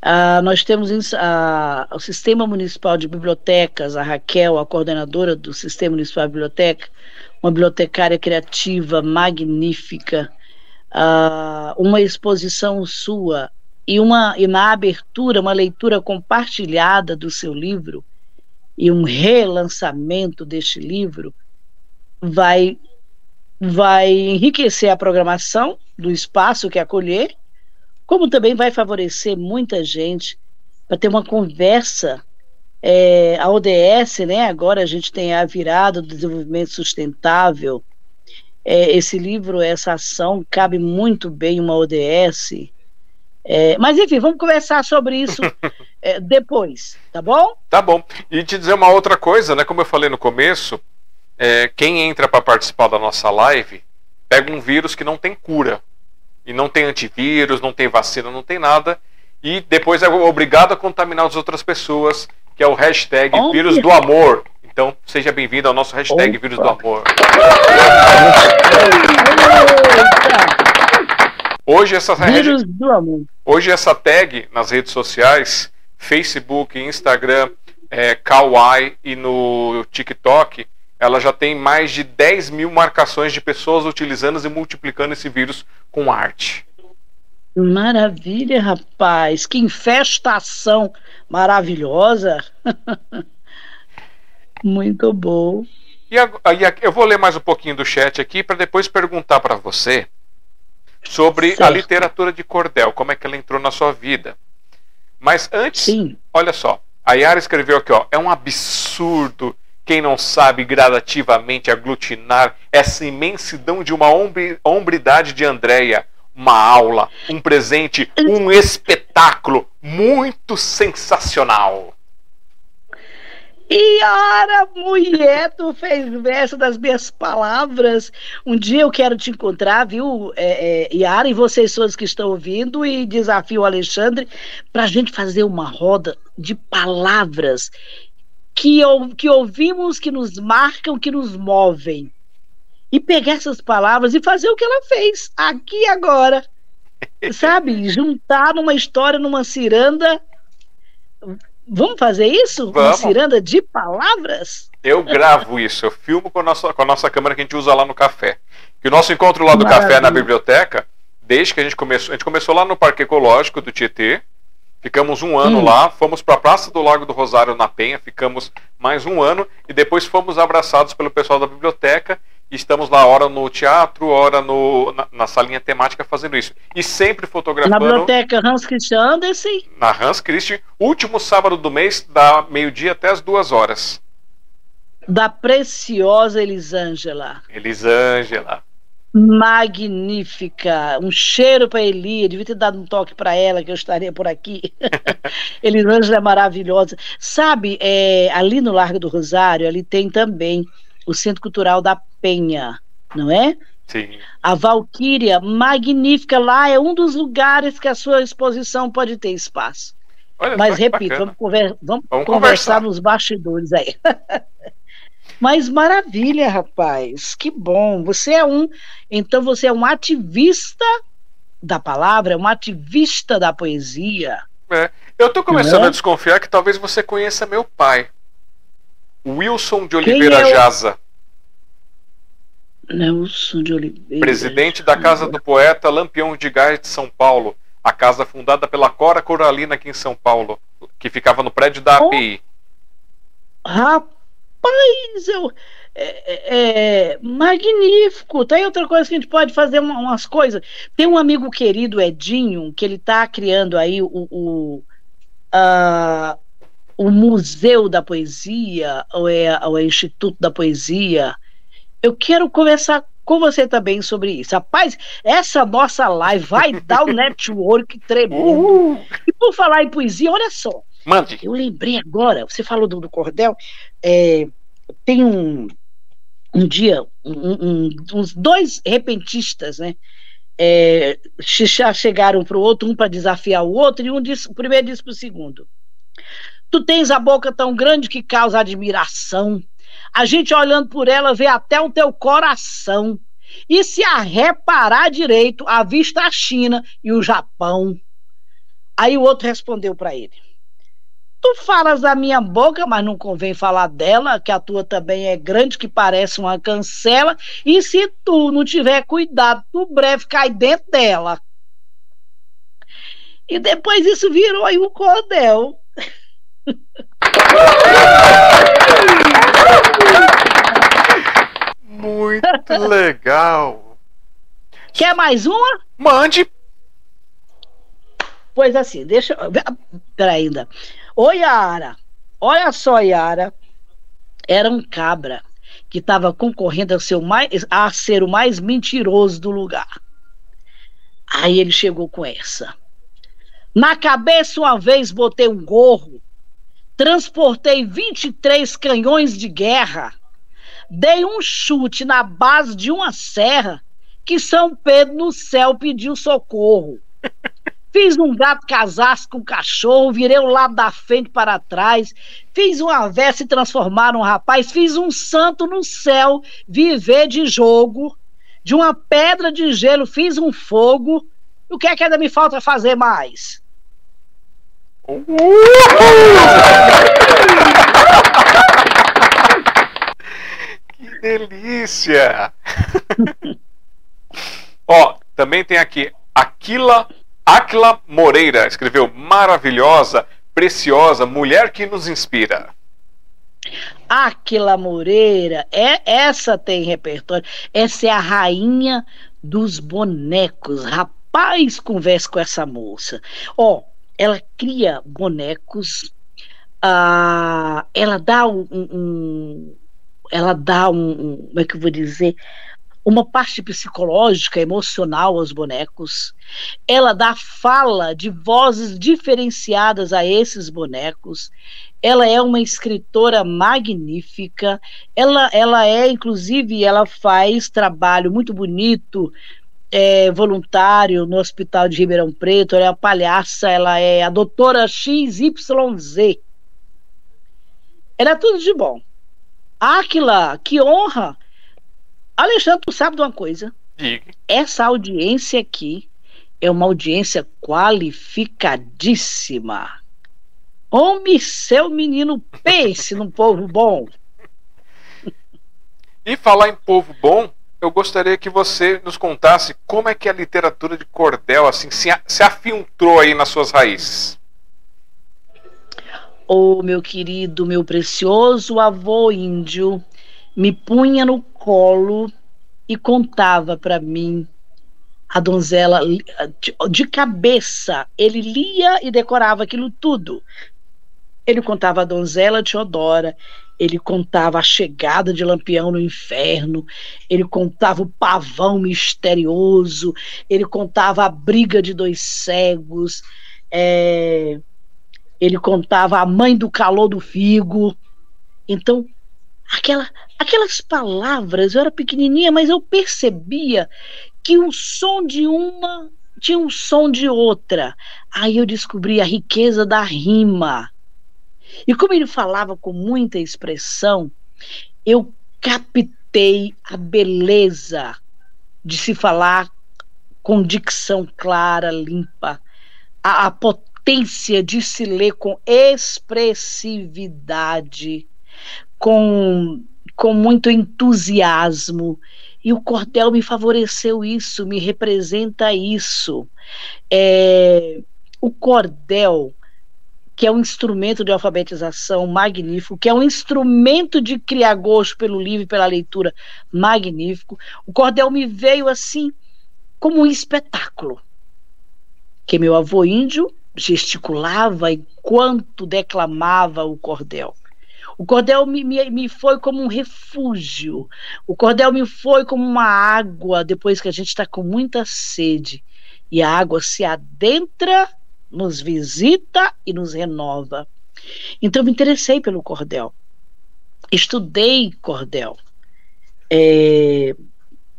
Uh, nós temos o Sistema Municipal de Bibliotecas, a Raquel, a coordenadora do Sistema Municipal de Biblioteca, uma bibliotecária criativa magnífica, uh, uma exposição sua e, uma, e na abertura, uma leitura compartilhada do seu livro e um relançamento deste livro vai, vai enriquecer a programação do espaço que acolher, como também vai favorecer muita gente para ter uma conversa. É, a ODS, né, agora a gente tem a virada do desenvolvimento sustentável. É, esse livro, essa ação, cabe muito bem uma ODS é, mas enfim, vamos conversar sobre isso é, depois, tá bom? Tá bom. E te dizer uma outra coisa, né? Como eu falei no começo, é, quem entra para participar da nossa live pega um vírus que não tem cura. E não tem antivírus, não tem vacina, não tem nada. E depois é obrigado a contaminar as outras pessoas, que é o hashtag oh, vírus do amor. Então, seja bem-vindo ao nosso hashtag Opa. vírus do amor. Hoje essa, hoje essa tag nas redes sociais, Facebook, Instagram, é, Kawaii e no TikTok, ela já tem mais de 10 mil marcações de pessoas utilizando e multiplicando esse vírus com arte. Maravilha, rapaz! Que infestação maravilhosa! Muito bom. E a, eu vou ler mais um pouquinho do chat aqui para depois perguntar para você sobre certo. a literatura de cordel, como é que ela entrou na sua vida. Mas antes, Sim. olha só, a Yara escreveu aqui, ó, é um absurdo quem não sabe gradativamente aglutinar essa imensidão de uma hombridade de Andréia, uma aula, um presente, um espetáculo muito sensacional. Yara, mulher, tu fez verso das minhas palavras. Um dia eu quero te encontrar, viu, é, é, Yara, e vocês todos que estão ouvindo, e desafio o Alexandre para a gente fazer uma roda de palavras que, que ouvimos, que nos marcam, que nos movem. E pegar essas palavras e fazer o que ela fez, aqui e agora. Sabe? Juntar numa história, numa ciranda Vamos fazer isso? Vamos. Uma ciranda de palavras? Eu gravo isso, eu filmo com a, nossa, com a nossa câmera que a gente usa lá no café. Que o nosso encontro lá do Maravilha. café na biblioteca, desde que a gente começou, a gente começou lá no Parque Ecológico do Tietê, ficamos um ano hum. lá, fomos para a Praça do Lago do Rosário na Penha, ficamos mais um ano e depois fomos abraçados pelo pessoal da biblioteca estamos lá, hora no teatro, hora no, na, na, salinha temática fazendo isso. E sempre fotografando. Na biblioteca Hans Christian Andersen? Na Hans Christian, último sábado do mês, da meio-dia até as duas horas. Da preciosa Elisângela. Elisângela. Magnífica. Um cheiro para Eli. Devia ter dado um toque para ela, que eu estaria por aqui. Elisângela é maravilhosa. Sabe, é, ali no Largo do Rosário, ali tem também o Centro Cultural da Penha, não é? Sim. A Valquíria, magnífica, lá é um dos lugares que a sua exposição pode ter espaço. Olha, Mas repito, vamos, conver vamos, vamos conversar. conversar nos bastidores aí. Mas maravilha, rapaz. Que bom. Você é um, então você é um ativista da palavra, é uma ativista da poesia. É. Eu estou começando é? a desconfiar que talvez você conheça meu pai. Wilson de Oliveira é Jaza. Nelson de Oliveira. Presidente da Casa do Poeta Lampião de Gás de São Paulo. A casa fundada pela Cora Coralina aqui em São Paulo, que ficava no prédio da API. Oh, rapaz, eu, é, é, é, magnífico. Tem outra coisa que a gente pode fazer uma, umas coisas. Tem um amigo querido, Edinho, que ele está criando aí o, o, uh, o Museu da Poesia, ou é, ou é Instituto da Poesia. Eu quero conversar com você também sobre isso. Rapaz, essa nossa live vai dar um network tremendo. E por falar em poesia, olha só. Mande. Eu lembrei agora, você falou do, do cordel, é, tem um, um dia, um, um, uns dois repentistas, né? É, chegaram para o outro, um para desafiar o outro, e um disse, o primeiro disse para o segundo: Tu tens a boca tão grande que causa admiração. A gente olhando por ela vê até o teu coração. E se a reparar direito, avista a China e o Japão. Aí o outro respondeu para ele: Tu falas da minha boca, mas não convém falar dela, que a tua também é grande, que parece uma cancela, e se tu não tiver cuidado, tu breve cai dentro dela. E depois isso virou aí um cordel. Muito legal. Quer mais uma? Mande. Pois assim, deixa. Peraí, ainda. Oi, Yara. Olha só, Yara. Era um cabra que estava concorrendo a ser, mais, a ser o mais mentiroso do lugar. Aí ele chegou com essa. Na cabeça, uma vez, botei um gorro, transportei 23 canhões de guerra, dei um chute na base de uma serra que São Pedro no céu pediu socorro. Fiz um gato casaço com cachorro, virei o lado da frente para trás, fiz uma versa e transformar um rapaz, fiz um santo no céu, viver de jogo, de uma pedra de gelo fiz um fogo. O que é que ainda me falta fazer mais? que delícia! Ó, também tem aqui Aquila Aquila Moreira escreveu maravilhosa, preciosa, mulher que nos inspira. Aquila Moreira, é essa tem repertório. Essa é a rainha dos bonecos. Rapaz, conversa com essa moça. Ó, ela cria bonecos. Ah, ela dá um, um, ela dá um, um, como é que eu vou dizer, uma parte psicológica, emocional aos bonecos. Ela dá fala de vozes diferenciadas a esses bonecos. Ela é uma escritora magnífica. Ela, ela é, inclusive, ela faz trabalho muito bonito é, voluntário no Hospital de Ribeirão Preto, ela é a palhaça, ela é a doutora XYZ. Ela é tudo de bom. Aquila, que honra Alexandre, tu sabe de uma coisa? Diga. Essa audiência aqui é uma audiência qualificadíssima. Homem, seu menino, pense num povo bom. E falar em povo bom, eu gostaria que você nos contasse como é que a literatura de cordel assim se, se afiltrou aí nas suas raízes. Ô oh, meu querido, meu precioso avô índio, me punha no colo e contava para mim a donzela de cabeça. Ele lia e decorava aquilo tudo. Ele contava a donzela Teodora, ele contava a chegada de Lampião no inferno, ele contava o pavão misterioso, ele contava a briga de dois cegos, é, ele contava a mãe do calor do figo. Então, aquela, aquelas palavras, eu era pequenininha, mas eu percebia que o som de uma tinha um som de outra. Aí eu descobri a riqueza da rima. E como ele falava com muita expressão, eu captei a beleza de se falar com dicção clara, limpa, a, a potência de se ler com expressividade, com, com muito entusiasmo. E o cordel me favoreceu isso, me representa isso. É, o cordel que é um instrumento de alfabetização magnífico, que é um instrumento de criar gosto pelo livro e pela leitura magnífico. O cordel me veio assim como um espetáculo. Que meu avô índio gesticulava enquanto declamava o cordel. O cordel me, me, me foi como um refúgio. O cordel me foi como uma água depois que a gente está com muita sede. E a água se adentra nos visita e nos renova. Então, me interessei pelo cordel. Estudei cordel. É,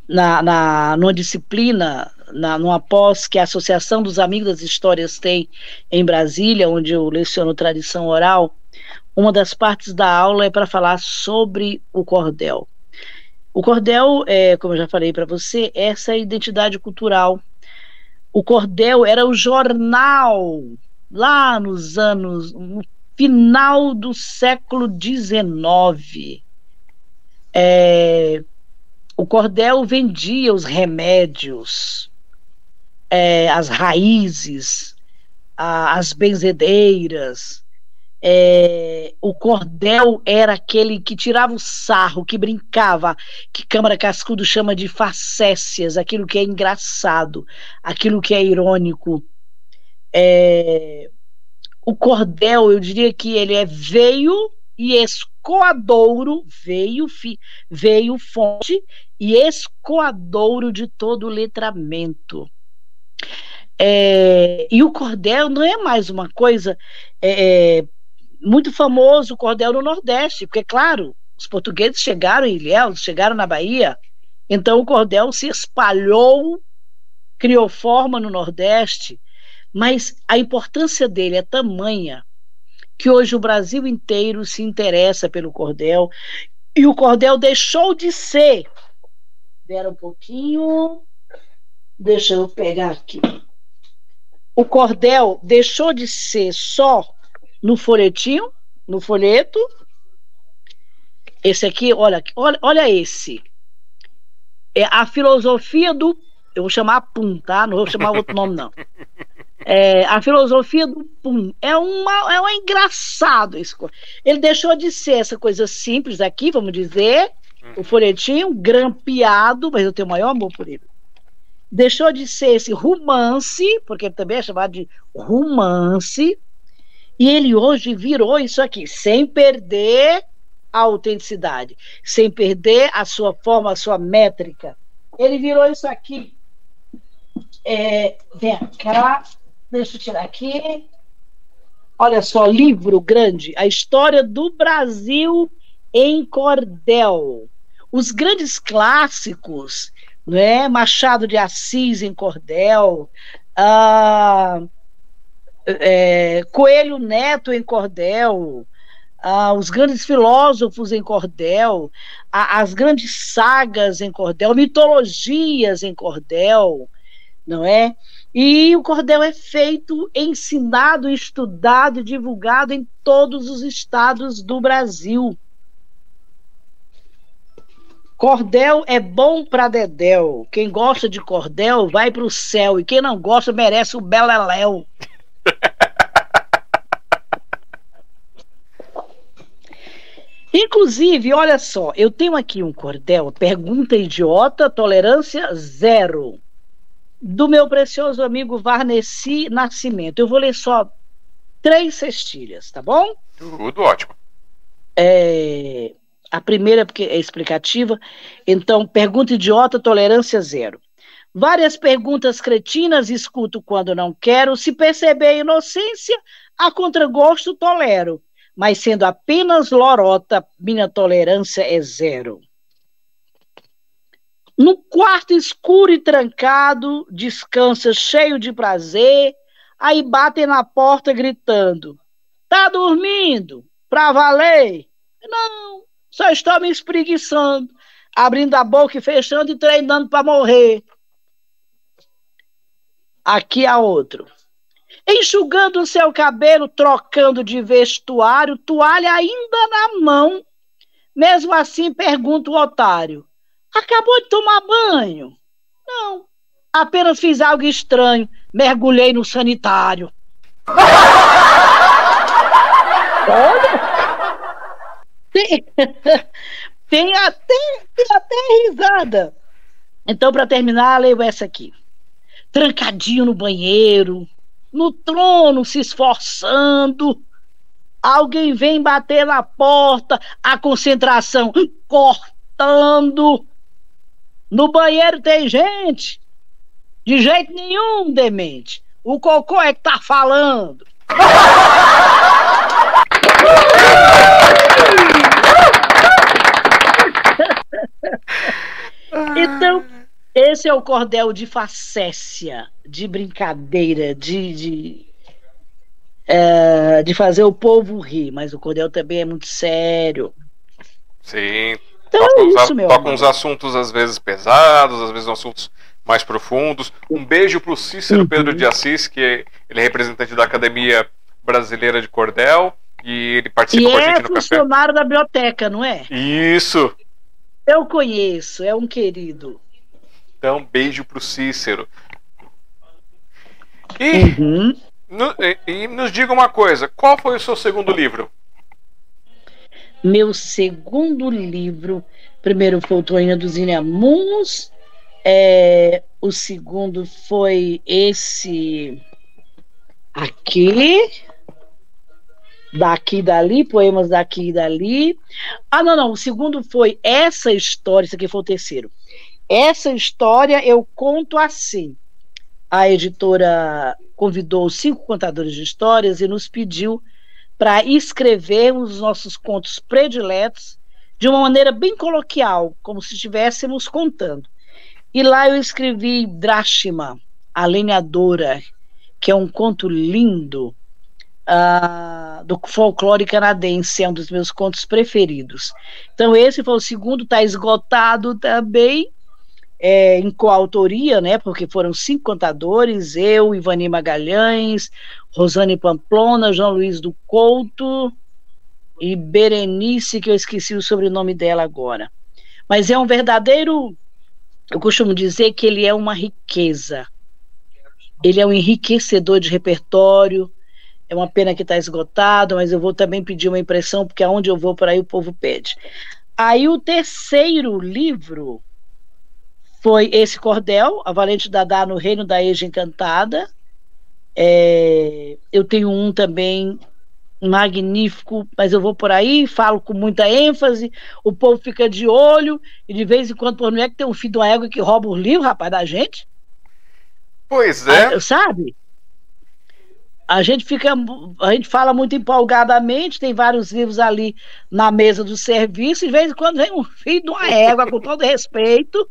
na, na, numa disciplina, na, numa pós que a Associação dos Amigos das Histórias tem em Brasília, onde eu leciono tradição oral, uma das partes da aula é para falar sobre o cordel. O cordel, é, como eu já falei para você, é essa identidade cultural o Cordel era o jornal lá nos anos, no final do século XIX. É, o Cordel vendia os remédios, é, as raízes, a, as benzedeiras, é, o cordel era aquele que tirava o sarro, que brincava, que Câmara Cascudo chama de facécias, aquilo que é engraçado, aquilo que é irônico. É, o cordel, eu diria que ele é veio e escoadouro, veio, fi, veio fonte e escoadouro de todo o letramento. É, e o cordel não é mais uma coisa é, muito famoso o cordel no Nordeste, porque, claro, os portugueses chegaram em Ilhéus, chegaram na Bahia, então o cordel se espalhou, criou forma no Nordeste, mas a importância dele é tamanha que hoje o Brasil inteiro se interessa pelo cordel e o cordel deixou de ser. Espera um pouquinho. Deixa eu pegar aqui. O cordel deixou de ser só no folhetinho, no folheto. Esse aqui, olha, olha, olha esse. É a filosofia do. Eu vou chamar Pum, tá? Não vou chamar outro nome, não. É, a filosofia do Pum. É, uma, é um engraçado isso. Ele deixou de ser essa coisa simples aqui, vamos dizer, o folhetinho, grampeado, mas eu tenho o maior amor por ele. Deixou de ser esse romance, porque ele também é chamado de romance, e ele hoje virou isso aqui, sem perder a autenticidade, sem perder a sua forma, a sua métrica. Ele virou isso aqui. É, vem cá, deixa eu tirar aqui. Olha só, livro grande, a história do Brasil em cordel. Os grandes clássicos, né? Machado de Assis em cordel, ah, é, Coelho Neto em cordel, ah, os grandes filósofos em cordel, a, as grandes sagas em cordel, mitologias em cordel, não é? E o cordel é feito, ensinado, estudado e divulgado em todos os estados do Brasil. Cordel é bom para Dedéu. Quem gosta de cordel vai para o céu. E quem não gosta merece o beleléu. Inclusive, olha só, eu tenho aqui um cordel, pergunta idiota, tolerância zero, do meu precioso amigo Varnesi Nascimento. Eu vou ler só três cestilhas, tá bom? Tudo ótimo. É, a primeira, porque é explicativa. Então, pergunta idiota, tolerância zero. Várias perguntas cretinas escuto quando não quero. Se perceber inocência, a contragosto tolero. Mas sendo apenas lorota, minha tolerância é zero. No quarto escuro e trancado, descansa cheio de prazer, aí batem na porta gritando: Tá dormindo? Pra valer? Não, só estou me espreguiçando, abrindo a boca e fechando e treinando para morrer. Aqui a outro. Enxugando o seu cabelo, trocando de vestuário, toalha ainda na mão. Mesmo assim, pergunta o otário: Acabou de tomar banho? Não. Apenas fiz algo estranho. Mergulhei no sanitário. Tem, tem, até, tem até risada. Então, para terminar, leio essa aqui. Trancadinho no banheiro, no trono, se esforçando. Alguém vem bater na porta, a concentração cortando. No banheiro tem gente. De jeito nenhum, demente. O cocô é que tá falando. então, esse é o cordel de facécia, de brincadeira, de, de, é, de fazer o povo rir. Mas o cordel também é muito sério. Sim. Então toca é isso, meu toca uns assuntos às vezes pesados, às vezes assuntos mais profundos. Um beijo para o Cícero uhum. Pedro de Assis, que ele é representante da Academia Brasileira de Cordel. E ele participa e com a gente é no funcionário da biblioteca, não é? Isso. Eu conheço, é um querido. Então, beijo pro Cícero. E, uhum. no, e, e, nos diga uma coisa: qual foi o seu segundo livro? Meu segundo livro, primeiro foi o Toinha dos Inamuns, é, o segundo foi esse aqui, daqui e dali, poemas daqui e dali. Ah, não, não, o segundo foi essa história, isso aqui foi o terceiro. Essa história eu conto assim. A editora convidou cinco contadores de histórias e nos pediu para escrevermos os nossos contos prediletos de uma maneira bem coloquial, como se estivéssemos contando. E lá eu escrevi Drashima, a lenhadora, que é um conto lindo uh, do folclore canadense, é um dos meus contos preferidos. Então esse foi o segundo, está esgotado também, é, em coautoria, né, porque foram cinco contadores, eu, Ivani Magalhães, Rosane Pamplona, João Luiz do Couto e Berenice, que eu esqueci o sobrenome dela agora. Mas é um verdadeiro, eu costumo dizer que ele é uma riqueza. Ele é um enriquecedor de repertório. É uma pena que está esgotado, mas eu vou também pedir uma impressão, porque aonde eu vou por aí o povo pede. Aí o terceiro livro foi esse cordel, A Valente Dadá no Reino da Eja Encantada. É, eu tenho um também magnífico, mas eu vou por aí, falo com muita ênfase, o povo fica de olho, e de vez em quando, por não é que tem um filho de uma égua que rouba os livros, rapaz, da gente. Pois é. Ah, sabe? A gente fica, a gente fala muito empolgadamente, tem vários livros ali na mesa do serviço, e de vez em quando vem um filho de uma égua, com todo respeito,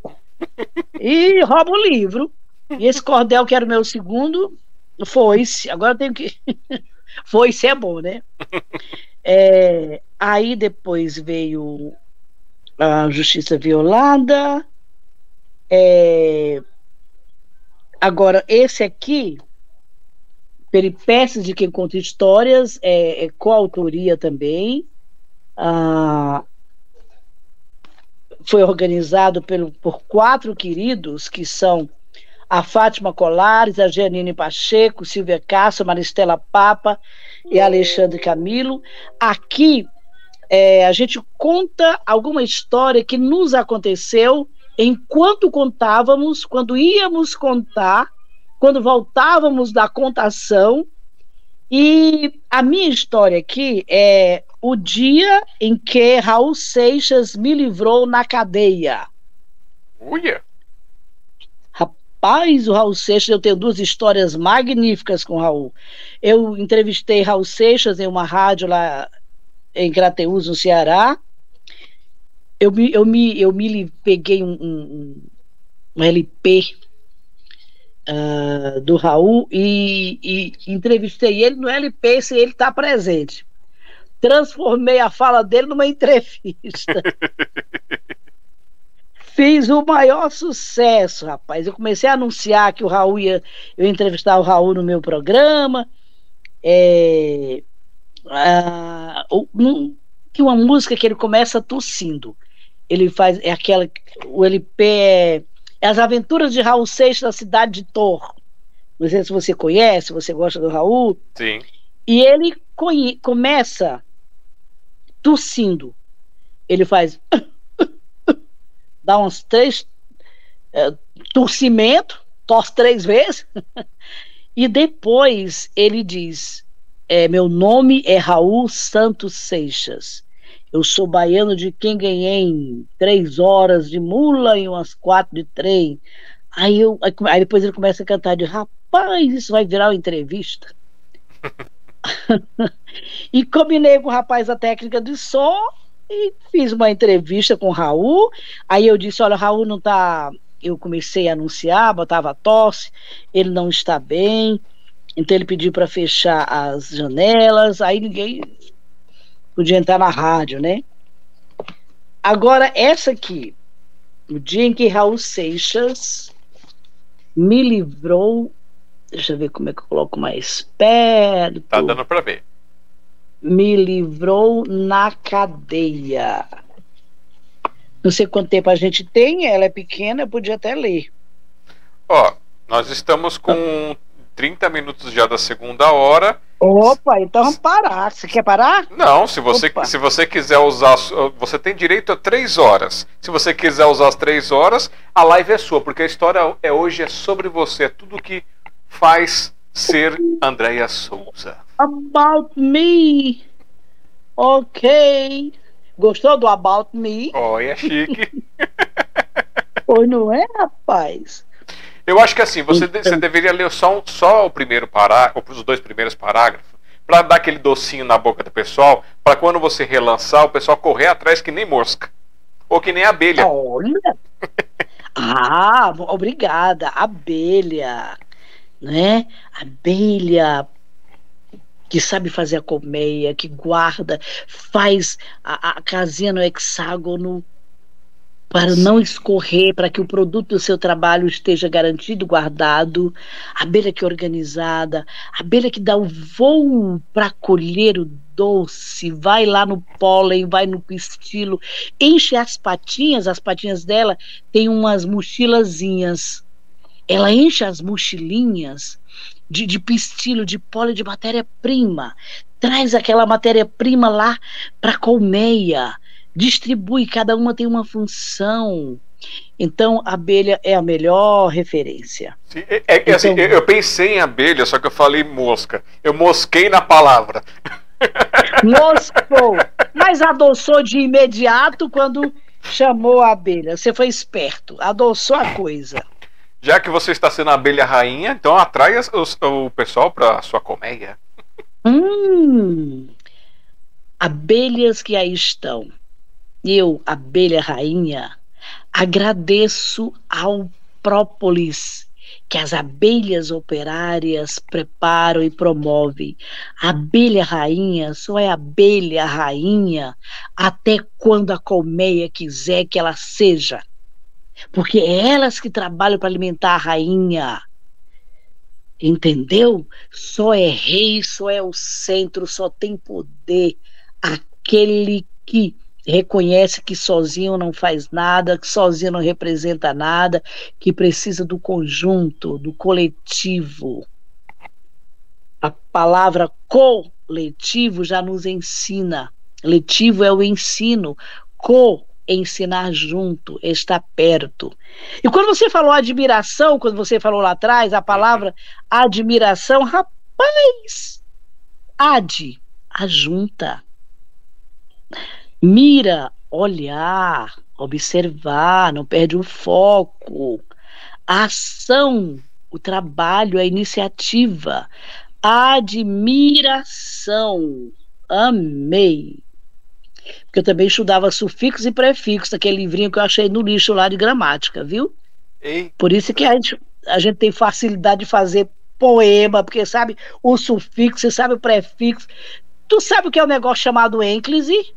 e rouba o livro. E esse cordel, que era o meu segundo, foi-se. Agora eu tenho que. foi-se é bom, né? É, aí depois veio a Justiça Violada. É, agora, esse aqui, Peripécias de Quem Conta Histórias, é, é coautoria também. Ah, foi organizado pelo, por quatro queridos, que são a Fátima Colares, a Janine Pacheco, Silvia Castro, Maristela Papa e Alexandre Camilo. Aqui é, a gente conta alguma história que nos aconteceu enquanto contávamos, quando íamos contar, quando voltávamos da contação. E a minha história aqui é o dia em que Raul Seixas me livrou na cadeia. Uia! Rapaz, o Raul Seixas, eu tenho duas histórias magníficas com o Raul. Eu entrevistei Raul Seixas em uma rádio lá em Crateús, no Ceará. Eu me, eu me, eu me peguei um, um, um LP uh, ah, do Raul e, e, entrevistei ele no LP se ele está presente transformei a fala dele numa entrevista. Fiz o maior sucesso, rapaz. Eu comecei a anunciar que o Raul ia, eu entrevistar o Raul no meu programa. É, um, que uma música que ele começa tossindo. Ele faz é aquela o LP é, é As Aventuras de Raul Seixas na cidade de Tor. Não sei se você conhece, se você gosta do Raul. Sim. E ele começa tossindo. Ele faz dá uns três é, torcimento, tosse três vezes, e depois ele diz: é, Meu nome é Raul Santos Seixas. Eu sou baiano de quem ganhei três horas de mula e umas quatro de trem. Aí, eu, aí depois ele começa a cantar de rapaz, isso vai virar uma entrevista. e combinei com o rapaz a técnica de som e fiz uma entrevista com o Raul. Aí eu disse: Olha, o Raul não está. Eu comecei a anunciar, botava tosse, ele não está bem. Então ele pediu para fechar as janelas. Aí ninguém podia entrar na rádio, né? Agora, essa aqui, o dia em que Raul Seixas me livrou. Deixa eu ver como é que eu coloco mais perto. Tá dando para ver me livrou na cadeia. Não sei quanto tempo a gente tem, ela é pequena, eu podia até ler. Ó, nós estamos com 30 minutos já da segunda hora. Opa, então vamos parar. Você quer parar? Não, se você, se você quiser usar. Você tem direito a três horas. Se você quiser usar as três horas, a live é sua, porque a história é hoje é sobre você, é tudo que faz ser Andréia Souza. About Me. Ok. Gostou do About Me? Olha, é chique. pois não é, rapaz? Eu acho que assim, você, então. você deveria ler só, só o primeiro parágrafo, os dois primeiros parágrafos, para dar aquele docinho na boca do pessoal, para quando você relançar, o pessoal correr atrás que nem mosca. Ou que nem abelha. Olha! ah, obrigada. Abelha. Né? Abelha, que sabe fazer a colmeia, que guarda, faz a, a casinha no hexágono para não escorrer, para que o produto do seu trabalho esteja garantido, guardado, abelha que é organizada, abelha que dá o voo para colher o doce, vai lá no pólen, vai no pistilo, enche as patinhas, as patinhas dela tem umas mochilazinhas. Ela enche as mochilinhas de, de pistilo, de pólen, de matéria-prima. Traz aquela matéria-prima lá para a colmeia, distribui, cada uma tem uma função. Então, a abelha é a melhor referência. Sim, é, é, então, assim, eu pensei em abelha, só que eu falei mosca. Eu mosquei na palavra. Moscou, mas adoçou de imediato quando chamou a abelha. Você foi esperto, adoçou a coisa. Já que você está sendo a abelha rainha, então atrai o, o pessoal para sua colmeia. Hum, abelhas que aí estão. Eu, abelha rainha, agradeço ao própolis que as abelhas operárias preparam e promovem. Abelha rainha só é abelha rainha até quando a colmeia quiser que ela seja porque é elas que trabalham para alimentar a rainha. Entendeu? Só é rei, só é o centro, só tem poder aquele que reconhece que sozinho não faz nada, que sozinho não representa nada, que precisa do conjunto, do coletivo. A palavra coletivo já nos ensina. Letivo é o ensino, co ensinar junto, estar perto. E quando você falou admiração, quando você falou lá atrás, a palavra admiração, rapaz, ad, ajunta. Mira, olhar, observar, não perde o foco. A ação, o trabalho, a iniciativa. Admiração. Amei. Porque eu também estudava sufixos e prefixos, aquele livrinho que eu achei no lixo lá de gramática, viu? Ei. Por isso que a gente, a gente tem facilidade de fazer poema, porque sabe o sufixo, você sabe o prefixo. Tu sabe o que é um negócio chamado ênclise?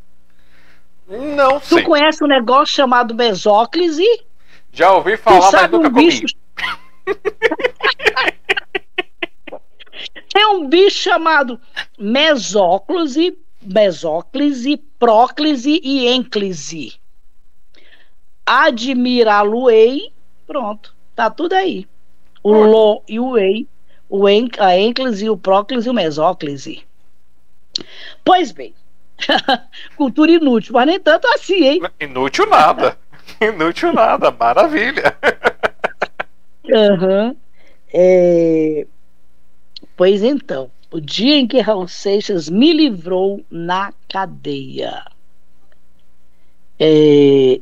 Não sei. Tu conhece um negócio chamado mesóclise? Já ouvi falar, mas nunca um bicho... Tem um bicho chamado mesóclise, mesóclise, próclise e ênclise. Admirá-lo-ei, pronto, tá tudo aí. O lo e o ei, o en, a ênclise, o próclise e o mesóclise. Pois bem, cultura inútil, mas nem tanto assim, hein? Inútil nada. Inútil nada, maravilha. Uhum. É... Pois então, o dia em que Raul Seixas me livrou na cadeia. É...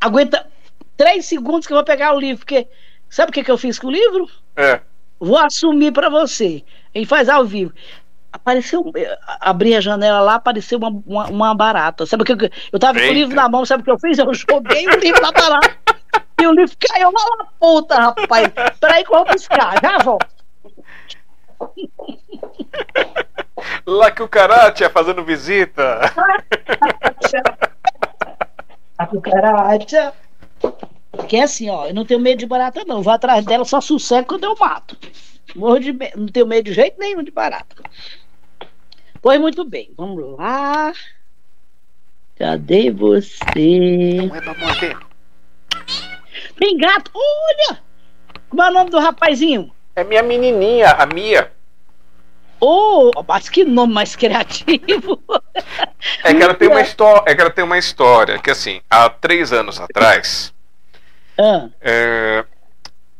Aguenta três segundos que eu vou pegar o livro, porque sabe o que, que eu fiz com o livro? É. Vou assumir para você. A gente faz ao vivo. Apareceu, abri a janela lá, apareceu uma, uma, uma barata. Sabe o que eu, eu tava Eita. com o livro na mão, sabe o que eu fiz? Eu joguei o livro na barata. e o livro caiu lá na puta, rapaz. Peraí que eu vou buscar, já volto. Lá que o Karatia fazendo visita. A cucaracha. Porque é assim, ó, eu não tenho medo de barata, não. Eu vou atrás dela, só sossego quando eu mato. Morro de medo, não tenho medo de jeito nenhum de barata. Pois muito bem, vamos lá. Cadê você? Não é pra morder. Tem gato, olha! Como é o nome do rapazinho? É minha menininha, a Mia. Oh, mas que nome mais criativo! É que ela tem uma história, é que ela tem uma história que assim, há três anos atrás, ah. é,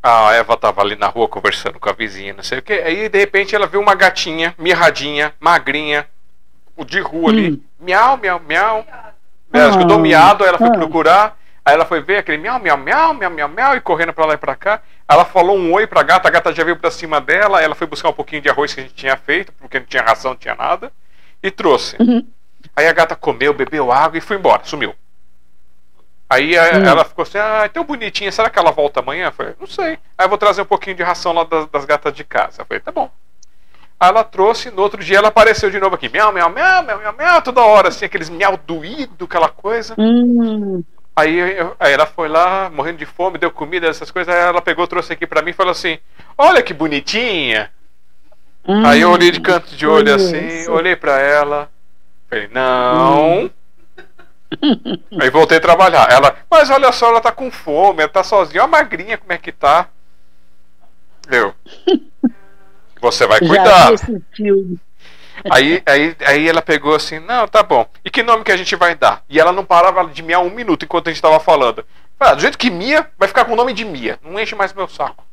a Eva tava ali na rua conversando com a vizinha, não sei o que, aí de repente ela viu uma gatinha, mirradinha, magrinha, de rua ali, hum. miau, miau, miau. Ela escutou miado, ela foi ah. procurar, aí ela foi ver aquele miau, miau, miau, miau, miau, miau, e correndo pra lá e pra cá. Ela falou um oi pra gata, a gata já veio pra cima dela, ela foi buscar um pouquinho de arroz que a gente tinha feito, porque não tinha ração, não tinha nada, e trouxe. Uhum. Aí a gata comeu, bebeu água e foi embora, sumiu. Aí a, uhum. ela ficou assim, ah, é tão bonitinha, será que ela volta amanhã? Eu falei, não sei. Aí eu vou trazer um pouquinho de ração lá das, das gatas de casa. Eu falei, tá bom. Aí ela trouxe, no outro dia ela apareceu de novo aqui, miau, miau, miau, miau, miau, miau toda hora, assim, aqueles miau doído, aquela coisa. Uhum. Aí, aí ela foi lá, morrendo de fome, deu comida, essas coisas. Aí ela pegou, trouxe aqui pra mim e falou assim: Olha que bonitinha. Hum, aí eu olhei de canto de olho assim, olhei pra ela. Falei: Não. Hum. aí voltei a trabalhar. Ela, mas olha só, ela tá com fome, ela tá sozinha, olha a magrinha como é que tá. Eu. Você vai cuidar. Aí, aí, aí ela pegou assim, não, tá bom. E que nome que a gente vai dar? E ela não parava de miar um minuto enquanto a gente estava falando. Ah, do jeito que Mia, vai ficar com o nome de Mia. Não enche mais meu saco.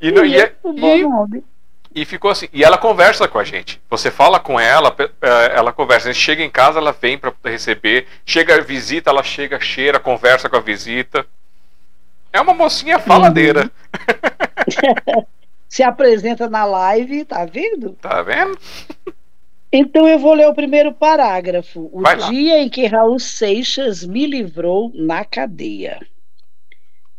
e, não, e, é, e, e, ficou assim. E ela conversa com a gente. Você fala com ela, é, ela conversa. A gente chega em casa, ela vem para receber. Chega visita, ela chega, cheira, conversa com a visita. É uma mocinha faladeira. se apresenta na live, tá vendo? Tá vendo? Então eu vou ler o primeiro parágrafo. O Vai dia lá. em que Raul Seixas me livrou na cadeia.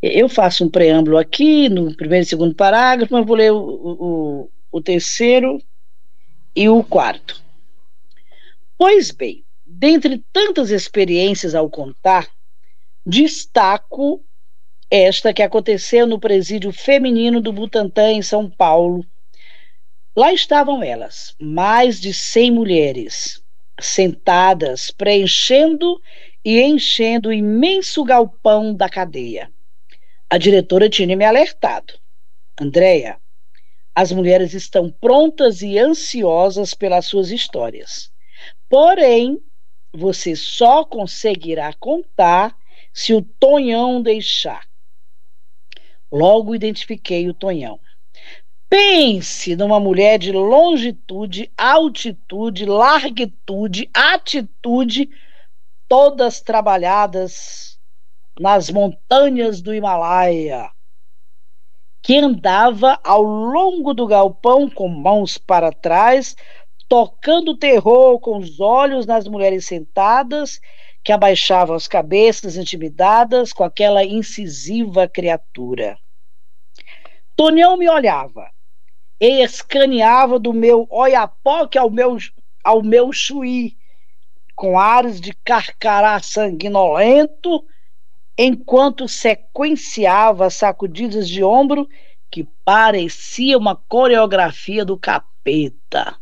Eu faço um preâmbulo aqui no primeiro e segundo parágrafo, mas vou ler o, o, o terceiro e o quarto. Pois bem, dentre tantas experiências ao contar, destaco esta que aconteceu no presídio feminino do Butantã, em São Paulo. Lá estavam elas, mais de 100 mulheres, sentadas, preenchendo e enchendo o imenso galpão da cadeia. A diretora tinha me alertado. Andréia, as mulheres estão prontas e ansiosas pelas suas histórias. Porém, você só conseguirá contar se o Tonhão deixar. Logo identifiquei o Tonhão. Pense numa mulher de longitude, altitude, larguitude, atitude, todas trabalhadas nas montanhas do Himalaia, que andava ao longo do galpão com mãos para trás, tocando terror com os olhos nas mulheres sentadas que abaixavam as cabeças intimidadas com aquela incisiva criatura. Tonião me olhava e escaneava do meu oiapoque ao meu, ao meu chuí, com ares de carcará sanguinolento enquanto sequenciava sacudidas de ombro que parecia uma coreografia do capeta.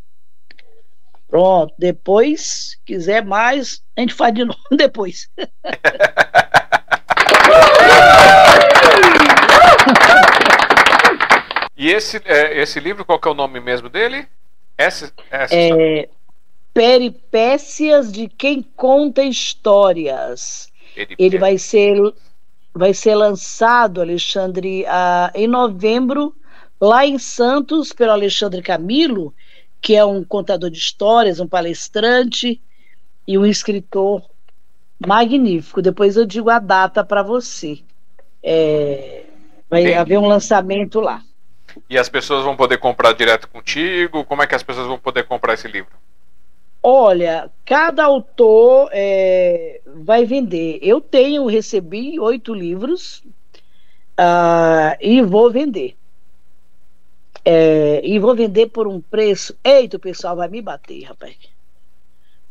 Pronto, depois, quiser mais, a gente faz de novo depois. e esse, é, esse livro, qual que é o nome mesmo dele? Essa, essa é, Peripécias de quem conta histórias. Ele vai ser vai ser lançado, Alexandre, uh, em novembro, lá em Santos, pelo Alexandre Camilo, que é um contador de histórias, um palestrante e um escritor magnífico. Depois eu digo a data para você. É, vai haver um lançamento lá. E as pessoas vão poder comprar direto contigo? Como é que as pessoas vão poder comprar esse livro? Olha, cada autor é, vai vender. Eu tenho, recebi oito livros uh, e vou vender. É, e vou vender por um preço. Eita, o pessoal vai me bater, rapaz.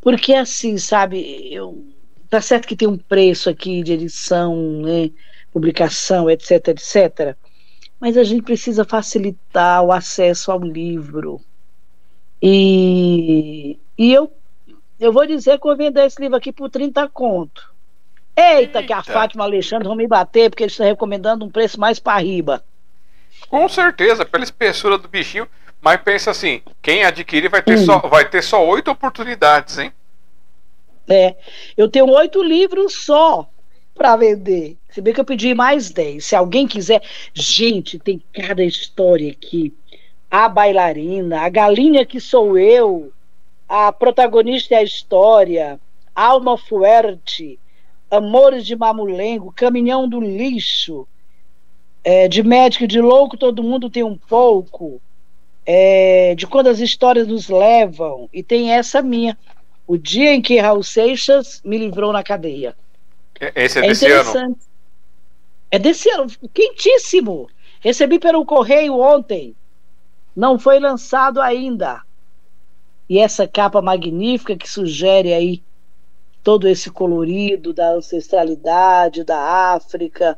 Porque assim, sabe, eu, tá certo que tem um preço aqui de edição, né, publicação, etc, etc. Mas a gente precisa facilitar o acesso ao livro. E e eu, eu vou dizer que eu vou vender esse livro aqui por 30 conto. Eita, Eita. que a Fátima Alexandre vão me bater, porque eles estão recomendando um preço mais para riba. Com certeza, pela espessura do bichinho. Mas pensa assim, quem adquirir vai ter, hum. só, vai ter só oito oportunidades, hein? É, eu tenho oito livros só para vender. Se bem que eu pedi mais dez. Se alguém quiser. Gente, tem cada história aqui. A bailarina, a galinha que sou eu, a protagonista é a história, Alma Fuerte, Amores de Mamulengo, Caminhão do Lixo, é, de médico e de louco todo mundo tem um pouco, é, de quando as histórias nos levam, e tem essa minha, o dia em que Raul Seixas me livrou na cadeia. Esse é, é desse ano? É desse ano, quentíssimo. Recebi pelo correio ontem. Não foi lançado ainda. E essa capa magnífica que sugere aí todo esse colorido da ancestralidade da África,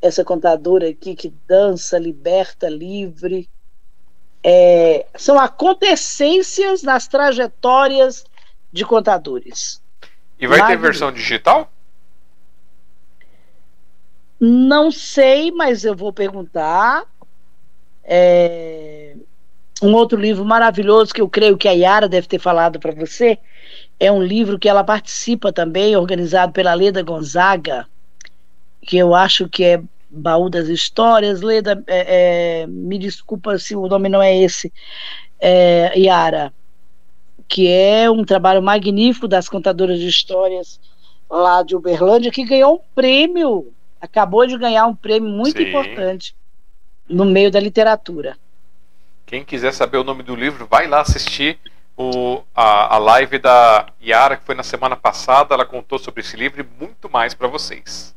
essa contadora aqui que dança, liberta, livre. É, são acontecências nas trajetórias de contadores. E vai ter versão digital? Não sei, mas eu vou perguntar. É, um outro livro maravilhoso que eu creio que a Yara deve ter falado para você é um livro que ela participa também, organizado pela Leda Gonzaga, que eu acho que é Baú das Histórias. Leda, é, é, me desculpa se o nome não é esse, é, Yara, que é um trabalho magnífico das contadoras de histórias lá de Uberlândia, que ganhou um prêmio, acabou de ganhar um prêmio muito Sim. importante no meio da literatura. Quem quiser saber o nome do livro, vai lá assistir o, a, a live da Yara, que foi na semana passada. Ela contou sobre esse livro e muito mais para vocês.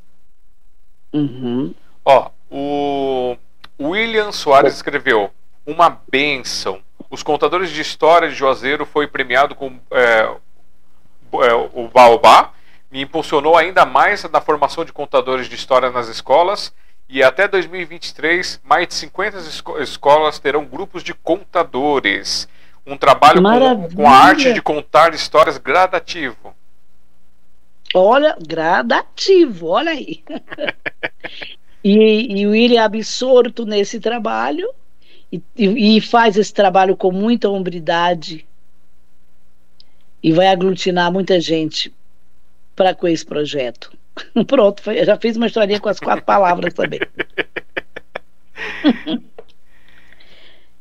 Uhum. Ó, o William Soares escreveu Uma Benção. Os contadores de história de Juazeiro foi premiado com é, é, o Baobá. Me impulsionou ainda mais na formação de contadores de história nas escolas e até 2023, mais de 50 esco escolas terão grupos de contadores. Um trabalho com, com, a arte de contar histórias gradativo. Olha, gradativo, olha aí. e, e o William é absorto nesse trabalho e, e, faz esse trabalho com muita hombridade e vai aglutinar muita gente para com esse projeto. Pronto, foi, já fiz uma historinha com as quatro palavras também.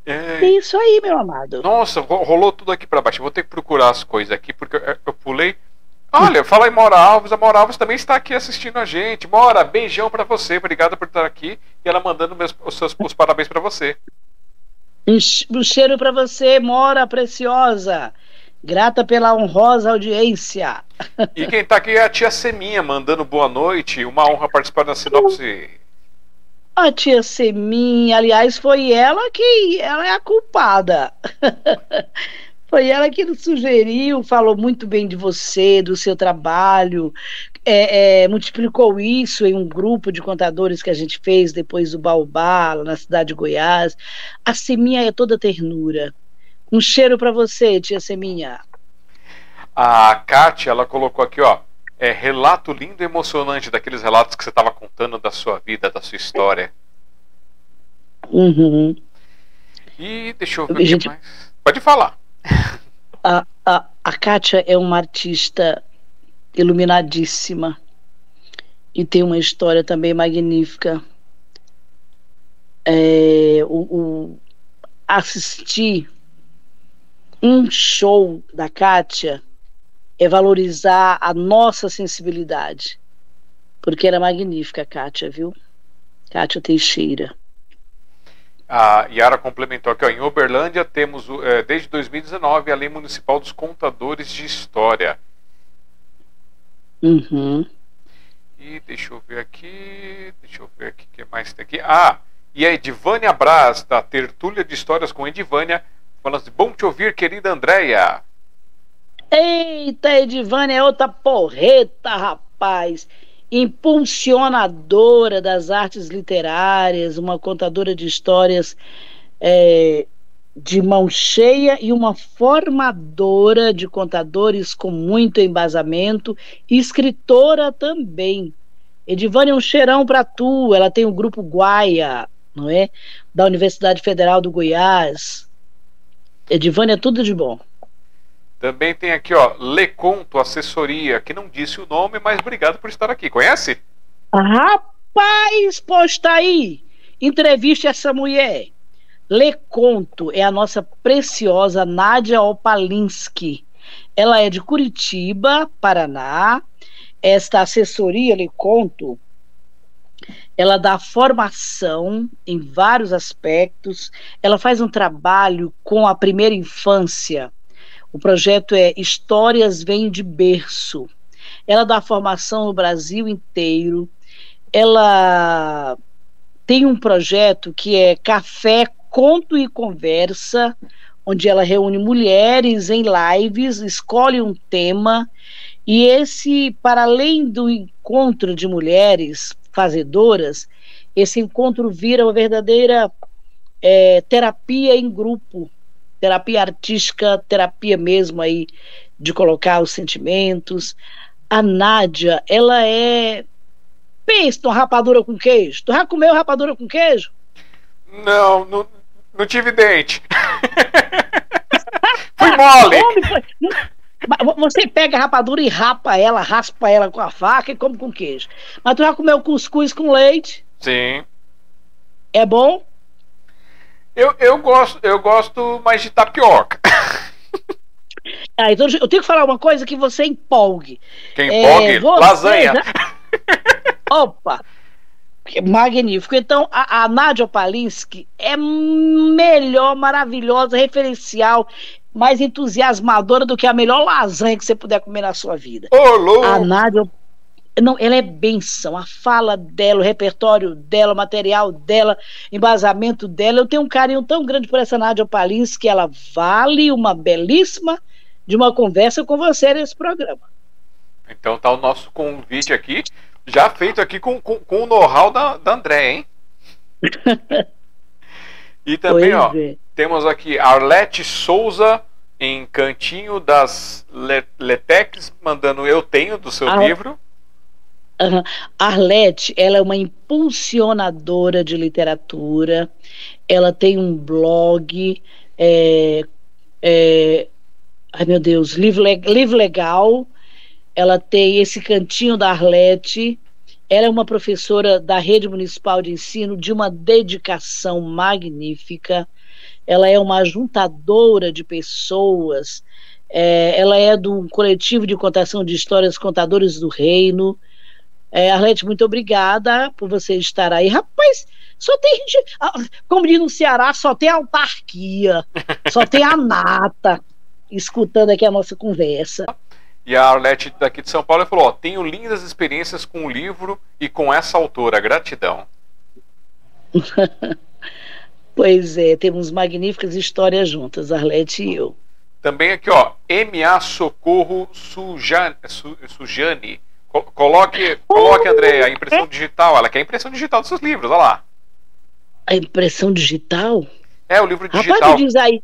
É... é isso aí, meu amado. Nossa, rolou tudo aqui para baixo. Vou ter que procurar as coisas aqui, porque eu, eu pulei. Olha, fala aí, Mora Alves. A Mora Alves também está aqui assistindo a gente. Mora, beijão para você. Obrigada por estar aqui. E ela mandando meus, os seus os parabéns para você. Um cheiro para você, Mora Preciosa. Grata pela honrosa audiência. E quem está aqui é a tia Seminha, mandando boa noite. Uma honra participar da sinopse. A tia Seminha, aliás, foi ela que ela é a culpada. foi ela que nos sugeriu, falou muito bem de você, do seu trabalho. é, é, multiplicou isso em um grupo de contadores que a gente fez depois do Baobá, lá na cidade de Goiás. A Seminha é toda ternura. Um cheiro para você, tia Seminha. A Kátia, ela colocou aqui, ó, é relato lindo e emocionante daqueles relatos que você estava contando da sua vida, da sua história. Uhum. E deixa eu ver o gente... mais. Pode falar. A, a, a Kátia é uma artista iluminadíssima e tem uma história também magnífica. É, o, o, assistir um show da Kátia é valorizar a nossa sensibilidade. Porque era magnífica, Kátia, viu? Kátia Teixeira. A Yara complementou aqui, ó, em Uberlândia temos, é, desde 2019, a Lei Municipal dos Contadores de História. Uhum. E deixa eu ver aqui. Deixa eu ver aqui o que mais tem aqui. Ah, e a Edivânia Braz, da Tertúlia de Histórias com Edivânia, falando assim: bom te ouvir, querida Andréia. Eita, Edivânia é outra porreta, rapaz. Impulsionadora das artes literárias, uma contadora de histórias é, de mão cheia e uma formadora de contadores com muito embasamento, e escritora também. Edivânia é um cheirão para tu, ela tem o grupo Guaia, não é? Da Universidade Federal do Goiás. Edivânia é tudo de bom. Também tem aqui, ó, Leconto Assessoria, que não disse o nome, mas obrigado por estar aqui. Conhece? Rapaz, posta aí. Entrevista essa mulher. Leconto é a nossa preciosa Nádia Opalinski. Ela é de Curitiba, Paraná. Esta assessoria Leconto, ela dá formação em vários aspectos. Ela faz um trabalho com a primeira infância. O projeto é Histórias Vêm de Berço. Ela dá formação no Brasil inteiro. Ela tem um projeto que é Café Conto e Conversa, onde ela reúne mulheres em lives, escolhe um tema, e esse, para além do encontro de mulheres fazedoras, esse encontro vira uma verdadeira é, terapia em grupo, terapia artística, terapia mesmo aí de colocar os sentimentos. A Nádia, ela é. Pensa uma rapadura com queijo. Tu já comeu rapadura com queijo? Não, não, não tive dente. Fui mole. Você pega a rapadura e rapa ela, raspa ela com a faca e come com queijo. Mas tu já comeu cuscuz com leite? Sim. É bom? Eu, eu, gosto, eu gosto mais de tapioca. Ah, então eu tenho que falar uma coisa que você empolgue. Quem empolgue? É, lasanha. Já... Opa! Magnífico. Então, a, a Nádia Palinski é melhor, maravilhosa, referencial, mais entusiasmadora do que a melhor lasanha que você puder comer na sua vida. Ô, A Nádia, não, ela é benção. A fala dela, o repertório dela, o material dela, embasamento dela. Eu tenho um carinho tão grande por essa Nádia Palinski que ela vale uma belíssima de uma conversa com você nesse programa. Então tá o nosso convite aqui já feito aqui com, com, com o know-how da, da André, hein? e também, pois ó, é. temos aqui Arlete Souza em Cantinho das Letex, mandando Eu Tenho do seu Ar... livro. Uhum. Arlete, ela é uma impulsionadora de literatura, ela tem um blog, é, é, ai meu Deus, livro, livro legal, ela tem esse cantinho da Arlete. Ela é uma professora da rede municipal de ensino de uma dedicação magnífica. Ela é uma ajuntadora de pessoas. É, ela é do coletivo de contação de histórias Contadores do Reino. É, Arlete, muito obrigada por você estar aí. Rapaz, só tem. Como diz no Ceará, só tem autarquia, só tem a nata escutando aqui a nossa conversa. E a Arlete daqui de São Paulo falou: ó, tenho lindas experiências com o livro e com essa autora. Gratidão. pois é, temos magníficas histórias juntas, Arlete e eu. Também aqui, ó, MA Socorro Sujane, Sujane Coloque, coloque, André, a impressão digital. Ela quer a impressão digital dos seus livros, olha lá. A impressão digital? É, o livro digital. Rapaz, diz aí.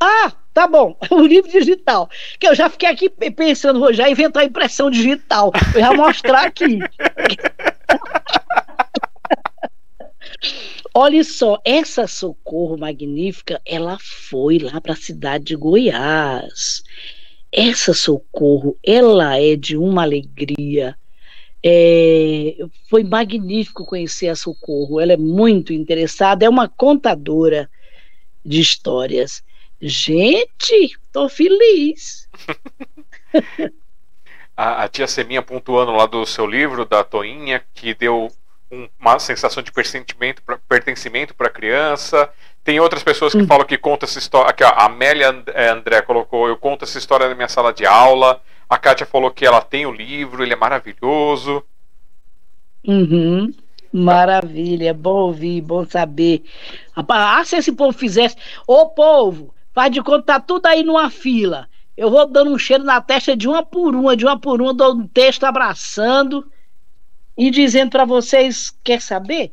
Ah, tá bom. O livro digital. Que eu já fiquei aqui pensando, vou já inventar a impressão digital. Eu já mostrar aqui. Olha só, essa Socorro Magnífica, ela foi lá para a cidade de Goiás. Essa Socorro, ela é de uma alegria. É, foi magnífico conhecer a Socorro. Ela é muito interessada, é uma contadora de histórias. Gente, tô feliz. a, a, tia Seminha pontuando lá do seu livro, da Toinha, que deu uma sensação de pertencimento para pertencimento a criança. Tem outras pessoas que falam que conta essa história. Aqui, ó, a Amélia é, André colocou: Eu conto essa história na minha sala de aula. A Kátia falou que ela tem o livro, ele é maravilhoso. Uhum. Maravilha, bom ouvir, bom saber. Ah, se esse povo fizesse. Ô povo, faz de conta tá tudo aí numa fila. Eu vou dando um cheiro na testa de uma por uma, de uma por uma, dou um texto abraçando e dizendo para vocês, quer saber?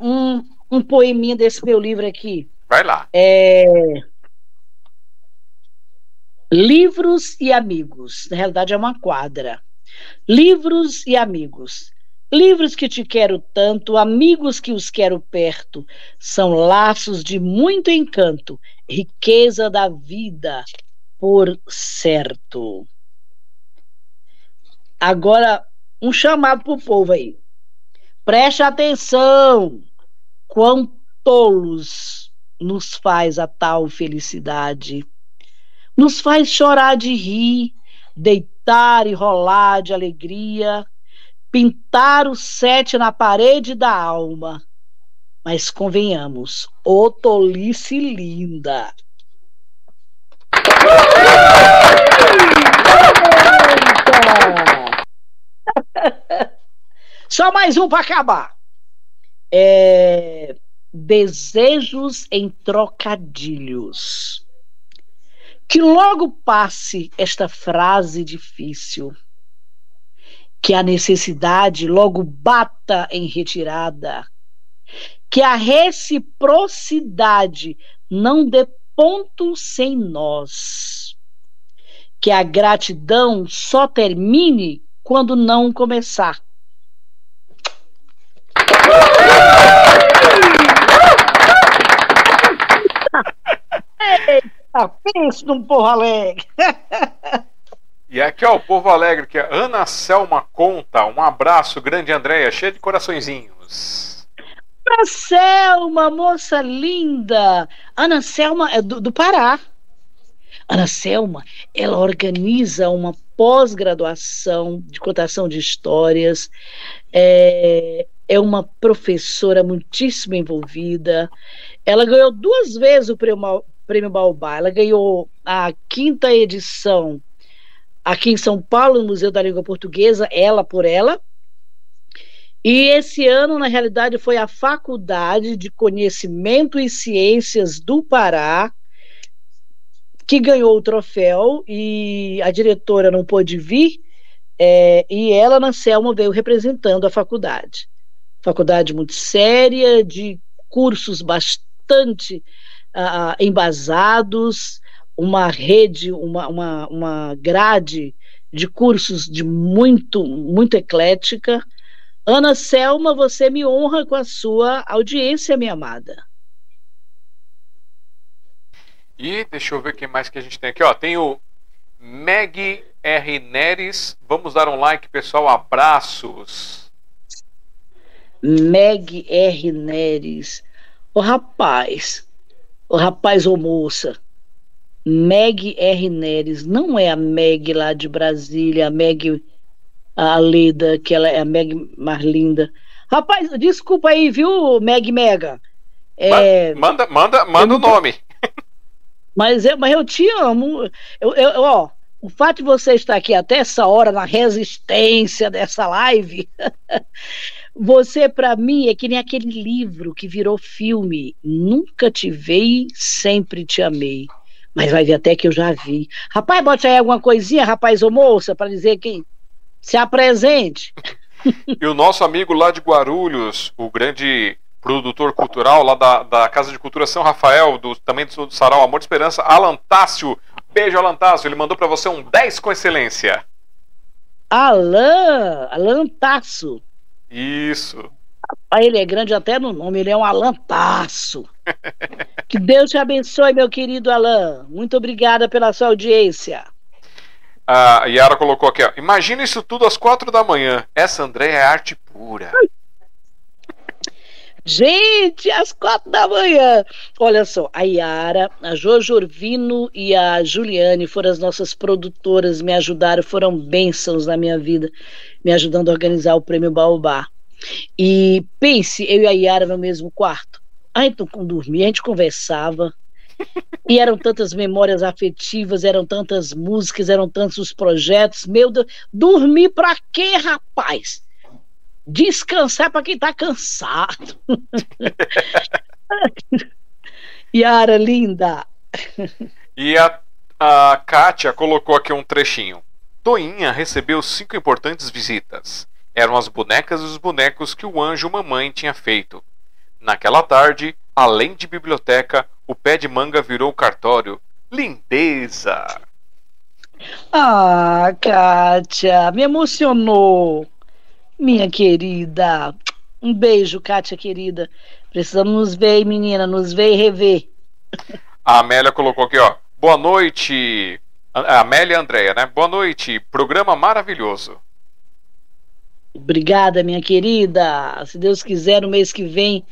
Um, um poeminha desse meu livro aqui. Vai lá. É... Livros e amigos. Na realidade, é uma quadra. Livros e amigos. Livros que te quero tanto, amigos que os quero perto, são laços de muito encanto, riqueza da vida, por certo. Agora, um chamado para o povo aí. Preste atenção! Quão tolos nos faz a tal felicidade. Nos faz chorar de rir, deitar e rolar de alegria, pintar o sete na parede da alma. Mas convenhamos, ô tolice linda. Só mais um para acabar. É, desejos em trocadilhos. Que logo passe esta frase difícil. Que a necessidade logo bata em retirada. Que a reciprocidade não dê ponto sem nós. Que a gratidão só termine quando não começar. Eita, pensa num povo alegre. E aqui, ó, o povo alegre, que é Ana Selma Conta. Um abraço grande, Andréia, cheio de coraçõezinhos. Ana Selma, moça linda. Ana Selma é do, do Pará. Ana Selma, ela organiza uma pós-graduação de contação de histórias, é, é uma professora muitíssimo envolvida. Ela ganhou duas vezes o prêmio, prêmio Baobá. Ela ganhou a quinta edição aqui em São Paulo, no Museu da Língua Portuguesa, ela por ela. E esse ano, na realidade, foi a Faculdade de Conhecimento e Ciências do Pará, que ganhou o troféu e a diretora não pôde vir, é, e ela, na Selma, veio representando a faculdade. Faculdade muito séria, de cursos bastante embasados, uma rede, uma, uma, uma grade de cursos de muito, muito eclética. Ana Selma, você me honra com a sua audiência, minha amada. E deixa eu ver o que mais que a gente tem aqui. Ó, tem o Meg R. Neres. Vamos dar um like, pessoal. Abraços. Meg R. Neres. O rapaz. O rapaz ou moça. Meg R. Neres. Não é a Meg lá de Brasília, a Meg a Leda, que ela é a Meg mais linda. Rapaz, desculpa aí, viu, Meg Mega? É, manda, manda, manda o nome. Mas eu, mas eu te amo. Eu, eu, ó, o fato de você estar aqui até essa hora na resistência dessa live, você para mim é que nem aquele livro que virou filme. Nunca te vi, sempre te amei. Mas vai ver até que eu já vi. Rapaz, bote aí alguma coisinha, rapaz ou moça, para dizer quem Se apresente. e o nosso amigo lá de Guarulhos, o grande produtor cultural lá da, da Casa de Cultura São Rafael, do, também do, do Sarau Amor de Esperança, Alan Tássio. Beijo, Alan Tássio. Ele mandou para você um 10 com excelência. Alan, Alan Tássio. Isso. Ele é grande até no nome, ele é um Alantaço. que Deus te abençoe, meu querido Alan. Muito obrigada pela sua audiência. A Yara colocou aqui, ó. Imagina isso tudo às quatro da manhã. Essa André é arte pura. Gente, às quatro da manhã. Olha só, a Yara, a Jojo Orvino e a Juliane foram as nossas produtoras, me ajudaram, foram bênçãos na minha vida, me ajudando a organizar o Prêmio Baobá. E pense, eu e a Yara no mesmo quarto. A gente não dormia, a gente conversava. E eram tantas memórias afetivas, eram tantas músicas, eram tantos os projetos. Meu Deus, dormir pra quê, rapaz? Descansar para quem tá cansado. Yara, linda. E a, a Kátia colocou aqui um trechinho. Toinha recebeu cinco importantes visitas. Eram as bonecas e os bonecos que o anjo mamãe tinha feito. Naquela tarde, além de biblioteca, o pé de manga virou cartório. Lindeza! Ah, Kátia, me emocionou. Minha querida. Um beijo, Kátia querida. Precisamos nos ver, menina, nos ver e rever. A Amélia colocou aqui, ó. Boa noite. A Amélia e Andréia, né? Boa noite. Programa maravilhoso. Obrigada, minha querida. Se Deus quiser, no mês que vem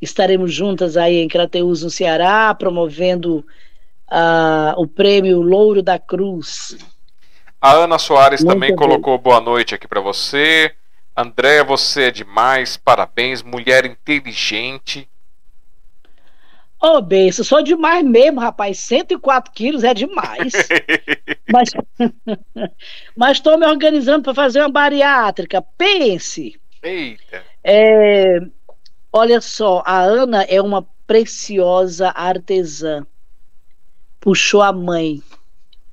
estaremos juntas aí em Crateus, no Ceará, promovendo uh, o prêmio Louro da Cruz. A Ana Soares Muito também bem. colocou boa noite aqui para você. Andréia, você é demais, parabéns, mulher inteligente. Ô, oh, Benção, sou demais mesmo, rapaz. 104 quilos é demais. mas mas estou me organizando para fazer uma bariátrica. Pense. Eita. É, olha só, a Ana é uma preciosa artesã. Puxou a mãe.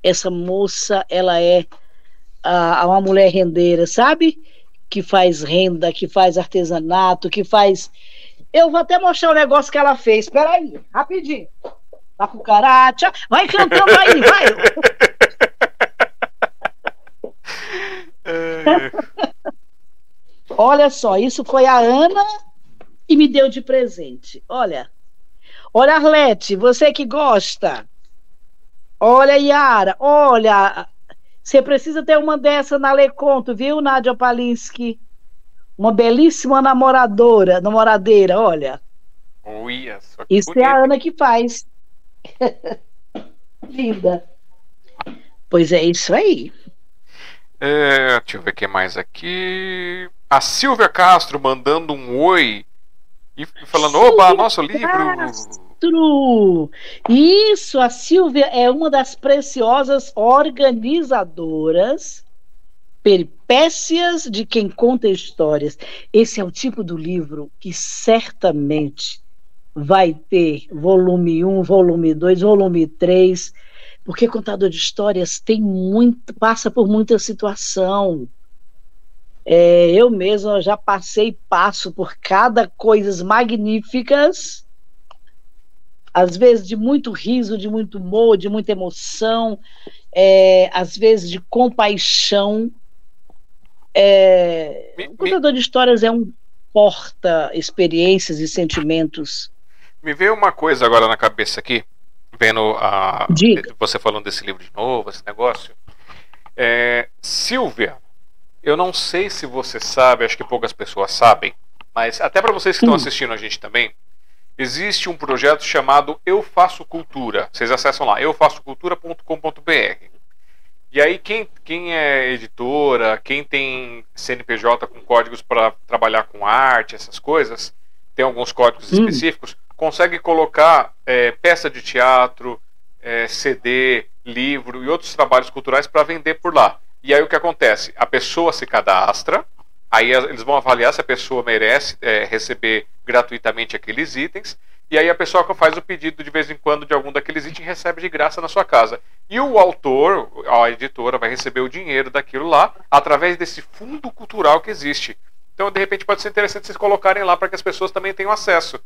Essa moça, ela é a, uma mulher rendeira, sabe? Que faz renda, que faz artesanato, que faz eu vou até mostrar o negócio que ela fez. Espera aí, rapidinho. Tá com cucaracha. Vai cantando aí, vai. Olha só, isso foi a Ana e me deu de presente. Olha. Olha, Arlete, você que gosta. Olha, Yara, olha. Você precisa ter uma dessa na Leconto, viu, Nádia Palinski? uma belíssima namoradora, namoradeira, olha. Uia, Isso bonito. é a Ana que faz. Linda. Pois é isso aí. É, deixa eu ver o que mais aqui. A Silvia Castro mandando um oi e falando: Silvia Oba, nosso livro. Castro. Isso, a Silvia é uma das preciosas organizadoras Peripécias de quem conta histórias. Esse é o tipo do livro que certamente vai ter volume 1, volume 2, volume 3, porque contador de histórias tem muito, passa por muita situação. É, eu mesma já passei passo por cada coisas magníficas, às vezes de muito riso, de muito humor, de muita emoção, é, às vezes de compaixão, é, me, o contador me... de histórias é um porta experiências e sentimentos. Me veio uma coisa agora na cabeça aqui, vendo a Diga. você falando desse livro de novo, esse negócio. É, Silvia, eu não sei se você sabe, acho que poucas pessoas sabem, mas até para vocês que estão hum. assistindo a gente também, existe um projeto chamado Eu Faço Cultura. Vocês acessam lá, eufassocultura.com.br. E aí, quem, quem é editora, quem tem CNPJ com códigos para trabalhar com arte, essas coisas, tem alguns códigos hum. específicos, consegue colocar é, peça de teatro, é, CD, livro e outros trabalhos culturais para vender por lá. E aí o que acontece? A pessoa se cadastra, aí eles vão avaliar se a pessoa merece é, receber gratuitamente aqueles itens, e aí a pessoa faz o pedido de vez em quando de algum daqueles itens recebe de graça na sua casa. E o autor, a editora, vai receber o dinheiro daquilo lá através desse fundo cultural que existe. Então, de repente, pode ser interessante vocês colocarem lá para que as pessoas também tenham acesso.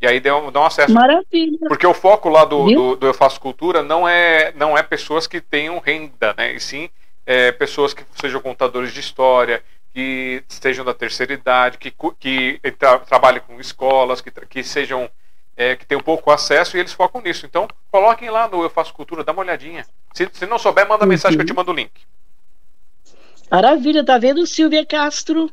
E aí dão, dão acesso. Maravilha. Porque o foco lá do, do, do, Eu Faço Cultura não é, não é pessoas que tenham renda, né? E sim é, pessoas que sejam contadores de história, que estejam da terceira idade, que, que tra trabalhem com escolas, que, que sejam é, que tenham pouco acesso e eles focam nisso. Então, coloquem lá no Eu Faço Cultura, dá uma olhadinha. Se, se não souber, manda uhum. mensagem que eu te mando o link. Maravilha, tá vendo, Silvia Castro?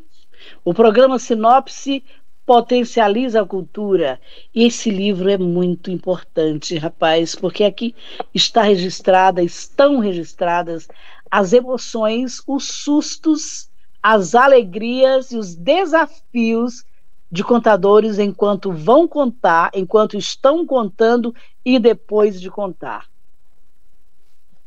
O programa Sinopse potencializa a cultura. E esse livro é muito importante, rapaz, porque aqui está registrada, estão registradas as emoções, os sustos, as alegrias e os desafios de contadores enquanto vão contar, enquanto estão contando e depois de contar.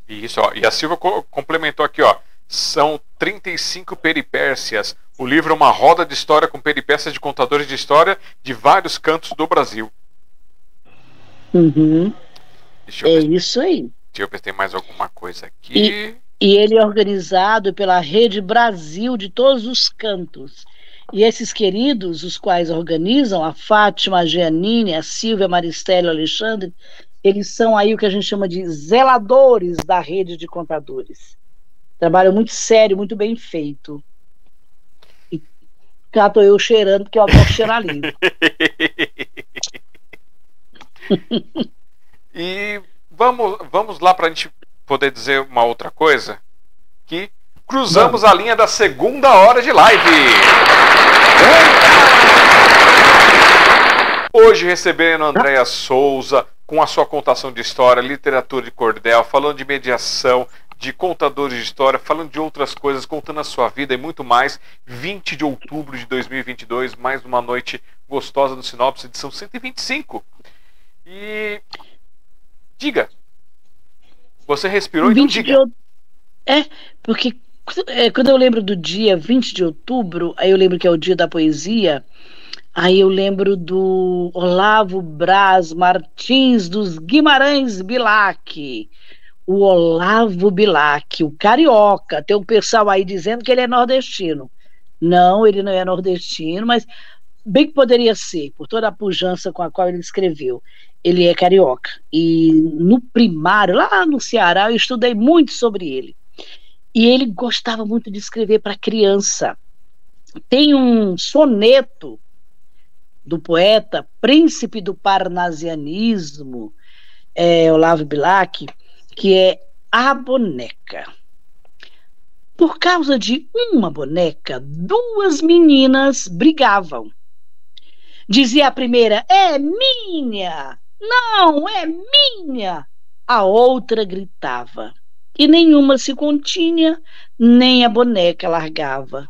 Isso, ó. E a Silva complementou aqui, ó. São 35 peripécias. O livro é uma roda de história com peripécias de contadores de história de vários cantos do Brasil. Uhum. é ver, isso aí. Deixa eu ver se tem mais alguma coisa aqui. E, e ele é organizado pela Rede Brasil de todos os cantos. E esses queridos, os quais organizam, a Fátima, a Giannini, a Silvia, a Maristela, o Alexandre, eles são aí o que a gente chama de zeladores da rede de contadores. Trabalho muito sério, muito bem feito. E cá estou eu cheirando, porque eu adoro cheirar livro. e vamos, vamos lá para a gente poder dizer uma outra coisa. Que cruzamos a linha da segunda hora de live. Hoje recebendo Andréa Souza com a sua contação de história, literatura de cordel, falando de mediação, de contadores de história, falando de outras coisas, contando a sua vida e muito mais. 20 de outubro de 2022, mais uma noite gostosa do Sinopse, edição 125. E diga, você respirou então diga. De... É, porque é, quando eu lembro do dia 20 de outubro, aí eu lembro que é o dia da poesia, aí eu lembro do Olavo Braz Martins dos Guimarães Bilac o Olavo Bilac, o carioca. Tem um pessoal aí dizendo que ele é nordestino. Não, ele não é nordestino, mas bem que poderia ser, por toda a pujança com a qual ele escreveu. Ele é carioca. E no primário, lá no Ceará, eu estudei muito sobre ele. E ele gostava muito de escrever para criança. Tem um soneto do poeta Príncipe do Parnasianismo, é, Olavo Bilac, que é a boneca. Por causa de uma boneca, duas meninas brigavam. Dizia a primeira: É minha! Não, é minha! A outra gritava. E nenhuma se continha, nem a boneca largava.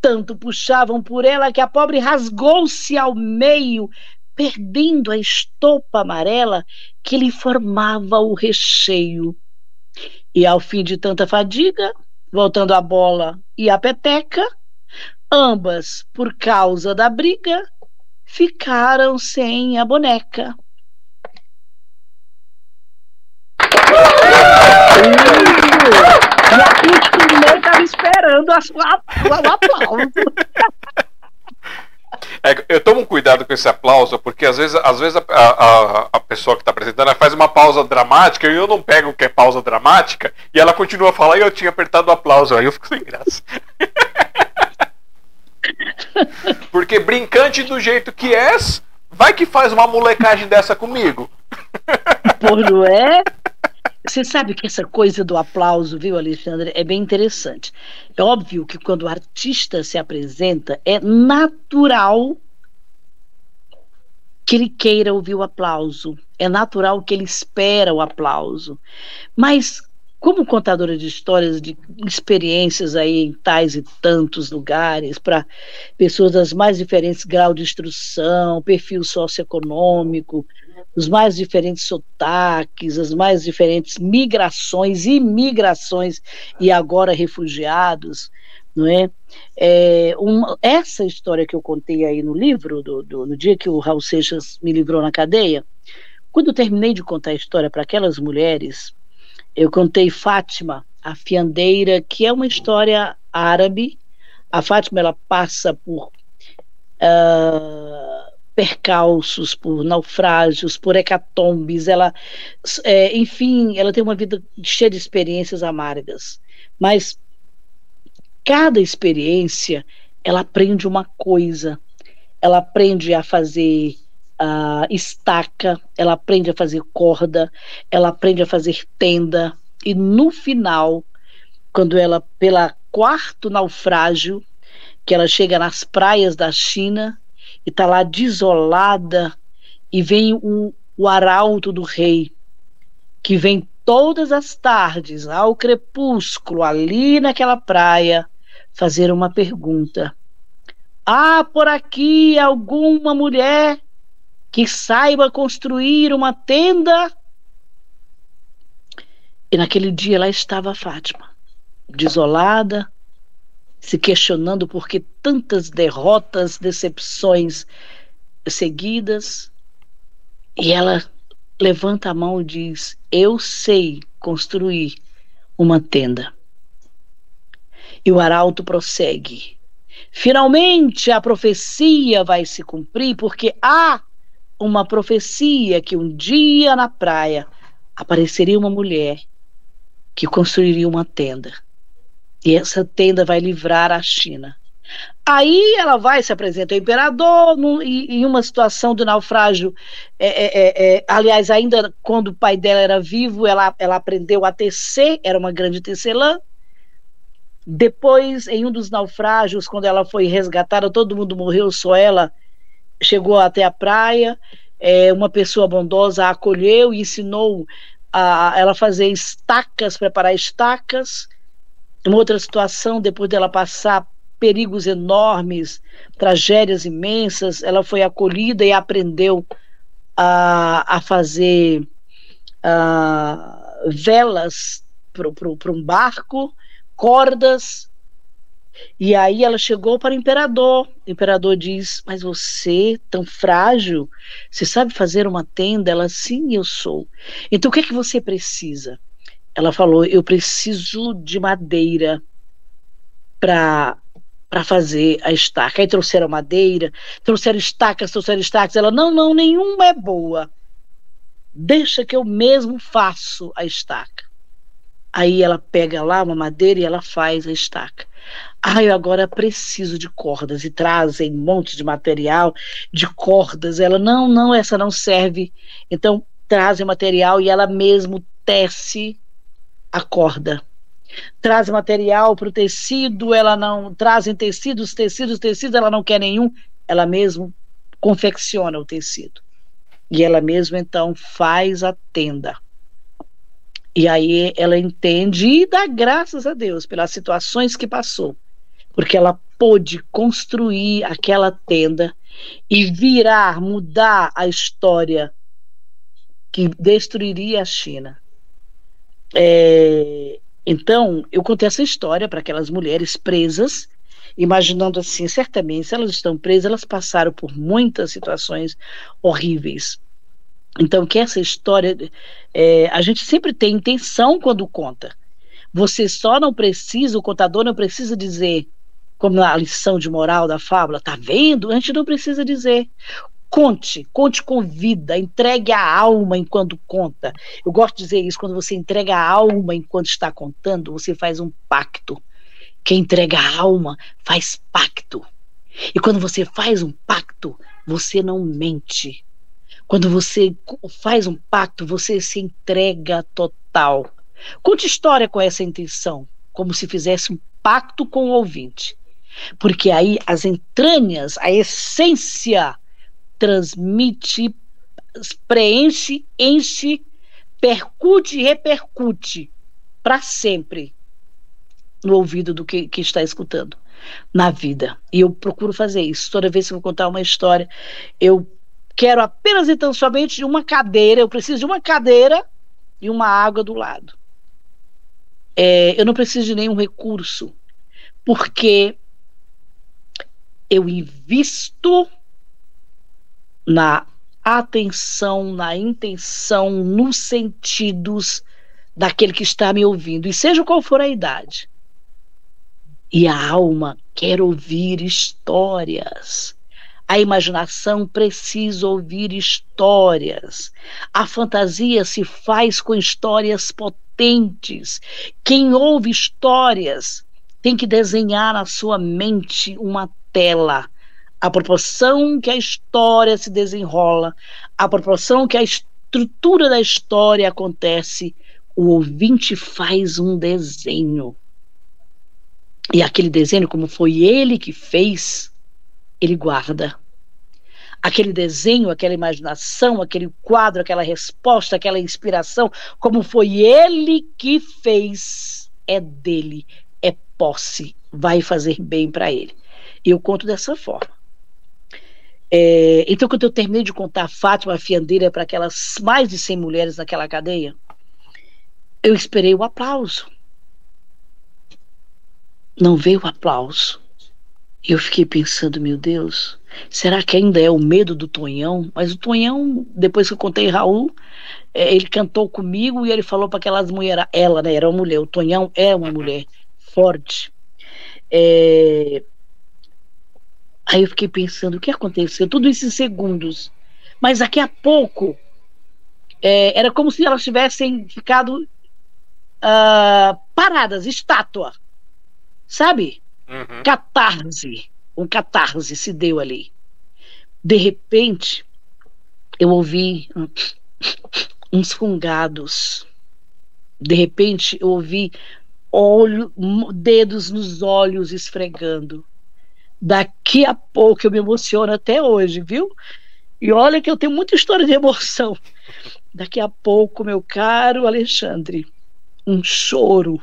Tanto puxavam por ela que a pobre rasgou-se ao meio, perdendo a estopa amarela que lhe formava o recheio. E ao fim de tanta fadiga, voltando a bola e a peteca, ambas, por causa da briga, ficaram sem a boneca. E a do meio estava esperando o aplauso. É, eu tomo cuidado com esse aplauso, porque às vezes, às vezes a, a, a pessoa que está apresentando faz uma pausa dramática e eu não pego o que é pausa dramática e ela continua a falar e eu tinha apertado o aplauso, aí eu fico sem graça. porque brincante do jeito que és, vai que faz uma molecagem dessa comigo. Por não é? Você sabe que essa coisa do aplauso, viu, Alexandre, é bem interessante. É óbvio que quando o artista se apresenta, é natural que ele queira ouvir o aplauso, é natural que ele espera o aplauso. Mas como contadora de histórias, de experiências aí em tais e tantos lugares, para pessoas das mais diferentes graus de instrução, perfil socioeconômico, os mais diferentes sotaques, as mais diferentes migrações, imigrações e agora refugiados, não é? é uma, essa história que eu contei aí no livro, do, do, no dia que o Raul Seixas me livrou na cadeia, quando eu terminei de contar a história para aquelas mulheres, eu contei Fátima, a fiandeira, que é uma história árabe. A Fátima ela passa por uh, percalços, por naufrágios, por hecatombes. Ela, é, enfim, ela tem uma vida cheia de experiências amargas. Mas cada experiência ela aprende uma coisa. Ela aprende a fazer uh, estaca, ela aprende a fazer corda, ela aprende a fazer tenda. E no final, quando ela, pela quarto naufrágio, que ela chega nas praias da China e está lá desolada, e vem o, arauto do rei, que vem todas as tardes, ao crepúsculo, ali naquela praia, fazer uma pergunta. Há por aqui alguma mulher que saiba construir uma tenda? E naquele dia lá estava Fátima, desolada, se questionando por que tantas derrotas, decepções seguidas. E ela levanta a mão e diz: Eu sei construir uma tenda. E o arauto prossegue. Finalmente a profecia vai se cumprir, porque há uma profecia que um dia na praia apareceria uma mulher que construiria uma tenda. E essa tenda vai livrar a China. Aí ela vai se apresenta ao imperador no, em, uma situação do naufrágio. É, é, é, é, aliás, ainda quando o pai dela era vivo, ela, ela aprendeu a tecer, era uma grande tecelã. Depois, em um dos naufrágios, quando ela foi resgatada, todo mundo morreu, só ela chegou até a praia. É, uma pessoa bondosa a acolheu e ensinou a, a ela fazer estacas, preparar estacas. Uma outra situação, depois dela passar perigos enormes, tragédias imensas, ela foi acolhida e aprendeu a, a fazer uh, velas para um barco cordas. E aí ela chegou para o imperador. O imperador diz: Mas você, tão frágil, você sabe fazer uma tenda? Ela, sim, eu sou. Então o que é que você precisa? Ela falou: Eu preciso de madeira para para fazer a estaca. Aí trouxeram madeira, trouxeram estacas, trouxeram estacas. Ela, não, não, nenhuma é boa. Deixa que eu mesmo faço a estaca. Aí ela pega lá uma madeira e ela faz a estaca. Ah, eu agora preciso de cordas e trazem um monte de material de cordas. Ela, não, não, essa não serve. Então trazem material e ela mesmo tece a corda. Traz material para o tecido, ela não. Trazem tecidos, tecidos, tecidos, ela não quer nenhum. Ela mesmo confecciona o tecido. E ela mesmo então faz a tenda. E aí ela entende e dá graças a Deus pelas situações que passou, porque ela pôde construir aquela tenda e virar, mudar a história que destruiria a China. É, então, eu contei essa história para aquelas mulheres presas, imaginando assim, certamente, se elas estão presas, elas passaram por muitas situações horríveis. Então, que essa história, é, a gente sempre tem intenção quando conta. Você só não precisa, o contador não precisa dizer, como na lição de moral da fábula, tá vendo? A gente não precisa dizer. Conte, conte com vida, entregue a alma enquanto conta. Eu gosto de dizer isso, quando você entrega a alma enquanto está contando, você faz um pacto. Quem entrega a alma faz pacto. E quando você faz um pacto, você não mente, quando você faz um pacto, você se entrega total. Conte história com essa intenção, como se fizesse um pacto com o ouvinte. Porque aí as entranhas, a essência, transmite, preenche, enche, percute e repercute para sempre no ouvido do que, que está escutando na vida. E eu procuro fazer isso. Toda vez que eu vou contar uma história, eu Quero apenas e tão somente uma cadeira, eu preciso de uma cadeira e uma água do lado. É, eu não preciso de nenhum recurso, porque eu invisto na atenção, na intenção, nos sentidos daquele que está me ouvindo, e seja qual for a idade. E a alma quer ouvir histórias. A imaginação precisa ouvir histórias. A fantasia se faz com histórias potentes. Quem ouve histórias tem que desenhar na sua mente uma tela. A proporção que a história se desenrola, a proporção que a estrutura da história acontece, o ouvinte faz um desenho. E aquele desenho, como foi ele que fez, ele guarda. Aquele desenho, aquela imaginação, aquele quadro, aquela resposta, aquela inspiração, como foi ele que fez, é dele, é posse, vai fazer bem para ele. Eu conto dessa forma. É, então, quando eu terminei de contar a Fátima a fiandeira para aquelas mais de 100 mulheres naquela cadeia, eu esperei o aplauso. Não veio o aplauso. E eu fiquei pensando, meu Deus, será que ainda é o medo do Tonhão? Mas o Tonhão, depois que eu contei Raul, é, ele cantou comigo e ele falou para aquelas mulheres, ela, né, era uma mulher, o Tonhão é uma mulher forte. É... Aí eu fiquei pensando, o que aconteceu? Tudo isso em segundos. Mas daqui a pouco, é, era como se elas tivessem ficado uh, paradas, estátua. Sabe? Uhum. Catarse. Um catarse se deu ali. De repente, eu ouvi uns fungados. De repente, eu ouvi olho, dedos nos olhos esfregando. Daqui a pouco eu me emociono até hoje, viu? E olha que eu tenho muita história de emoção. Daqui a pouco, meu caro Alexandre, um choro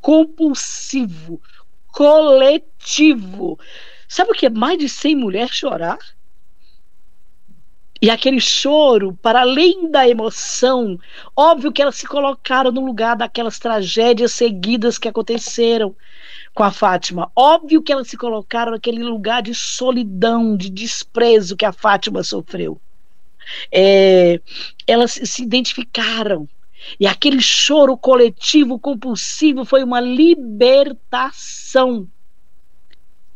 compulsivo, coletivo. Sabe o que é mais de 100 mulheres chorar? E aquele choro, para além da emoção, óbvio que elas se colocaram no lugar daquelas tragédias seguidas que aconteceram com a Fátima. Óbvio que elas se colocaram naquele lugar de solidão, de desprezo que a Fátima sofreu. É, elas se identificaram e aquele choro coletivo, compulsivo, foi uma libertação.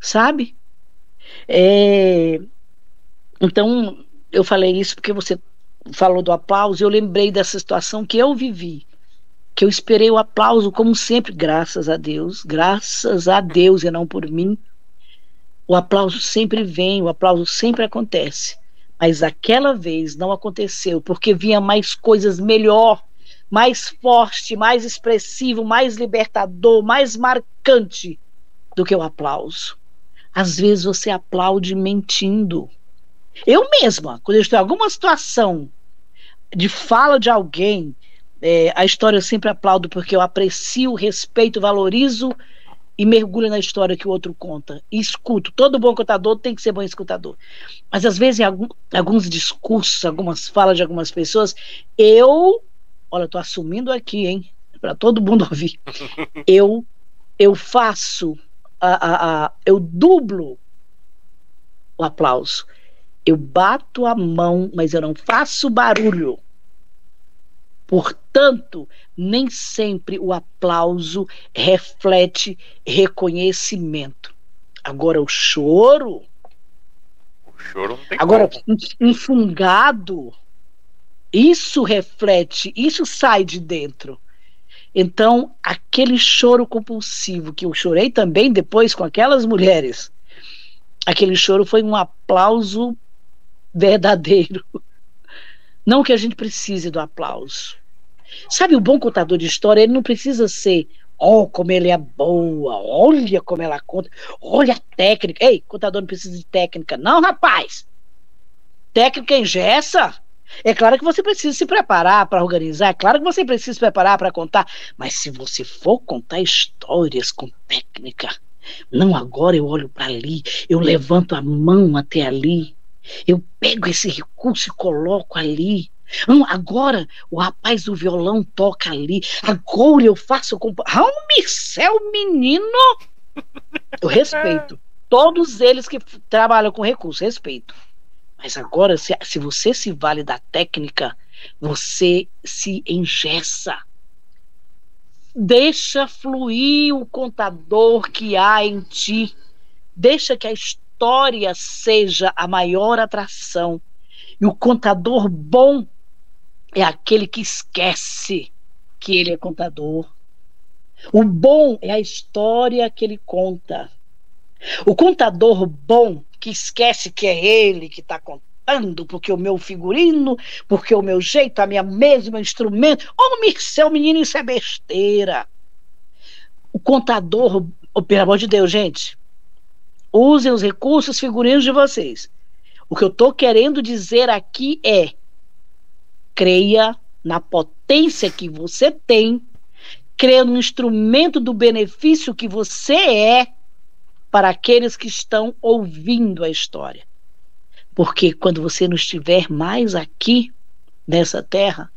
Sabe? É... Então, eu falei isso porque você falou do aplauso, eu lembrei dessa situação que eu vivi. Que eu esperei o aplauso, como sempre, graças a Deus, graças a Deus e não por mim. O aplauso sempre vem, o aplauso sempre acontece. Mas aquela vez não aconteceu, porque vinha mais coisas melhor mais forte, mais expressivo, mais libertador, mais marcante do que o aplauso. Às vezes você aplaude mentindo. Eu mesma, quando eu estou em alguma situação de fala de alguém, é, a história eu sempre aplaudo porque eu aprecio, respeito, valorizo e mergulho na história que o outro conta. E escuto. Todo bom contador tem que ser bom escutador. Mas às vezes em algum, alguns discursos, algumas falas de algumas pessoas, eu olha, estou assumindo aqui, hein, para todo mundo ouvir. eu eu faço a, a, a, eu dublo o aplauso. Eu bato a mão, mas eu não faço barulho. Portanto, nem sempre o aplauso reflete reconhecimento. Agora, o choro. O choro não tem Agora, um, um fungado isso reflete, isso sai de dentro. Então, aquele choro compulsivo que eu chorei também depois com aquelas mulheres, aquele choro foi um aplauso verdadeiro. Não que a gente precise do aplauso. Sabe, o bom contador de história, ele não precisa ser, oh, como ele é boa, olha como ela conta, olha a técnica. Ei, contador não precisa de técnica, não, rapaz. Técnica engessa. É claro que você precisa se preparar para organizar, é claro que você precisa se preparar para contar, mas se você for contar histórias com técnica, não agora eu olho para ali, eu levanto a mão até ali, eu pego esse recurso e coloco ali. Não, agora o rapaz do violão toca ali. Agora eu faço. Comp... Ah, céu, menino! Eu respeito. Todos eles que trabalham com recurso, respeito. Mas agora, se, se você se vale da técnica, você se engessa. Deixa fluir o contador que há em ti. Deixa que a história seja a maior atração. E o contador bom é aquele que esquece que ele é contador. O bom é a história que ele conta. O contador bom que esquece que é ele que está contando, porque o meu figurino, porque o meu jeito, a minha mesa, o meu instrumento. Homem, seu menino, isso é besteira. O contador, oh, pelo amor de Deus, gente, usem os recursos figurinos de vocês. O que eu estou querendo dizer aqui é: creia na potência que você tem, creia no instrumento do benefício que você é para aqueles que estão ouvindo a história. Porque quando você não estiver mais aqui, nessa terra,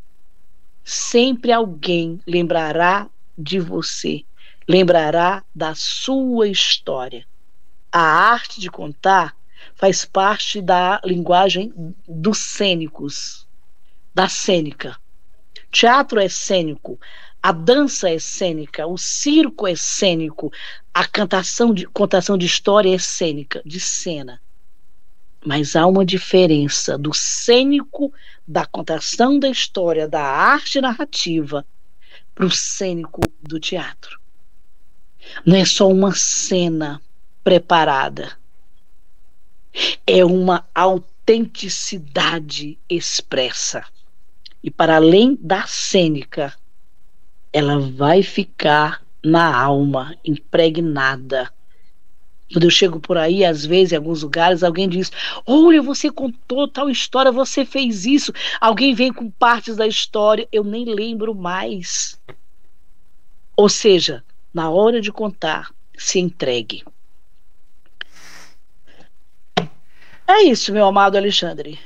sempre alguém lembrará de você, lembrará da sua história. A arte de contar faz parte da linguagem dos cênicos, da cênica. Teatro é cênico, a dança é cênica, o circo é cênico, a cantação de, contação de história é cênica, de cena. Mas há uma diferença do cênico, da contação da história, da arte narrativa, para o cênico do teatro. Não é só uma cena preparada, é uma autenticidade expressa. E para além da cênica, ela vai ficar na alma, impregnada. Quando eu chego por aí, às vezes, em alguns lugares, alguém diz: Olha, você contou tal história, você fez isso. Alguém vem com partes da história, eu nem lembro mais. Ou seja, na hora de contar, se entregue. É isso, meu amado Alexandre.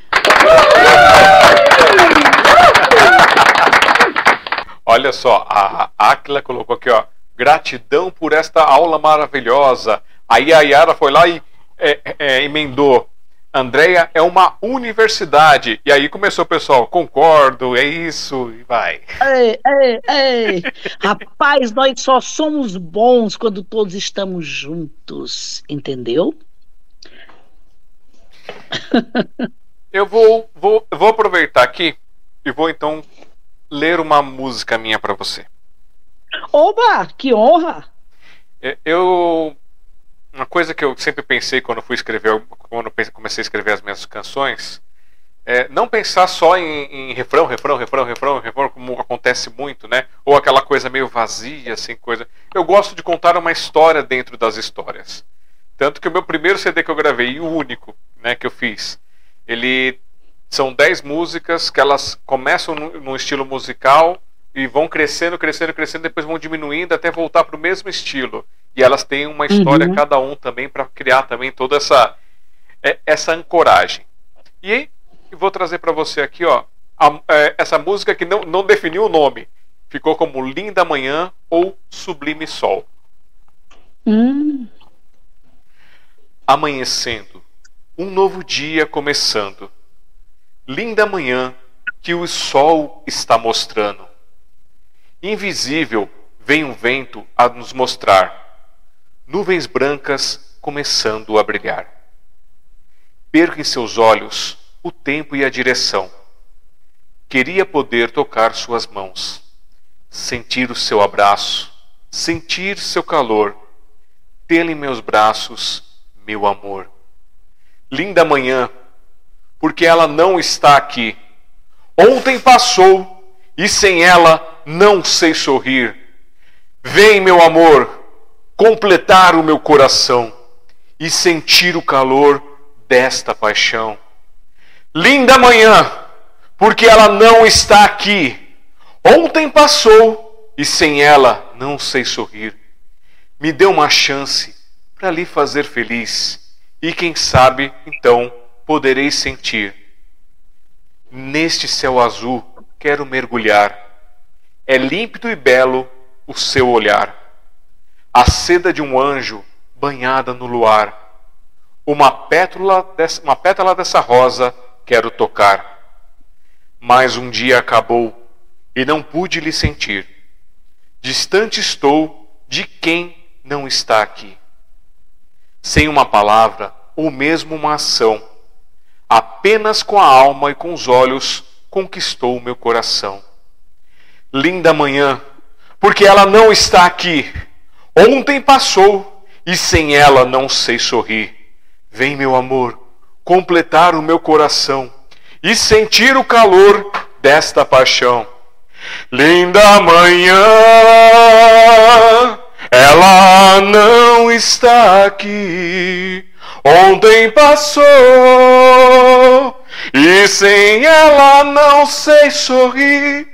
Olha só, a Aquila colocou aqui, ó. Gratidão por esta aula maravilhosa. Aí a Yara foi lá e é, é, emendou. Andréia é uma universidade. E aí começou o pessoal, concordo, é isso, e vai. Ei, ei, ei. Rapaz, nós só somos bons quando todos estamos juntos, entendeu? Eu vou, vou, vou aproveitar aqui e vou então ler uma música minha para você. Oba, que honra! É, eu uma coisa que eu sempre pensei quando fui escrever, quando comecei a escrever as minhas canções, é não pensar só em, em refrão, refrão, refrão, refrão, refrão, como acontece muito, né? Ou aquela coisa meio vazia, assim, coisa. Eu gosto de contar uma história dentro das histórias. Tanto que o meu primeiro CD que eu gravei, e o único, né, que eu fiz, ele são 10 músicas que elas começam num estilo musical e vão crescendo, crescendo, crescendo, depois vão diminuindo até voltar para o mesmo estilo. E elas têm uma história uhum. cada um também para criar também toda essa é, essa ancoragem. E aí, vou trazer para você aqui, ó, a, é, essa música que não, não definiu o nome. Ficou como Linda Manhã ou Sublime Sol. Hum. Amanhecendo, um novo dia começando linda manhã que o sol está mostrando. Invisível vem um vento a nos mostrar, nuvens brancas começando a brilhar. Perca em seus olhos o tempo e a direção. Queria poder tocar suas mãos, sentir o seu abraço, sentir seu calor, tê-lo em meus braços, meu amor. Linda manhã porque ela não está aqui. Ontem passou e sem ela não sei sorrir. Vem, meu amor, completar o meu coração e sentir o calor desta paixão. Linda manhã, porque ela não está aqui. Ontem passou e sem ela não sei sorrir. Me dê uma chance para lhe fazer feliz e quem sabe então podereis sentir. Neste céu azul quero mergulhar. É límpido e belo o seu olhar. a seda de um anjo banhada no luar. Uma pétala dessa, uma pétala dessa rosa quero tocar. Mas um dia acabou e não pude lhe sentir. Distante estou de quem não está aqui. Sem uma palavra ou mesmo uma ação, apenas com a alma e com os olhos conquistou o meu coração. Linda manhã, porque ela não está aqui. Ontem passou e sem ela não sei sorrir. Vem, meu amor, completar o meu coração e sentir o calor desta paixão. Linda manhã, ela não está aqui. Ontem passou e sem ela não sei sorrir.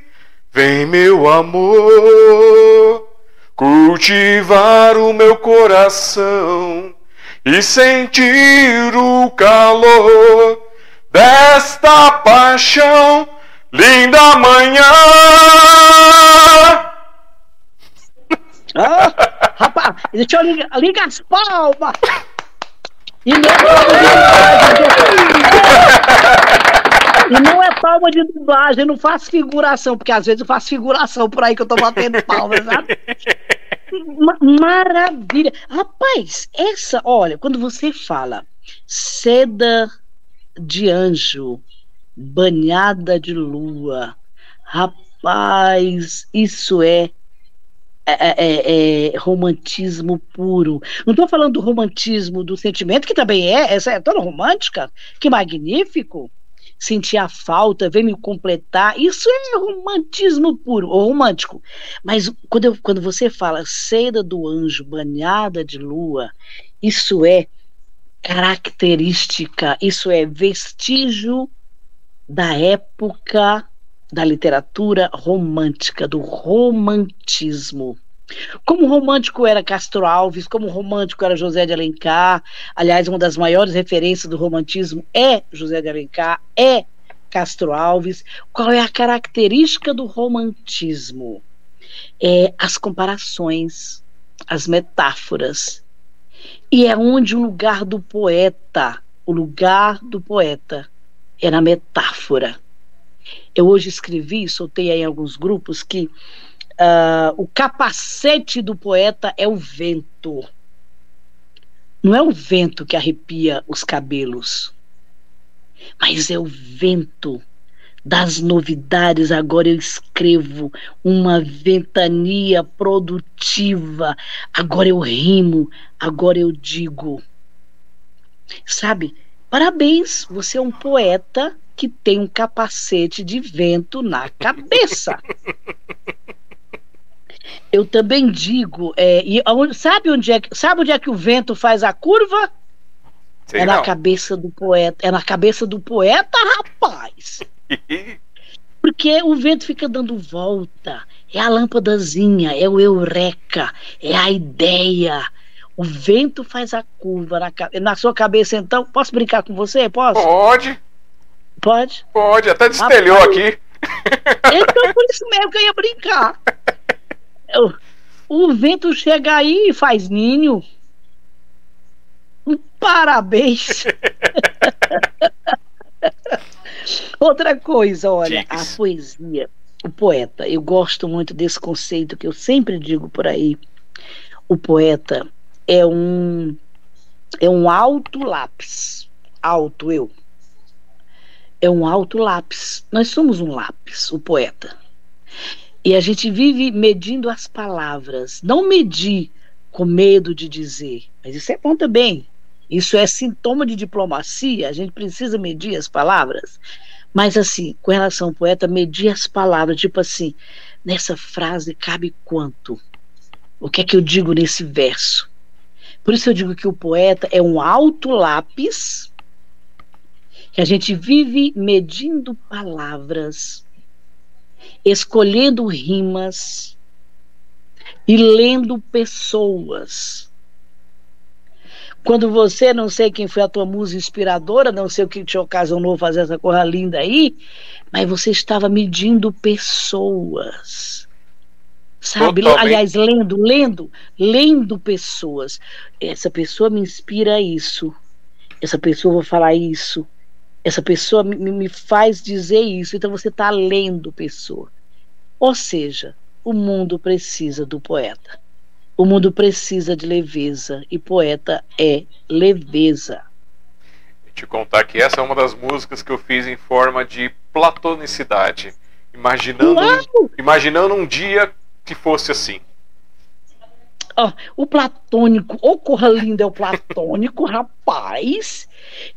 Vem, meu amor, cultivar o meu coração e sentir o calor desta paixão. Linda manhã! Ah, rapaz, deixa eu ligar, liga as palmas! E não, e não é palma de dublagem, não faço figuração, porque às vezes eu faço figuração por aí que eu tô batendo palmas, sabe? Maravilha! Rapaz, essa, olha, quando você fala seda de anjo, banhada de lua, rapaz, isso é é, é, é, é, romantismo puro. Não estou falando do romantismo do sentimento, que também é, essa é toda romântica, que magnífico. Sentir a falta, vem me completar, isso é romantismo puro, ou romântico. Mas quando, eu, quando você fala seda do anjo banhada de lua, isso é característica, isso é vestígio da época da literatura romântica, do romantismo. Como romântico era Castro Alves, como romântico era José de Alencar. Aliás, uma das maiores referências do romantismo é José de Alencar, é Castro Alves. Qual é a característica do romantismo? É as comparações, as metáforas. E é onde o lugar do poeta, o lugar do poeta é na metáfora eu hoje escrevi, soltei aí em alguns grupos, que uh, o capacete do poeta é o vento. Não é o vento que arrepia os cabelos, mas é o vento das novidades. Agora eu escrevo uma ventania produtiva. Agora eu rimo, agora eu digo. Sabe? Parabéns, você é um poeta que tem um capacete de vento na cabeça. Eu também digo, é, e sabe onde é sabe onde é que o vento faz a curva? Sei é não. na cabeça do poeta, é na cabeça do poeta, rapaz. Porque o vento fica dando volta, é a lâmpadazinha, é o eureka, é a ideia. O vento faz a curva na, na sua cabeça, então. Posso brincar com você? Posso? Pode. Pode? Pode, até destelhou aqui. Então por isso mesmo que eu ia brincar. o vento chega aí e faz ninho. Parabéns. Outra coisa, olha, a poesia, o poeta, eu gosto muito desse conceito que eu sempre digo por aí. O poeta é um é um alto lápis, alto eu, é um alto lápis. Nós somos um lápis, o poeta. E a gente vive medindo as palavras, não medir com medo de dizer. Mas isso é bom também. Isso é sintoma de diplomacia, a gente precisa medir as palavras. Mas assim, com relação ao poeta, medir as palavras, tipo assim, nessa frase cabe quanto? O que é que eu digo nesse verso? Por isso eu digo que o poeta é um alto lápis que a gente vive medindo palavras, escolhendo rimas e lendo pessoas. Quando você, não sei quem foi a tua musa inspiradora, não sei o que te ocasionou fazer essa coisa linda aí, mas você estava medindo pessoas. sabe? Totalmente. Aliás, lendo, lendo, lendo pessoas. Essa pessoa me inspira isso. Essa pessoa vai falar isso. Essa pessoa me, me faz dizer isso. Então você está lendo pessoa. Ou seja, o mundo precisa do poeta. O mundo precisa de leveza e poeta é leveza. Te contar que essa é uma das músicas que eu fiz em forma de platonicidade, imaginando, imaginando um dia que fosse assim. Oh, o platônico, o corra lindo é o platônico, rapaz.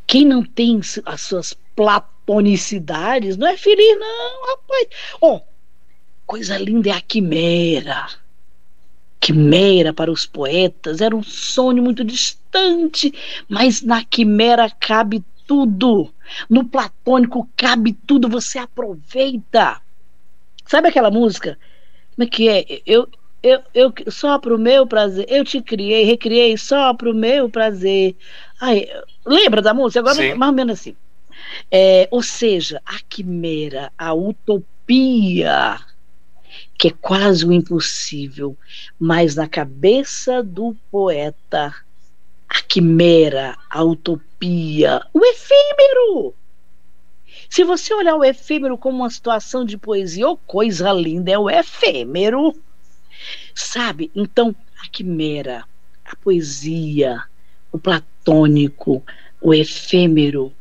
Quem não tem as suas platonicidades não é feliz, não, rapaz. Oh, coisa linda é a quimera. Quimera para os poetas era um sonho muito distante, mas na quimera cabe tudo. No platônico cabe tudo, você aproveita. Sabe aquela música? Como é que é? Eu, eu, eu só para o meu prazer. Eu te criei, recriei só para o meu prazer. Ai, lembra da música? Agora, Sim. mais ou menos assim. É, ou seja, a quimera, a utopia que é quase o impossível, mas na cabeça do poeta, a quimera, a utopia, o efêmero. Se você olhar o efêmero como uma situação de poesia, oh, coisa linda, é o efêmero. Sabe? Então, a quimera, a poesia, o platônico, o efêmero.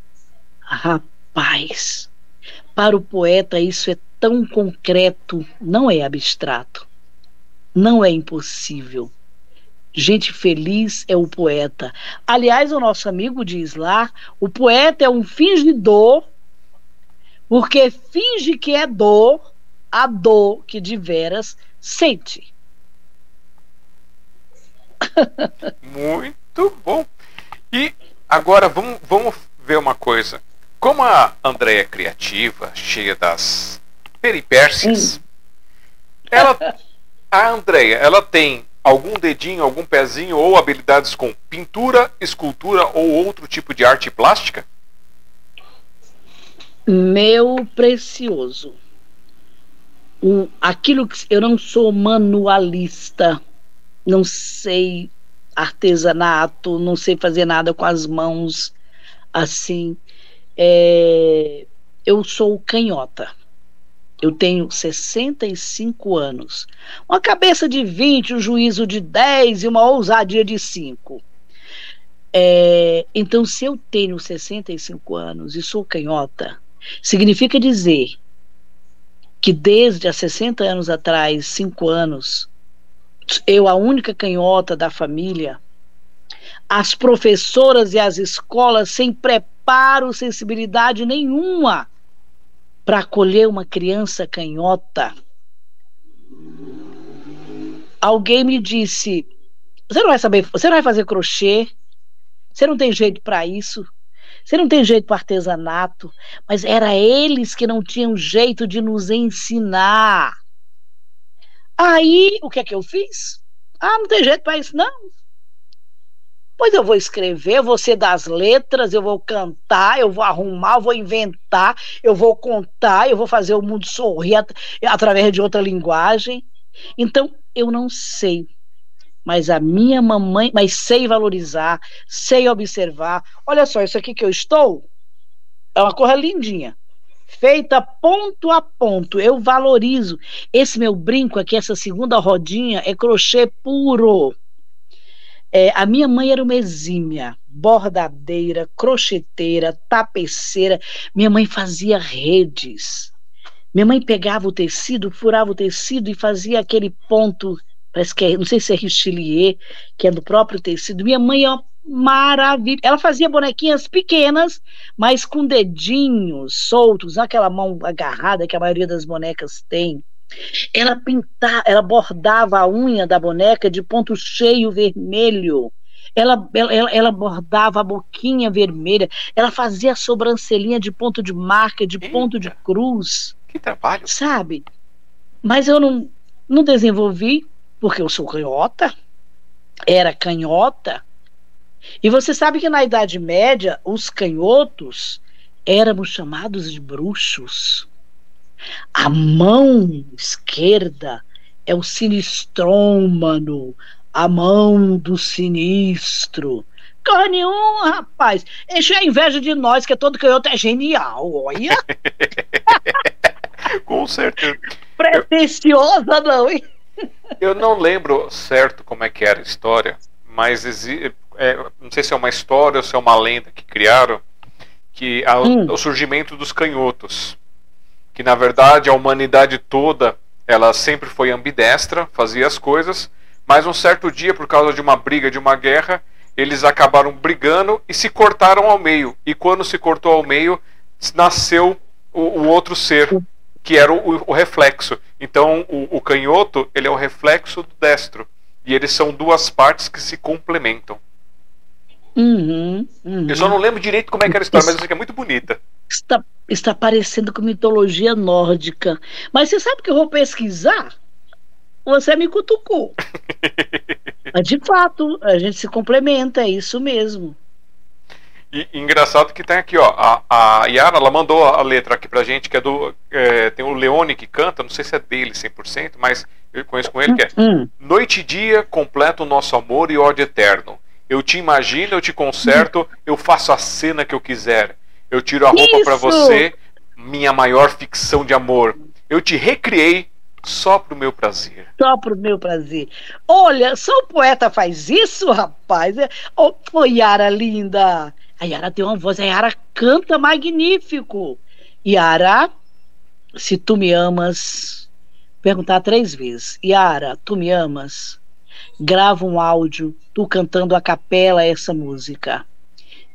Rapaz, para o poeta isso é tão concreto, não é abstrato, não é impossível. Gente feliz é o poeta. Aliás, o nosso amigo diz lá: o poeta é um fingidor, porque finge que é dor a dor que de veras sente. Muito bom. E agora vamos, vamos ver uma coisa. Como a Andréia é criativa, cheia das peripécias. Hum. Ela, a Andrea, ela tem algum dedinho, algum pezinho ou habilidades com pintura, escultura ou outro tipo de arte plástica? Meu precioso. Um, aquilo que eu não sou manualista, não sei artesanato, não sei fazer nada com as mãos assim. É, eu sou canhota. Eu tenho 65 anos. Uma cabeça de 20, um juízo de 10 e uma ousadia de 5. É, então, se eu tenho 65 anos e sou canhota, significa dizer que desde há 60 anos atrás, 5 anos, eu, a única canhota da família, as professoras e as escolas sem preparo, sensibilidade nenhuma para acolher uma criança canhota. Alguém me disse: você não vai saber, você não vai fazer crochê, você não tem jeito para isso, você não tem jeito para artesanato, mas era eles que não tinham jeito de nos ensinar. Aí, o que é que eu fiz? Ah, não tem jeito para isso, não. Pois eu vou escrever, eu vou ser das letras, eu vou cantar, eu vou arrumar, eu vou inventar, eu vou contar, eu vou fazer o mundo sorrir at através de outra linguagem. Então, eu não sei. Mas a minha mamãe, mas sei valorizar, sei observar. Olha só, isso aqui que eu estou é uma cor lindinha feita ponto a ponto. Eu valorizo. Esse meu brinco aqui, essa segunda rodinha, é crochê puro. É, a minha mãe era uma exímia, bordadeira, crocheteira, tapeceira. Minha mãe fazia redes. Minha mãe pegava o tecido, furava o tecido e fazia aquele ponto, parece que é, não sei se é richelieu, que é do próprio tecido. Minha mãe é maravilha. Ela fazia bonequinhas pequenas, mas com dedinhos soltos, aquela mão agarrada que a maioria das bonecas tem. Ela pintava, ela bordava a unha da boneca de ponto cheio vermelho. Ela, ela, ela bordava a boquinha vermelha. Ela fazia a sobrancelhinha de ponto de marca, de Eita, ponto de cruz. Que trabalho. Sabe? Mas eu não, não desenvolvi, porque eu sou canhota. Era canhota. E você sabe que na Idade Média, os canhotos éramos chamados de bruxos. A mão esquerda é o sinistrômano, a mão do sinistro. Corre nenhum, rapaz. Enche a inveja de nós, que todo canhoto é genial, olha. Com certeza. Pretensiosa não, hein? Eu não lembro certo como é que era a história, mas é, não sei se é uma história ou se é uma lenda que criaram, que a, hum. o surgimento dos canhotos. Que na verdade a humanidade toda ela sempre foi ambidestra, fazia as coisas, mas um certo dia, por causa de uma briga, de uma guerra, eles acabaram brigando e se cortaram ao meio. E quando se cortou ao meio, nasceu o, o outro ser, que era o, o reflexo. Então, o, o, canhoto ele é o reflexo do destro. E eles são duas partes que se complementam. Uhum, uhum. Eu só não lembro direito como é que era a história, mas eu sei que é muito bonita. Está, está parecendo com mitologia nórdica. Mas você sabe que eu vou pesquisar? Você me cutucou. mas de fato, a gente se complementa, é isso mesmo. E, engraçado que tem aqui, ó, a, a Yara, ela mandou a letra aqui pra gente, que é do. É, tem o Leone que canta, não sei se é dele 100%, mas eu conheço com ele, que é hum. Noite e dia completa o nosso amor e ódio eterno. Eu te imagino, eu te conserto, eu faço a cena que eu quiser. Eu tiro a roupa para você, minha maior ficção de amor. Eu te recriei só pro meu prazer. Só pro meu prazer. Olha, só o poeta faz isso, rapaz. Ô, oh, Yara linda. A Yara tem uma voz, a Yara canta magnífico. Yara, se tu me amas, perguntar três vezes. Yara, tu me amas? Grava um áudio, tu cantando a capela essa música.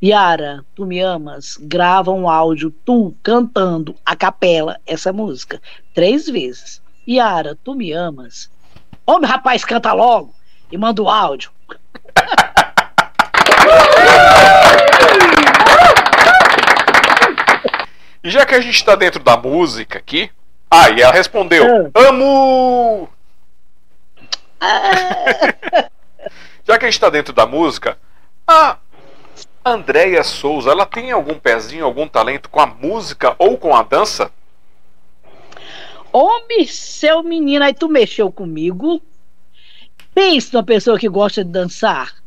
Yara, tu me amas? Grava um áudio, tu cantando a capela essa música. Três vezes. Yara, tu me amas? Homem, rapaz, canta logo e manda o áudio. E já que a gente está dentro da música aqui. Ah, e ela respondeu: ah. Amo! Ah. já que a gente está dentro da música, a Andréia Souza, ela tem algum pezinho, algum talento com a música ou com a dança? Homem, seu menino, aí tu mexeu comigo. Pensa numa pessoa que gosta de dançar.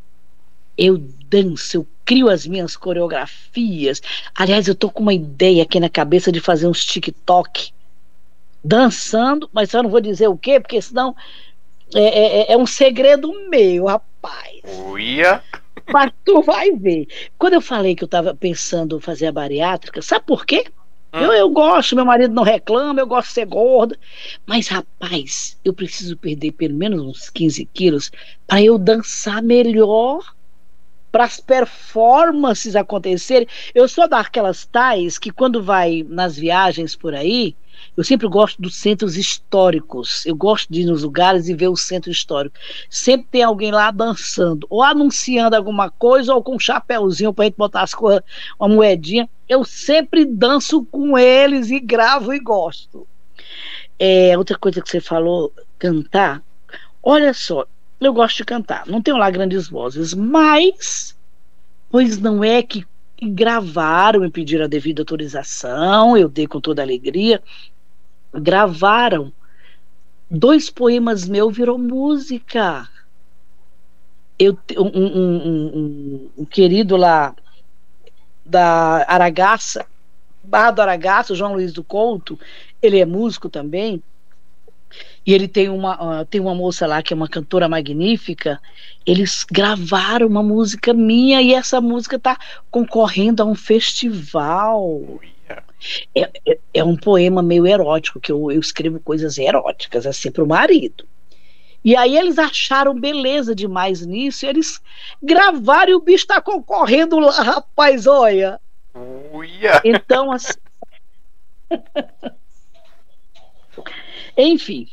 Eu danço, eu crio as minhas coreografias. Aliás, eu tô com uma ideia aqui na cabeça de fazer uns TikTok dançando, mas eu não vou dizer o quê, porque senão é, é, é, é um segredo meu, rapaz. Uia! Mas tu vai ver. Quando eu falei que eu estava pensando fazer a bariátrica, sabe por quê? Hum. Eu, eu gosto, meu marido não reclama, eu gosto de ser gorda. Mas, rapaz, eu preciso perder pelo menos uns 15 quilos para eu dançar melhor para as performances acontecerem. Eu sou daquelas tais que quando vai nas viagens por aí, eu sempre gosto dos centros históricos. Eu gosto de ir nos lugares e ver o centro histórico. Sempre tem alguém lá dançando, ou anunciando alguma coisa, ou com um chapéuzinho para a gente botar as coisas, uma moedinha. Eu sempre danço com eles e gravo e gosto. É, outra coisa que você falou, cantar. Olha só, eu gosto de cantar. Não tenho lá grandes vozes, mas pois não é que gravaram e pediram a devida autorização, eu dei com toda alegria. Gravaram dois poemas meus virou música. Eu um, um, um, um querido lá da Aragaça, Barra do Aragaça, João Luiz do Couto, ele é músico também. E ele tem uma, uh, tem uma moça lá que é uma cantora magnífica. Eles gravaram uma música minha e essa música está concorrendo a um festival. É, é, é, um poema meio erótico, que eu, eu escrevo coisas eróticas, assim, para o marido. E aí eles acharam beleza demais nisso, e eles gravaram e o bicho está concorrendo lá, rapaz, olha. Uia. Então, assim. Enfim,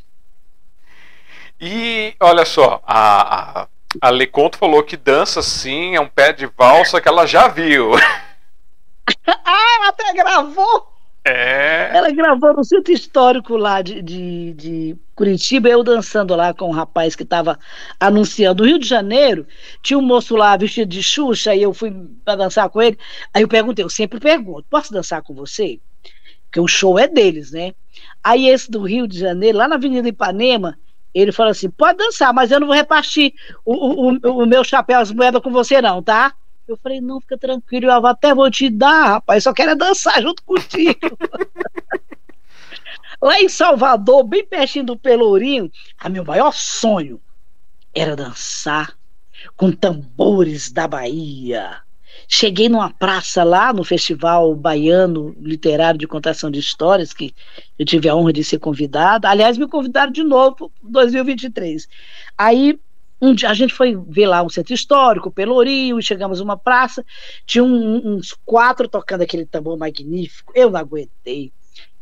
e olha só, a, a, a Leconto falou que dança sim, é um pé de valsa que ela já viu. ah, ela até gravou! É. Ela gravou no centro histórico lá de, de, de, Curitiba, eu dançando lá com um rapaz que estava anunciando. No Rio de Janeiro, tinha um moço lá vestido de Xuxa, e eu fui para dançar com ele. Aí eu perguntei, eu sempre pergunto, posso dançar com você? Porque o show é deles, né? Aí esse do Rio de Janeiro, lá na Avenida Ipanema, Ele falou assim: pode dançar, mas eu não vou repartir o, o, o meu chapéu, as moedas com você, não, tá? Eu falei, não, fica tranquilo, eu até vou te dar, rapaz, só quero é dançar junto contigo. Lá em Salvador, bem pertinho do Pelourinho, a meu maior sonho era dançar com tambores da Bahia. Cheguei numa praça lá no Festival Baiano Literário de Contação de Histórias, que eu tive a honra de ser convidada. Aliás, me convidaram de novo para 2023. Aí um dia a gente foi ver lá um centro histórico, Pelourinho, e chegamos numa praça, tinha um, uns quatro tocando aquele tambor magnífico. Eu não aguentei.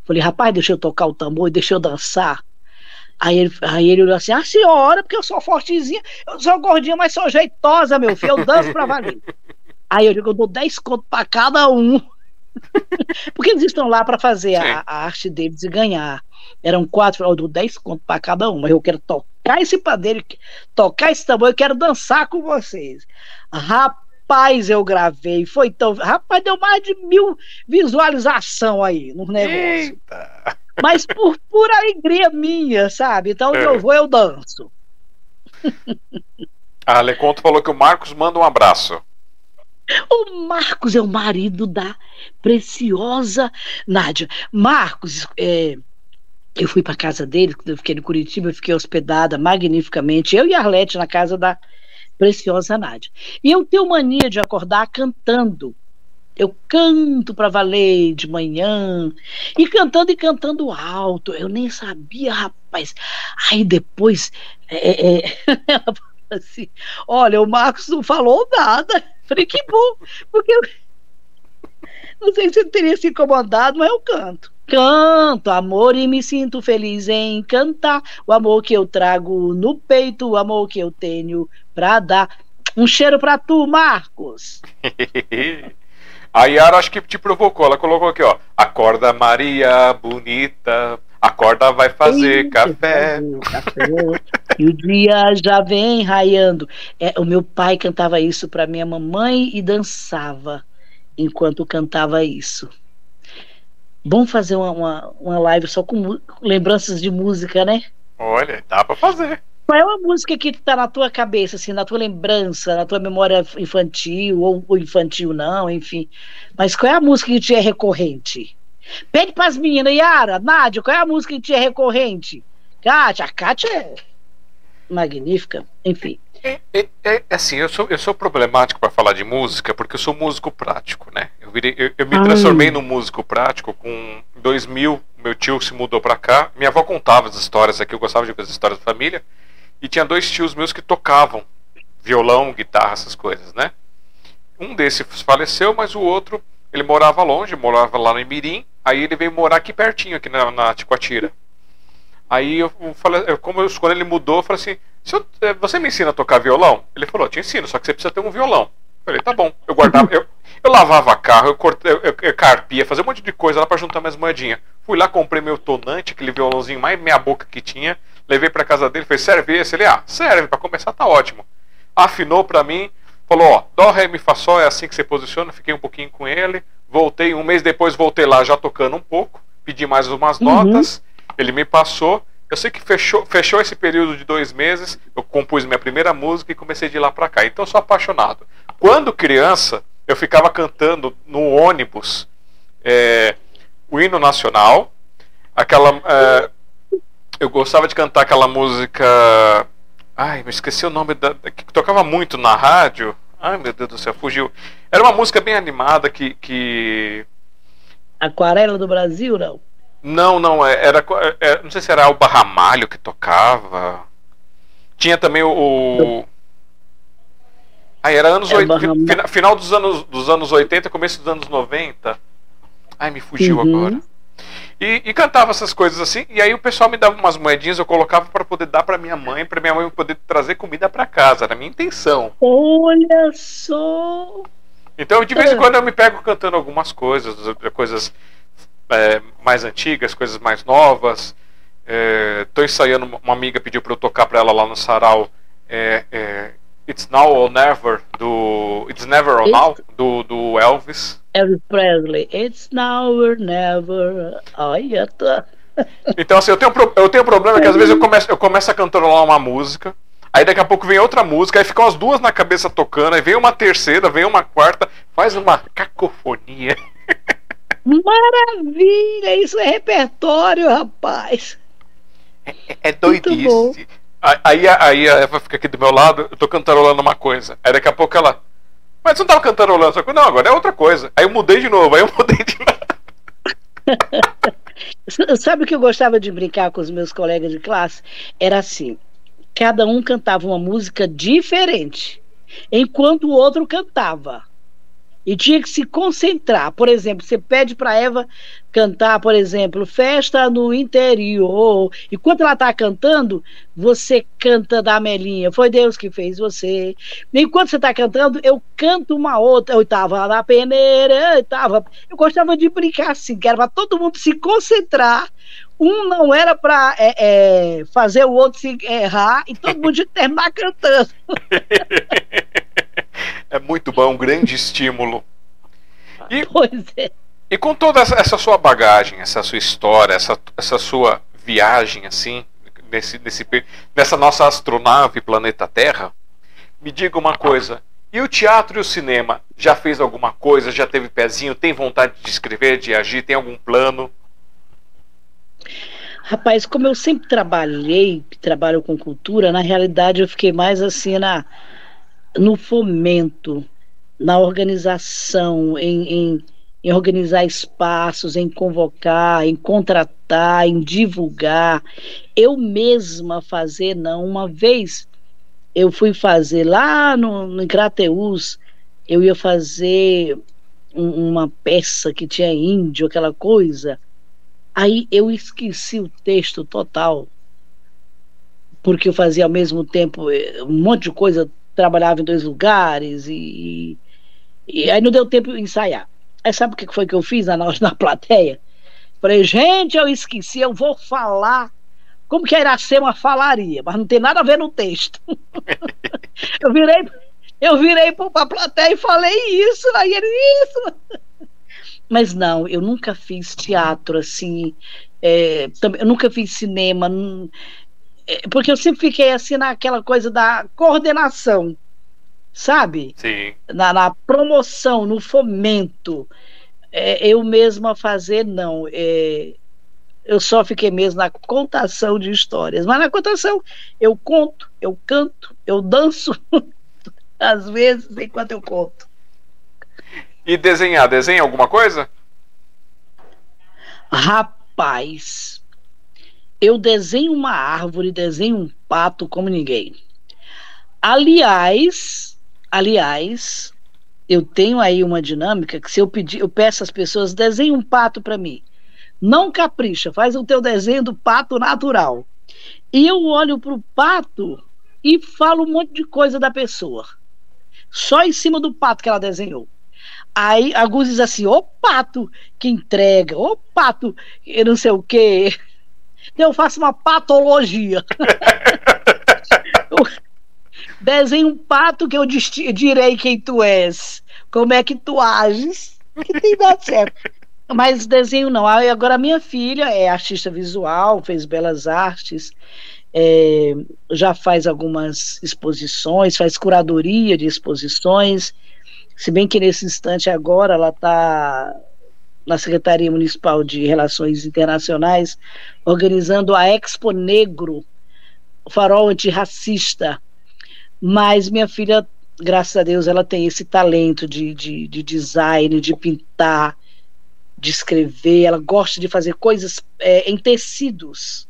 Falei, rapaz, deixa eu tocar o tambor deixa eu dançar. Aí ele, aí ele olhou assim: a senhora, porque eu sou fortezinha, eu sou gordinha, mas sou jeitosa, meu filho, eu danço pra valer. Aí eu digo, eu dou 10 contos para cada um. Porque eles estão lá para fazer a, a, arte deles e ganhar. Eram quatro, eu dou 10 contos para cada um, mas eu quero tocar esse padeiro, tocar esse tambor, eu quero dançar com vocês. Rapaz, eu gravei, foi tão. Rapaz, deu mais de mil visualização aí no negócio. Eita. Mas por pura alegria minha, sabe? Então é. eu vou, eu danço. A Leconto falou que o Marcos manda um abraço. O Marcos é o marido da preciosa Nádia. Marcos, é, eu fui para casa dele, eu fiquei no Curitiba, eu fiquei hospedada magnificamente, eu e a Arlete na casa da preciosa Nádia. E eu tenho mania de acordar cantando. Eu canto para valer de manhã, e cantando e cantando alto. Eu nem sabia, rapaz. Aí depois é, é, ela falou assim: Olha, o Marcos não falou nada. Falei, que bom, porque eu... não sei se ele teria se incomodado, mas eu canto. Canto, amor, e me sinto feliz em cantar. O amor que eu trago no peito, o amor que eu tenho pra dar. Um cheiro pra tu, Marcos. A Yara acho que te provocou. Ela colocou aqui, ó. Acorda Maria bonita. Acorda, vai fazer café. café. E o dia já vem raiando. É, o meu pai cantava isso para minha mamãe e dançava enquanto cantava isso. Bom fazer uma, uma, uma live só com lembranças de música, né? Olha, dá para fazer. Qual é uma música que tá na tua cabeça, assim, na tua lembrança, na tua memória infantil, ou, ou infantil não, enfim. Mas qual é a música que te é recorrente? Pede para as meninas, Yara, Nádia, qual é a música que te é recorrente? Kátia, a Kátia é magnífica, enfim. É, é, é, assim, eu sou, eu sou problemático para falar de música porque eu sou músico prático, né? Eu, virei, eu, eu me Ai. transformei num músico prático com 2000, meu tio se mudou para cá. Minha avó contava as histórias aqui, eu gostava de ver as histórias da família. E tinha dois tios meus que tocavam violão, guitarra, essas coisas, né? Um desses faleceu, mas o outro, ele morava longe, morava lá no Imirim. Aí ele veio morar aqui pertinho, aqui na, na Ticoatira. Aí eu falei, eu, como eu, quando ele mudou, eu falei assim: eu, eh, você me ensina a tocar violão? Ele falou: te ensino, só que você precisa ter um violão. Eu falei: tá bom. Eu guardava, eu, eu lavava carro, eu, cortei, eu, eu, carpia, fazia um monte de coisa lá para juntar minhas moedinhas. Fui lá, comprei meu tonante, aquele violãozinho mais meia boca que tinha, levei para casa dele, falei: serve esse? Ele: ah, serve, para começar tá ótimo. Afinou para mim, falou: ó, dó, ré, mi, fá, sol, é assim que você posiciona. Fiquei um pouquinho com ele, voltei, um mês depois voltei lá já tocando um pouco, pedi mais umas uhum. notas. Ele me passou. Eu sei que fechou, fechou esse período de dois meses. Eu compus minha primeira música e comecei de lá para cá. Então eu sou apaixonado. Quando criança, eu ficava cantando no ônibus é, o hino nacional. Aquela. É, eu gostava de cantar aquela música. Ai, me esqueci o nome da. que tocava muito na rádio. Ai, meu Deus do céu, fugiu. Era uma música bem animada que. que... Aquarela do Brasil, não? Não, não, é, era, era, é, não sei se era o Barramalho que tocava. Tinha também o. Aí era anos é, 80, final dos anos, dos anos 80, começo dos anos 90. Ai, me fugiu uhum. agora. E, e, cantava essas coisas assim, e aí o pessoal me dava umas moedinhas, eu colocava para poder dar para minha mãe, para minha mãe poder trazer comida para casa, era a minha intenção. Olha só! Então, de vez em é. quando eu me pego cantando algumas coisas, coisas é, mais antigas, coisas mais novas. Estou é, ensaiando, uma amiga pediu para eu tocar para ela lá no sarau é, é, It's Now or Never, do It's Never or It's... Now, do, do Elvis. Elvis Presley. It's Now or Never. Olha, tá. Então, assim, eu tenho, eu tenho um problema que às vezes eu começo, eu começo a cantarolar uma música, aí daqui a pouco vem outra música, aí ficam as duas na cabeça tocando, aí vem uma terceira, vem uma quarta, faz uma cacofonia. Maravilha! Isso é repertório, rapaz. É, é doidice. Aí, aí a Eva fica aqui do meu lado, eu tô cantarolando uma coisa. Aí daqui a pouco ela. Mas você não tava cantarolando essa coisa? Não, agora é outra coisa. Aí eu mudei de novo, aí eu mudei de novo. Sabe o que eu gostava de brincar com os meus colegas de classe? Era assim: cada um cantava uma música diferente, enquanto o outro cantava e tinha que se concentrar. Por exemplo, você pede para Eva cantar, por exemplo, Festa no Interior. E quando ela está cantando, você canta da Melinha, Foi Deus que fez você. Enquanto você está cantando, eu canto uma outra. Eu estava na peneira, eu tava. Eu gostava de brincar assim, que era para todo mundo se concentrar. Um não era para é, é, fazer o outro se errar e todo mundo terminar cantando. É muito bom, um grande estímulo. E, pois é. E com toda essa sua bagagem, essa sua história, essa, essa sua viagem, assim, nesse, nesse, nessa nossa astronave planeta Terra, me diga uma coisa. E o teatro e o cinema? Já fez alguma coisa? Já teve pezinho? Tem vontade de escrever, de agir? Tem algum plano? Rapaz, como eu sempre trabalhei, trabalho com cultura, na realidade eu fiquei mais assim na no fomento, na organização, em, em, em, organizar espaços, em convocar, em contratar, em divulgar. Eu mesma fazer, não. Uma vez eu fui fazer lá no, no Crateus, eu ia fazer um, uma peça que tinha índio, aquela coisa. Aí eu esqueci o texto total, porque eu fazia ao mesmo tempo eh, um monte de coisa trabalhava em dois lugares e, e aí não deu tempo de ensaiar. Aí sabe o que foi que eu fiz na, na plateia? Falei, gente, eu esqueci, eu vou falar como que era ser uma falaria, mas não tem nada a ver no texto. eu virei, eu virei para a plateia e falei isso, aí ele, isso. Mas não, eu nunca fiz teatro assim, é, eu nunca fiz cinema, porque eu sempre fiquei assim naquela coisa da coordenação, sabe? Sim. Na, na promoção, no fomento. É, eu mesma fazer, não. É, eu só fiquei mesmo na contação de histórias. Mas na contação eu conto, eu canto, eu danço, às vezes, enquanto eu conto. E desenhar? Desenha alguma coisa? Rapaz, eu desenho uma árvore, desenho um pato como ninguém. Aliás, aliás, eu tenho aí uma dinâmica que se eu pedir, eu peço às pessoas desenhe um pato para mim. Não capricha, faz o teu desenho do pato natural. E eu olho para o pato e falo um monte de coisa da pessoa. Só em cima do pato que ela desenhou. Aí alguns dizem assim, ô pato que entrega, ô pato, eu não sei o quê eu faço uma patologia. desenho um pato que eu direi quem tu és, como é que tu ages, que tem dado certo. Mas desenho não. Agora, minha filha é artista visual, fez belas artes, é, já faz algumas exposições, faz curadoria de exposições. Se bem que nesse instante agora ela está na Secretaria Municipal de Relações Internacionais, organizando a Expo Negro, farol antirracista. Mas minha filha, graças a Deus, ela tem esse talento de, de, de design, de pintar, de escrever, ela gosta de fazer coisas é, em tecidos.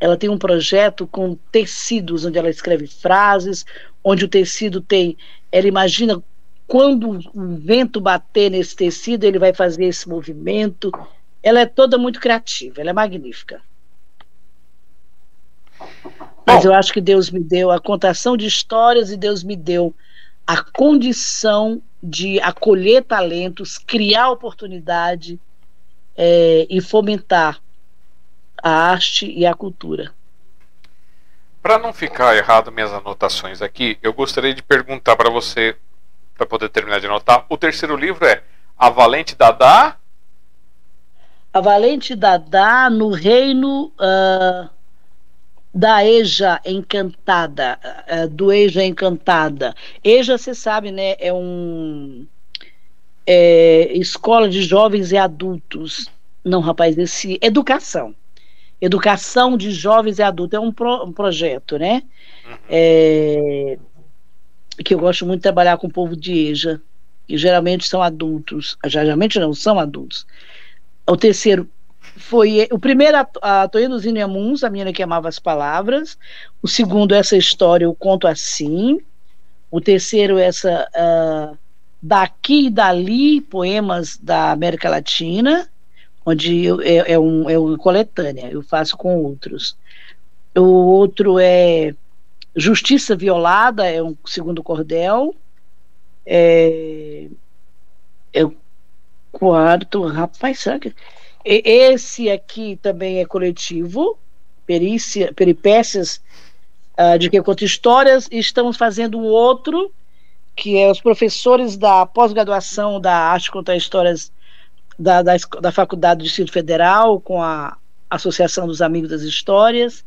Ela tem um projeto com tecidos, onde ela escreve frases, onde o tecido tem. Ela imagina quando o vento bater nesse tecido, ele vai fazer esse movimento. Ela é toda muito criativa, ela é magnífica. Mas eu acho que Deus me deu a contação de histórias e Deus me deu a condição de acolher talentos, criar oportunidade é, e fomentar a arte e a cultura. Para não ficar errado minhas anotações aqui, eu gostaria de perguntar para você para poder terminar de anotar. O terceiro livro é A Valente Dada. a Valente Dadá no reino uh, da Eja Encantada, uh, do Eja Encantada. Eja, você sabe, né, é um é, escola de jovens e adultos. Não, rapaz, esse educação. Educação de jovens e adultos é um, pro, um projeto, né? Uhum. É, que eu gosto muito de trabalhar com o povo de EJA, que geralmente são adultos, geralmente não são adultos. O terceiro foi o primeiro a, a Toino Zinemuns, a menina que amava as palavras. O segundo essa história eu conto assim. O terceiro essa uh, daqui e dali poemas da América Latina, onde eu, é, é, um é uma coletânea. Eu faço com outros. O outro é Justiça Violada, é um segundo cordel. É, é o quarto, rapaz, será que. Esse aqui também é coletivo, perícia, peripécias uh, de que conta histórias, e estamos fazendo um outro, que é os professores da pós-graduação da Arte Contar Histórias da, da, da Faculdade do Distrito Federal, com a Associação dos Amigos das Histórias.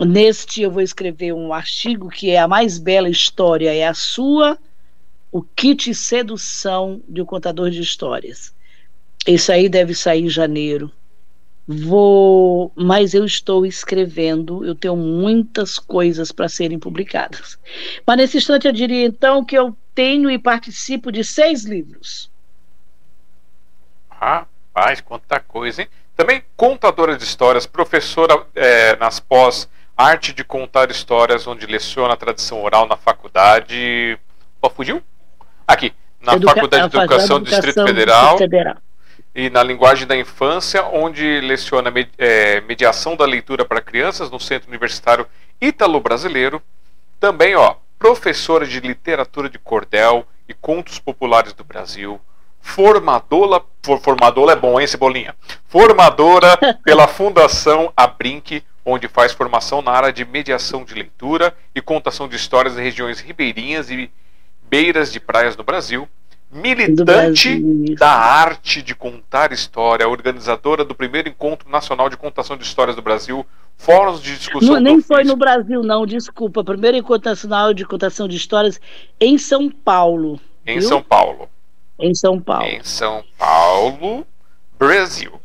Neste eu vou escrever um artigo que é a mais bela história é a sua, o kit sedução de um contador de histórias. Esse aí deve sair em janeiro. Vou, mas eu estou escrevendo, eu tenho muitas coisas para serem publicadas. Mas nesse instante eu diria então que eu tenho e participo de seis livros. Rapaz, quanta coisa, hein? Também contadora de histórias, professora é, nas pós Arte de Contar Histórias, onde leciona a tradição oral na faculdade. Ó, fugiu? Aqui, na Educa Faculdade de Educação do Distrito Federal, Federal. E na Linguagem da Infância, onde leciona é, mediação da leitura para crianças no Centro Universitário Ítalo-Brasileiro. Também, ó, professora de literatura de cordel e contos populares do Brasil. Formadora, for, formadora é bom, hein, Cebolinha? Formadora pela Fundação Abrinque, onde faz formação na área de mediação de leitura e contação de histórias em regiões ribeirinhas e beiras de praias no Brasil. Militante da arte de contar história, organizadora do primeiro encontro nacional de contação de histórias do Brasil, fóruns de discussão. Não, nem foi no Brasil, não, desculpa. Primeiro encontro nacional de contação de histórias em São Paulo. Em viu? São Paulo. Em São Paulo. Em São Paulo, Brasil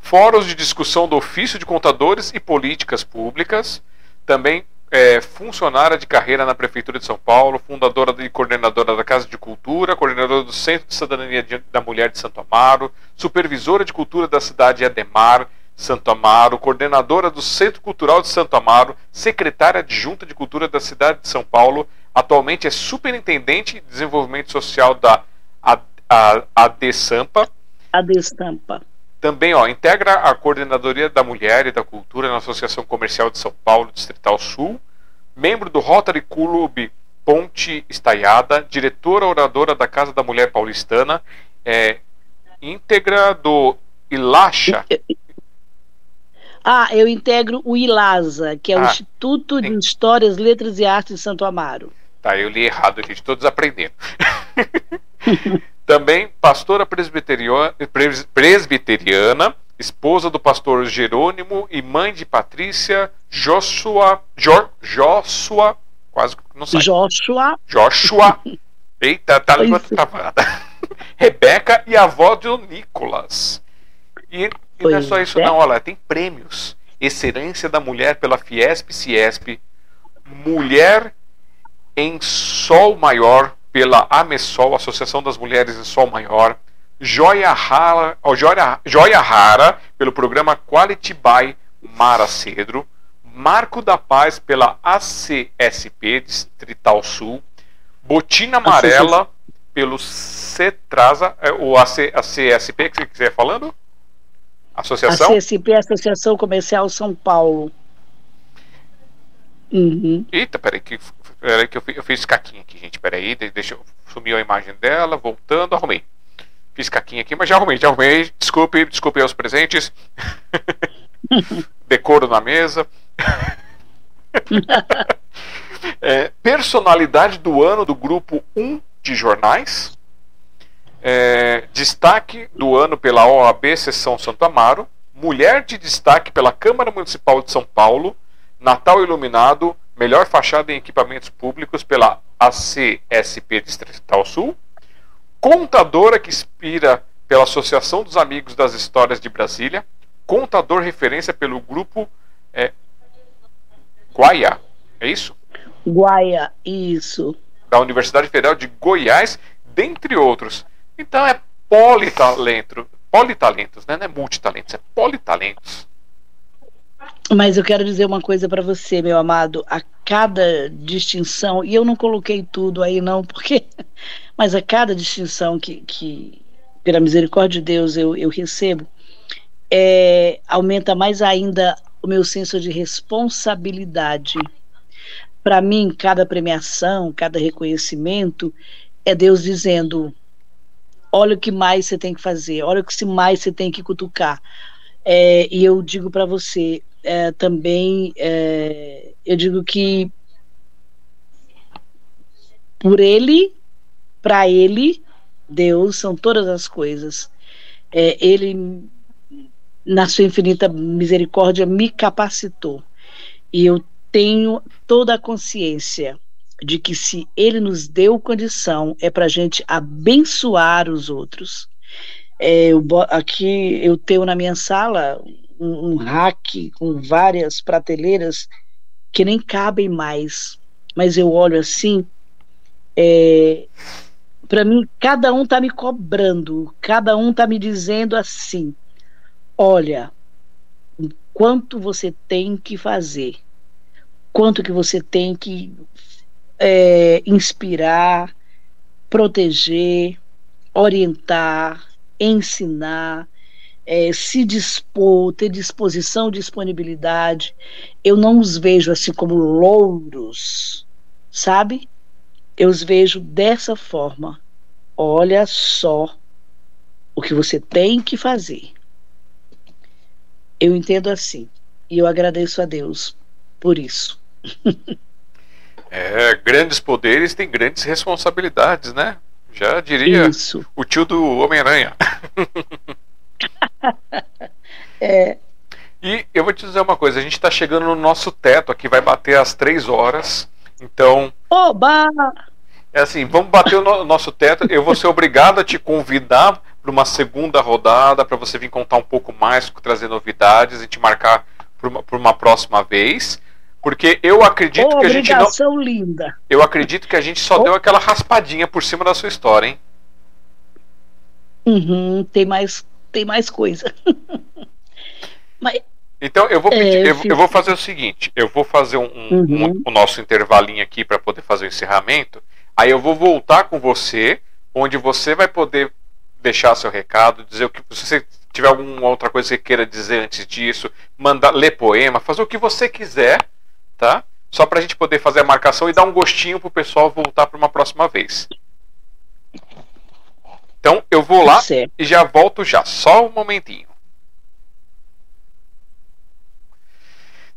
fóruns de discussão do ofício de contadores e políticas públicas, também é, funcionária de carreira na Prefeitura de São Paulo, fundadora e coordenadora da Casa de Cultura, coordenadora do Centro de Cidadania da Mulher de Santo Amaro, supervisora de cultura da cidade Ademar, Santo Amaro, coordenadora do Centro Cultural de Santo Amaro, secretária adjunta de Cultura da cidade de São Paulo, atualmente é superintendente de desenvolvimento social da ADESAMPA. ADESAMPA. Também ó, integra a Coordenadoria da Mulher e da Cultura na Associação Comercial de São Paulo, Distrital Sul, membro do Rotary Club Ponte Estaiada, diretora oradora da Casa da Mulher Paulistana, é, íntegra do Ilacha. Ah, eu integro o ILASA, que é ah, o Instituto sim. de Histórias, Letras e Artes de Santo Amaro. Tá, eu li errado, gente, todos aprendendo. Também pastora presbiteriana, esposa do pastor Jerônimo e mãe de Patrícia Joshua, jo, Joshua, quase não sei. Joshua. Joshua. Eita, tá língua travada. Rebeca e avó do Nicolas. E, e não é só isso, é. não, olha, tem prêmios. Excelência da Mulher pela Fiesp Ciesp, Mulher em Sol Maior pela AMESOL, Associação das Mulheres em Sol Maior, Joia Rara, oh, Joia, Joia Rara pelo programa Quality by Mara Cedro, Marco da Paz pela ACSP Distrital Sul, Botina Amarela pelo CETRASA, é, o AC, ACSP que você quiser falando? Associação? ACSP, Associação Comercial São Paulo. Uhum. Eita, peraí, que Peraí que eu, eu fiz caquinha aqui, gente. Peraí, deixa eu. Sumiu a imagem dela, voltando, arrumei. Fiz caquinha aqui, mas já arrumei, já arrumei. Desculpe, desculpe aos presentes. Decoro na mesa. é, personalidade do ano do grupo 1 de jornais. É, destaque do ano pela OAB Sessão Santo Amaro. Mulher de destaque pela Câmara Municipal de São Paulo. Natal Iluminado. Melhor fachada em equipamentos públicos pela ACSP Distrital Sul. Contadora que inspira pela Associação dos Amigos das Histórias de Brasília. Contador referência pelo grupo é, Guaia. É isso? Guaia, isso. Da Universidade Federal de Goiás, dentre outros. Então é politalento, politalentos, né? não é multitalentos, é politalentos. Mas eu quero dizer uma coisa para você, meu amado. A cada distinção, e eu não coloquei tudo aí não, porque, mas a cada distinção que, que pela misericórdia de Deus eu, eu recebo, é, aumenta mais ainda o meu senso de responsabilidade. Para mim, cada premiação, cada reconhecimento é Deus dizendo: olha o que mais você tem que fazer, olha o que mais você tem que cutucar. É, e eu digo para você é, também, é, eu digo que por Ele, para Ele, Deus são todas as coisas. É, ele, na sua infinita misericórdia, me capacitou. E eu tenho toda a consciência de que se ele nos deu condição é para a gente abençoar os outros. É, eu, aqui eu tenho na minha sala um, um rack com várias prateleiras que nem cabem mais, mas eu olho assim, é, para mim cada um está me cobrando, cada um está me dizendo assim, olha, quanto você tem que fazer, quanto que você tem que é, inspirar, proteger, orientar, ensinar, é, se dispor, ter disposição, disponibilidade. Eu não os vejo assim como louros, sabe? Eu os vejo dessa forma. Olha só o que você tem que fazer. Eu entendo assim. E eu agradeço a Deus por isso. É, grandes poderes têm grandes responsabilidades, né? Já diria Isso. o tio do Homem-Aranha. é. E eu vou te dizer uma coisa, a gente está chegando no nosso teto aqui, vai bater às três horas. Então. Oba! É assim, vamos bater o no nosso teto. Eu vou ser obrigado a te convidar para uma segunda rodada, para você vir contar um pouco mais, trazer novidades e te marcar para uma, uma próxima vez. Porque eu acredito oh, que a gente não. linda. Eu acredito que a gente só oh. deu aquela raspadinha por cima da sua história, hein? Uhum, tem mais, tem mais coisa. Mas, então eu vou pedir, é, eu, eu, vou fazer o seguinte: eu vou fazer um, uhum. um o nosso intervalinho aqui para poder fazer o encerramento. Aí eu vou voltar com você, onde você vai poder deixar seu recado, dizer o que se você tiver alguma outra coisa que você queira dizer antes disso, mandar ler poema, fazer o que você quiser tá? Só para a gente poder fazer a marcação e dar um gostinho para o pessoal voltar para uma próxima vez. Então eu vou lá e já volto já, só um momentinho.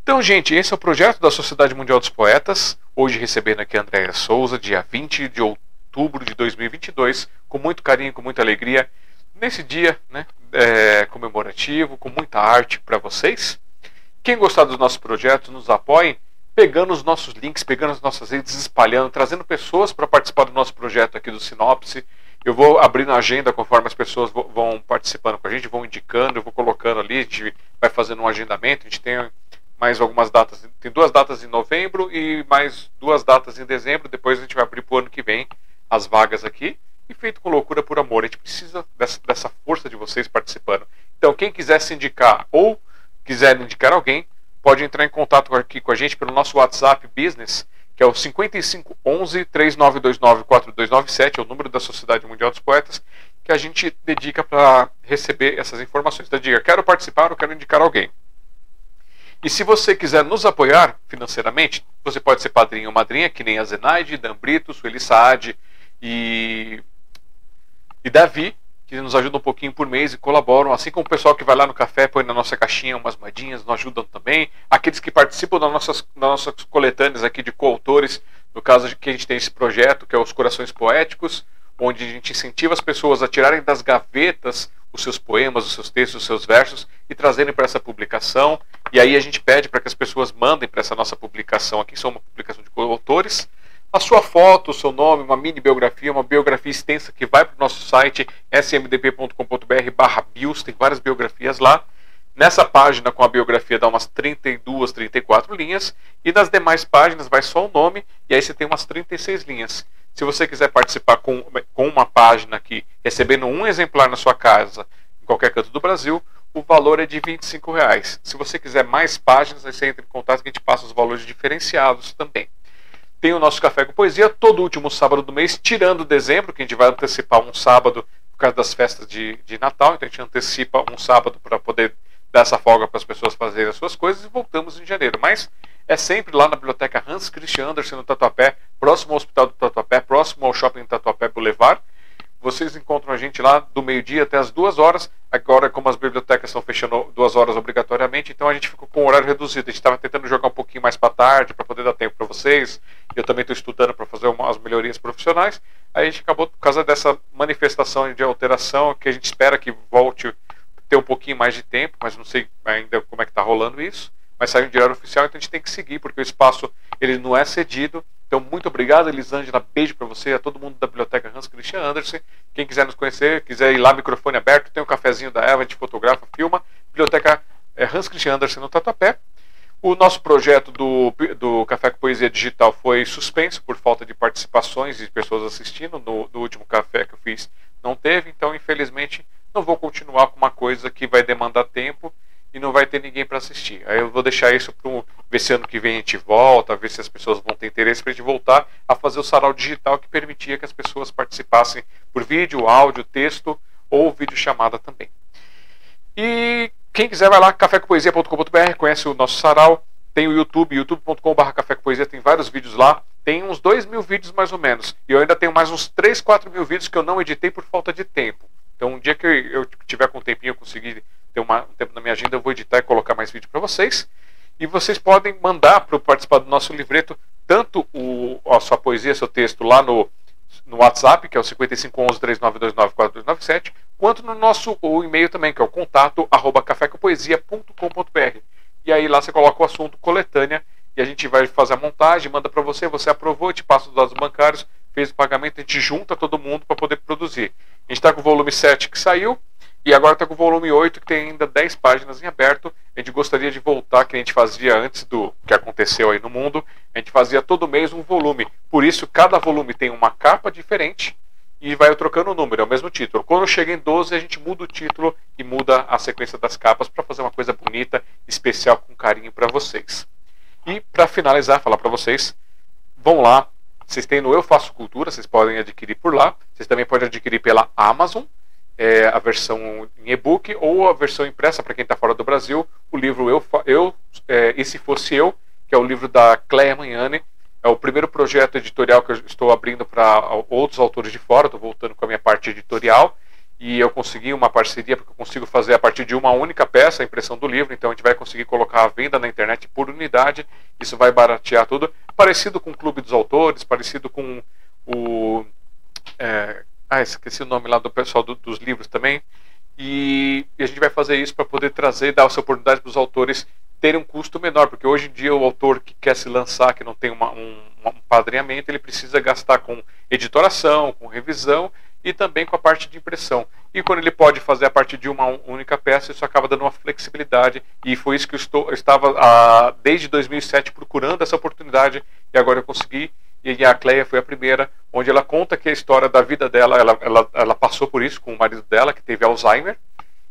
Então, gente, esse é o projeto da Sociedade Mundial dos Poetas. Hoje recebendo aqui a Andréia Souza, dia 20 de outubro de 2022, com muito carinho, com muita alegria, nesse dia né, é, comemorativo, com muita arte para vocês. Quem gostar dos nossos projetos, nos apoiem pegando os nossos links, pegando as nossas redes, espalhando, trazendo pessoas para participar do nosso projeto aqui do Sinopse. Eu vou abrindo a agenda conforme as pessoas vão participando com a gente, vão indicando, eu vou colocando ali, a gente vai fazendo um agendamento, a gente tem mais algumas datas, tem duas datas em novembro e mais duas datas em dezembro, depois a gente vai abrir para o ano que vem as vagas aqui. E feito com loucura por amor, a gente precisa dessa, dessa força de vocês participando. Então, quem quiser se indicar ou quiser indicar alguém, pode entrar em contato aqui com a gente pelo nosso WhatsApp Business, que é o 5511 3929 4297, é o número da Sociedade Mundial dos Poetas, que a gente dedica para receber essas informações. Então diga, quero participar ou quero indicar alguém. E se você quiser nos apoiar financeiramente, você pode ser padrinho ou madrinha, que nem a Zenaide, Dan Brito, Sueli Saad e, e Davi, que nos ajudam um pouquinho por mês e colaboram, assim como o pessoal que vai lá no café, põe na nossa caixinha umas moedinhas, nos ajudam também. Aqueles que participam das nossas, das nossas coletâneas aqui de coautores, no caso de que a gente tem esse projeto, que é os Corações Poéticos, onde a gente incentiva as pessoas a tirarem das gavetas os seus poemas, os seus textos, os seus versos e trazerem para essa publicação. E aí a gente pede para que as pessoas mandem para essa nossa publicação aqui, são uma publicação de autores, a sua foto, o seu nome, uma mini biografia, uma biografia extensa que vai para o nosso site smdp.com.br barra bios, tem várias biografias lá. Nessa página com a biografia dá umas 32, 34 linhas e nas demais páginas vai só o nome e aí você tem umas 36 linhas. Se você quiser participar com, com uma página aqui, recebendo um exemplar na sua casa, em qualquer canto do Brasil, o valor é de 25 reais. Se você quiser mais páginas, aí você entra em contato que a gente passa os valores diferenciados também. Tem o nosso Café com Poesia todo último sábado do mês, tirando dezembro, que a gente vai antecipar um sábado por causa das festas de, de Natal, então a gente antecipa um sábado para poder dar essa folga para as pessoas fazerem as suas coisas e voltamos em janeiro. Mas é sempre lá na biblioteca Hans Christian Andersen no Tatuapé, próximo ao Hospital do Tatuapé, próximo ao Shopping Tatuapé Boulevard. Vocês encontram a gente lá do meio-dia até as duas horas. Agora, como as bibliotecas estão fechando duas horas obrigatoriamente, então a gente ficou com um horário reduzido. A gente estava tentando jogar um pouquinho mais para tarde, para poder dar tempo para vocês. Eu também estou estudando para fazer umas melhorias profissionais. Aí a gente acabou, por causa dessa manifestação de alteração, que a gente espera que volte ter um pouquinho mais de tempo, mas não sei ainda como é que está rolando isso mas saiu em diário oficial, então a gente tem que seguir, porque o espaço ele não é cedido. Então, muito obrigado, Elisângela. Beijo para você, a todo mundo da Biblioteca Hans Christian Andersen. Quem quiser nos conhecer, quiser ir lá, microfone aberto, tem um cafezinho da Eva, a gente fotografa, filma. Biblioteca é, Hans Christian Andersen no Tatuapé. O nosso projeto do, do Café com Poesia Digital foi suspenso por falta de participações e pessoas assistindo. No, no último café que eu fiz não teve, então infelizmente não vou continuar com uma coisa que vai demandar tempo e não vai ter ninguém para assistir. Aí eu vou deixar isso para ver se ano que vem a gente volta, ver se as pessoas vão ter interesse para a gente voltar a fazer o sarau digital que permitia que as pessoas participassem por vídeo, áudio, texto ou vídeo chamada também. E quem quiser vai lá, cafécompoesia.com.br, conhece o nosso sarau, tem o YouTube, youtube.com.br tem vários vídeos lá, tem uns 2 mil vídeos mais ou menos, e eu ainda tenho mais uns 3, 4 mil vídeos que eu não editei por falta de tempo. Então um dia que eu tiver com um tempinho, eu conseguir ter uma, um tempo na minha agenda, eu vou editar e colocar mais vídeo para vocês. E vocês podem mandar para participar do nosso livreto tanto o, a sua poesia, seu texto lá no, no WhatsApp, que é o 5511-3929-4297, quanto no nosso e-mail também, que é o contato arroba cafécompoesia.com.br. E aí lá você coloca o assunto coletânea e a gente vai fazer a montagem, manda para você, você aprovou, te passa os dados bancários, fez o pagamento, a gente junta todo mundo para poder produzir. A gente está com o volume 7 que saiu, e agora está com o volume 8, que tem ainda 10 páginas em aberto. A gente gostaria de voltar, que a gente fazia antes do que aconteceu aí no mundo. A gente fazia todo mês um volume. Por isso, cada volume tem uma capa diferente e vai trocando o número, é o mesmo título. Quando chega em 12, a gente muda o título e muda a sequência das capas para fazer uma coisa bonita, especial, com carinho para vocês. E para finalizar, falar para vocês, vão lá. Vocês têm no Eu Faço Cultura, vocês podem adquirir por lá. Vocês também podem adquirir pela Amazon é, a versão em e-book ou a versão impressa para quem está fora do Brasil, o livro Eu, eu é, E Se Fosse Eu, que é o livro da Cleia Manhane. É o primeiro projeto editorial que eu estou abrindo para outros autores de fora, estou voltando com a minha parte editorial. E eu consegui uma parceria, porque eu consigo fazer a partir de uma única peça a impressão do livro, então a gente vai conseguir colocar a venda na internet por unidade, isso vai baratear tudo. Parecido com o Clube dos Autores, parecido com o. É, ah, esqueci o nome lá do pessoal do, dos livros também. E, e, a gente vai fazer isso para poder trazer, dar essa oportunidade para os autores terem um custo menor, porque hoje em dia o autor que quer se lançar, que não tem uma, um, um padrinhamento, ele precisa gastar com editoração, com revisão e também com a parte de impressão. E quando ele pode fazer a partir de uma única peça, isso acaba dando uma flexibilidade. E foi isso que eu, estou, eu estava ah, desde 2007 procurando essa oportunidade e agora eu consegui e a Cleia foi a primeira, onde ela conta que a história da vida dela, ela, ela, ela passou por isso com o marido dela, que teve Alzheimer,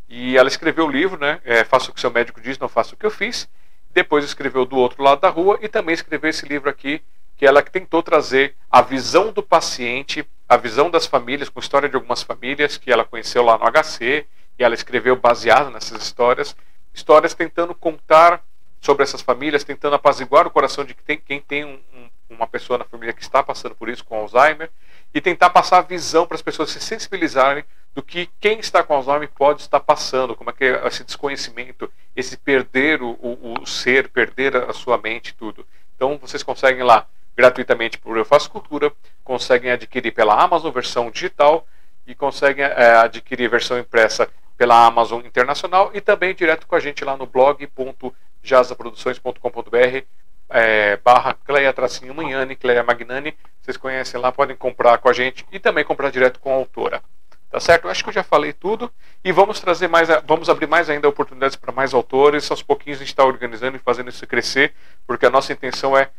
e ela escreveu o livro, né, é, Faça o que seu médico diz, não faça o que eu fiz, depois escreveu Do Outro Lado da Rua, e também escreveu esse livro aqui, que ela tentou trazer a visão do paciente, a visão das famílias, com história de algumas famílias que ela conheceu lá no HC, e ela escreveu baseado nessas histórias, histórias tentando contar sobre essas famílias, tentando apaziguar o coração de quem tem, um uma pessoa na família que está passando por isso com Alzheimer e tentar passar a visão para as pessoas se sensibilizarem do que quem está com Alzheimer pode estar passando, como é que é esse desconhecimento, esse perder o, o, o ser, perder a sua mente, tudo. Então vocês conseguem lá gratuitamente por Eu Faço Cultura, conseguem adquirir pela Amazon versão digital e conseguem é, adquirir versão impressa pela Amazon Internacional e também direto com a gente lá no blog.jazaproduções.com.br é, barra Cleia Tracinho Manhani, Cleia Magnani. Vocês conhecem lá, podem comprar com a gente e também comprar direto com a autora. Tá certo? Acho que eu já falei tudo e vamos trazer mais, vamos abrir mais ainda oportunidades para mais autores. Aos pouquinhos a gente está organizando e fazendo isso crescer, porque a nossa intenção é,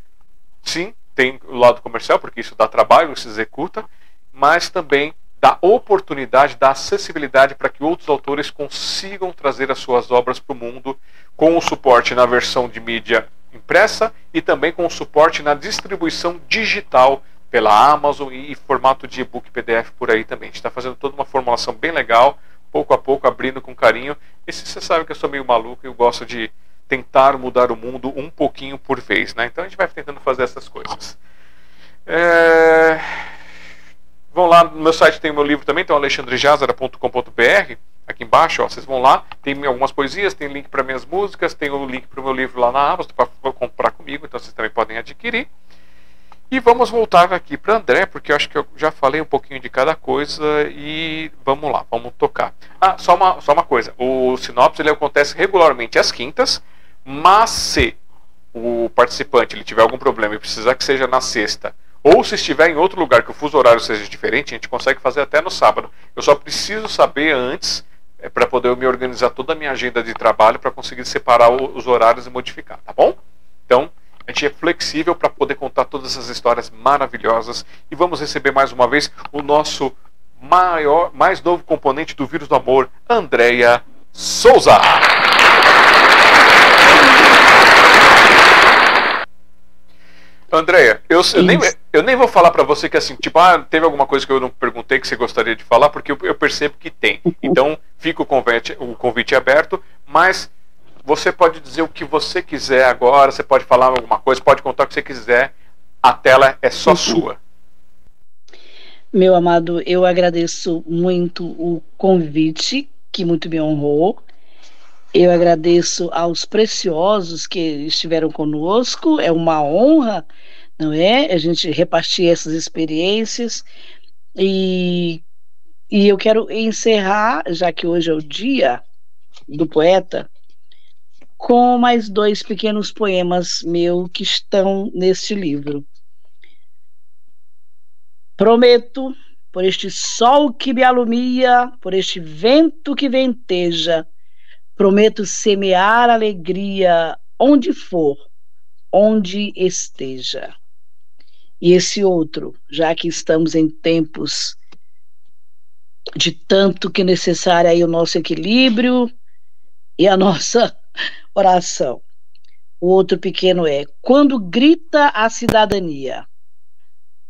sim, tem o lado comercial, porque isso dá trabalho, se executa, mas também dá oportunidade, dá acessibilidade para que outros autores consigam trazer as suas obras para o mundo com o suporte na versão de mídia impressa e também com suporte na distribuição digital pela Amazon e, formato de e-book PDF por aí também. A gente está fazendo toda uma formulação bem legal, pouco a pouco, abrindo com carinho. E se você sabe que eu sou meio maluco e eu gosto de tentar mudar o mundo um pouquinho por vez, né? Então a gente vai tentando fazer essas coisas. É... Vão lá, no meu site tem o meu livro também, então alexandrejazara.com.br. Aqui embaixo, ó, vocês vão lá, tem algumas poesias, tem link para minhas músicas, tem o link para o meu livro lá na Amazon para comprar comigo, então vocês também podem adquirir. E vamos voltar aqui para André, porque eu acho que eu já falei um pouquinho de cada coisa e vamos lá, vamos tocar. Ah, só uma, só uma coisa, o Sinopse ele acontece regularmente às quintas, mas se o participante ele tiver algum problema e precisar que seja na sexta, ou se estiver em outro lugar que o fuso horário seja diferente, a gente consegue fazer até no sábado. Eu só preciso saber antes é, para poder me organizar toda a minha agenda de trabalho para conseguir separar os horários e modificar, tá bom? Então, a gente é flexível para poder contar todas essas histórias maravilhosas e vamos receber mais uma vez o nosso maior, mais novo componente do vírus do amor, Andréia Souza. Andréia, eu, eu, nem, eu nem vou falar para você que assim, tipo, ah, teve alguma coisa que eu não perguntei que você gostaria de falar, porque eu, eu percebo que tem. Então, fica o convite, o convite aberto, mas você pode dizer o que você quiser agora, você pode falar alguma coisa, pode contar o que você quiser. A tela é só sua. Meu amado, eu agradeço muito o convite, que muito me honrou. Eu agradeço aos preciosos que estiveram conosco. É uma honra, não é? A gente repartir essas experiências. E, e eu quero encerrar, já que hoje é o dia do poeta, com mais dois pequenos poemas meus que estão neste livro. Prometo, por este sol que me alumia, por este vento que venteja, prometo semear alegria onde for, onde esteja. E esse outro, já que estamos em tempos de tanto que necessário aí o nosso equilíbrio e a nossa Oração. O outro pequeno é: quando grita a cidadania,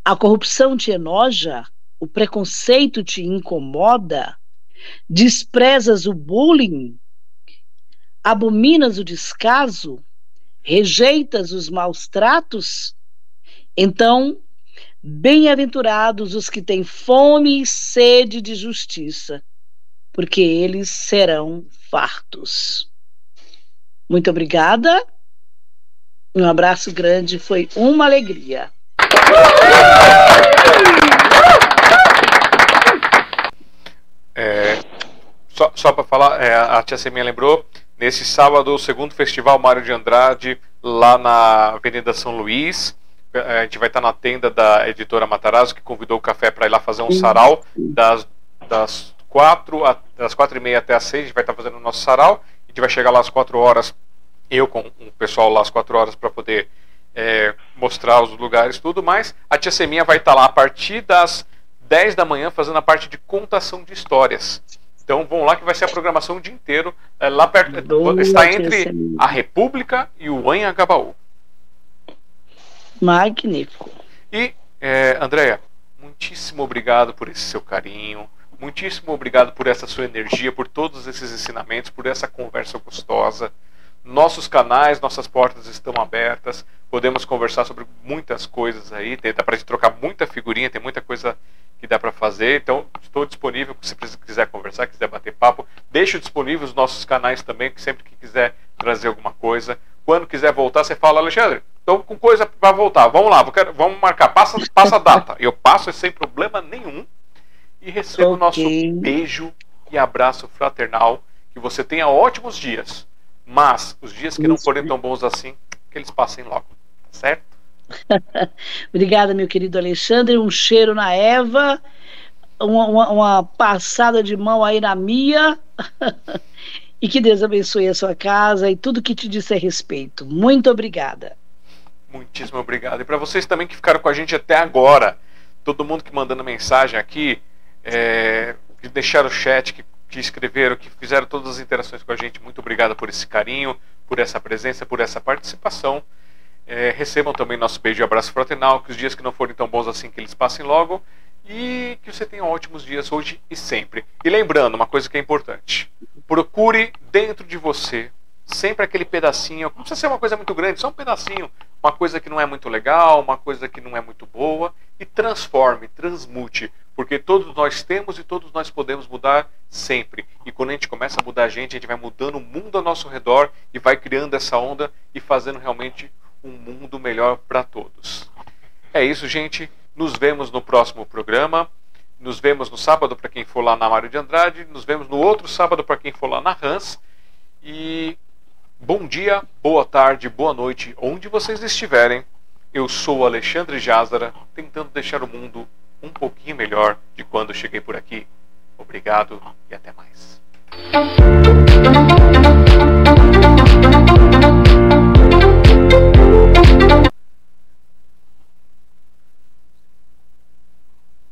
a corrupção te enoja, o preconceito te incomoda, desprezas o bullying, abominas o descaso, rejeitas os maus tratos? Então, bem-aventurados os que têm fome e sede de justiça, porque eles serão fartos. Muito obrigada. Um abraço grande, foi uma alegria. É, só só para falar, é, a tia Seminha lembrou, nesse sábado, o segundo festival Mário de Andrade, lá na Avenida São Luís. A gente vai estar na tenda da editora Matarazzo, que convidou o café para ir lá fazer um sarau das, das, quatro, das quatro e meia até as seis. A gente vai estar fazendo o nosso sarau gente vai chegar lá às 4 horas, eu com o pessoal lá às 4 horas para poder é, mostrar os lugares tudo, mas a tia Seminha vai estar lá a partir das 10 da manhã fazendo a parte de contação de histórias. Então vão lá que vai ser a programação o dia inteiro. É, lá perto, Boa, está entre a República e o Anhangabaú. Magnífico. E, é, Andréia, muitíssimo obrigado por esse seu carinho, Muitíssimo obrigado por essa sua energia, por todos esses ensinamentos, por essa conversa gostosa. Nossos canais, nossas portas estão abertas. Podemos conversar sobre muitas coisas aí. Dá para gente trocar muita figurinha, tem muita coisa que dá para fazer. Então, estou disponível se quiser conversar, quiser bater papo. Deixo disponível os nossos canais também, que sempre que quiser trazer alguma coisa. Quando quiser voltar, você fala, Alexandre, Então, com coisa para voltar. Vamos lá, quero, vamos marcar. Passa, passa a data. Eu passo sem problema nenhum. E recebo o okay. nosso beijo e abraço fraternal. Que você tenha ótimos dias. Mas os dias que não forem tão bons assim, que eles passem logo. Certo? Obrigada, meu querido Alexandre. Um cheiro na Eva. Uma, uma, uma passada de mão aí na Mia. e que Deus abençoe a sua casa e tudo que te disse a respeito. Muito obrigada. Muitíssimo obrigado. E para vocês também que ficaram com a gente até agora, todo mundo que mandando mensagem aqui, é, que deixaram o chat, que, que escreveram, que fizeram todas as interações com a gente, muito obrigado por esse carinho, por essa presença, por essa participação. É, recebam também nosso beijo e abraço fraternal, que os dias que não forem tão bons assim, que eles passem logo. E que você tenha ótimos dias hoje e sempre. E lembrando, uma coisa que é importante: procure dentro de você sempre aquele pedacinho, não precisa ser uma coisa muito grande, só um pedacinho, uma coisa que não é muito legal, uma coisa que não é muito boa, e transforme, transmute, porque todos nós temos e todos nós podemos mudar sempre. E quando a gente começa a mudar a gente, a gente vai mudando o mundo ao nosso redor e vai criando essa onda e fazendo realmente um mundo melhor para todos. É isso, gente. Nos vemos no próximo programa. Nos vemos no sábado para quem for lá na Mário de Andrade. Nos vemos no outro sábado para quem for lá na Hans. E Bom dia, boa tarde, boa noite, onde vocês estiverem. Eu sou Alexandre Jázara, tentando deixar o mundo um pouquinho melhor de quando cheguei por aqui. Obrigado e até mais.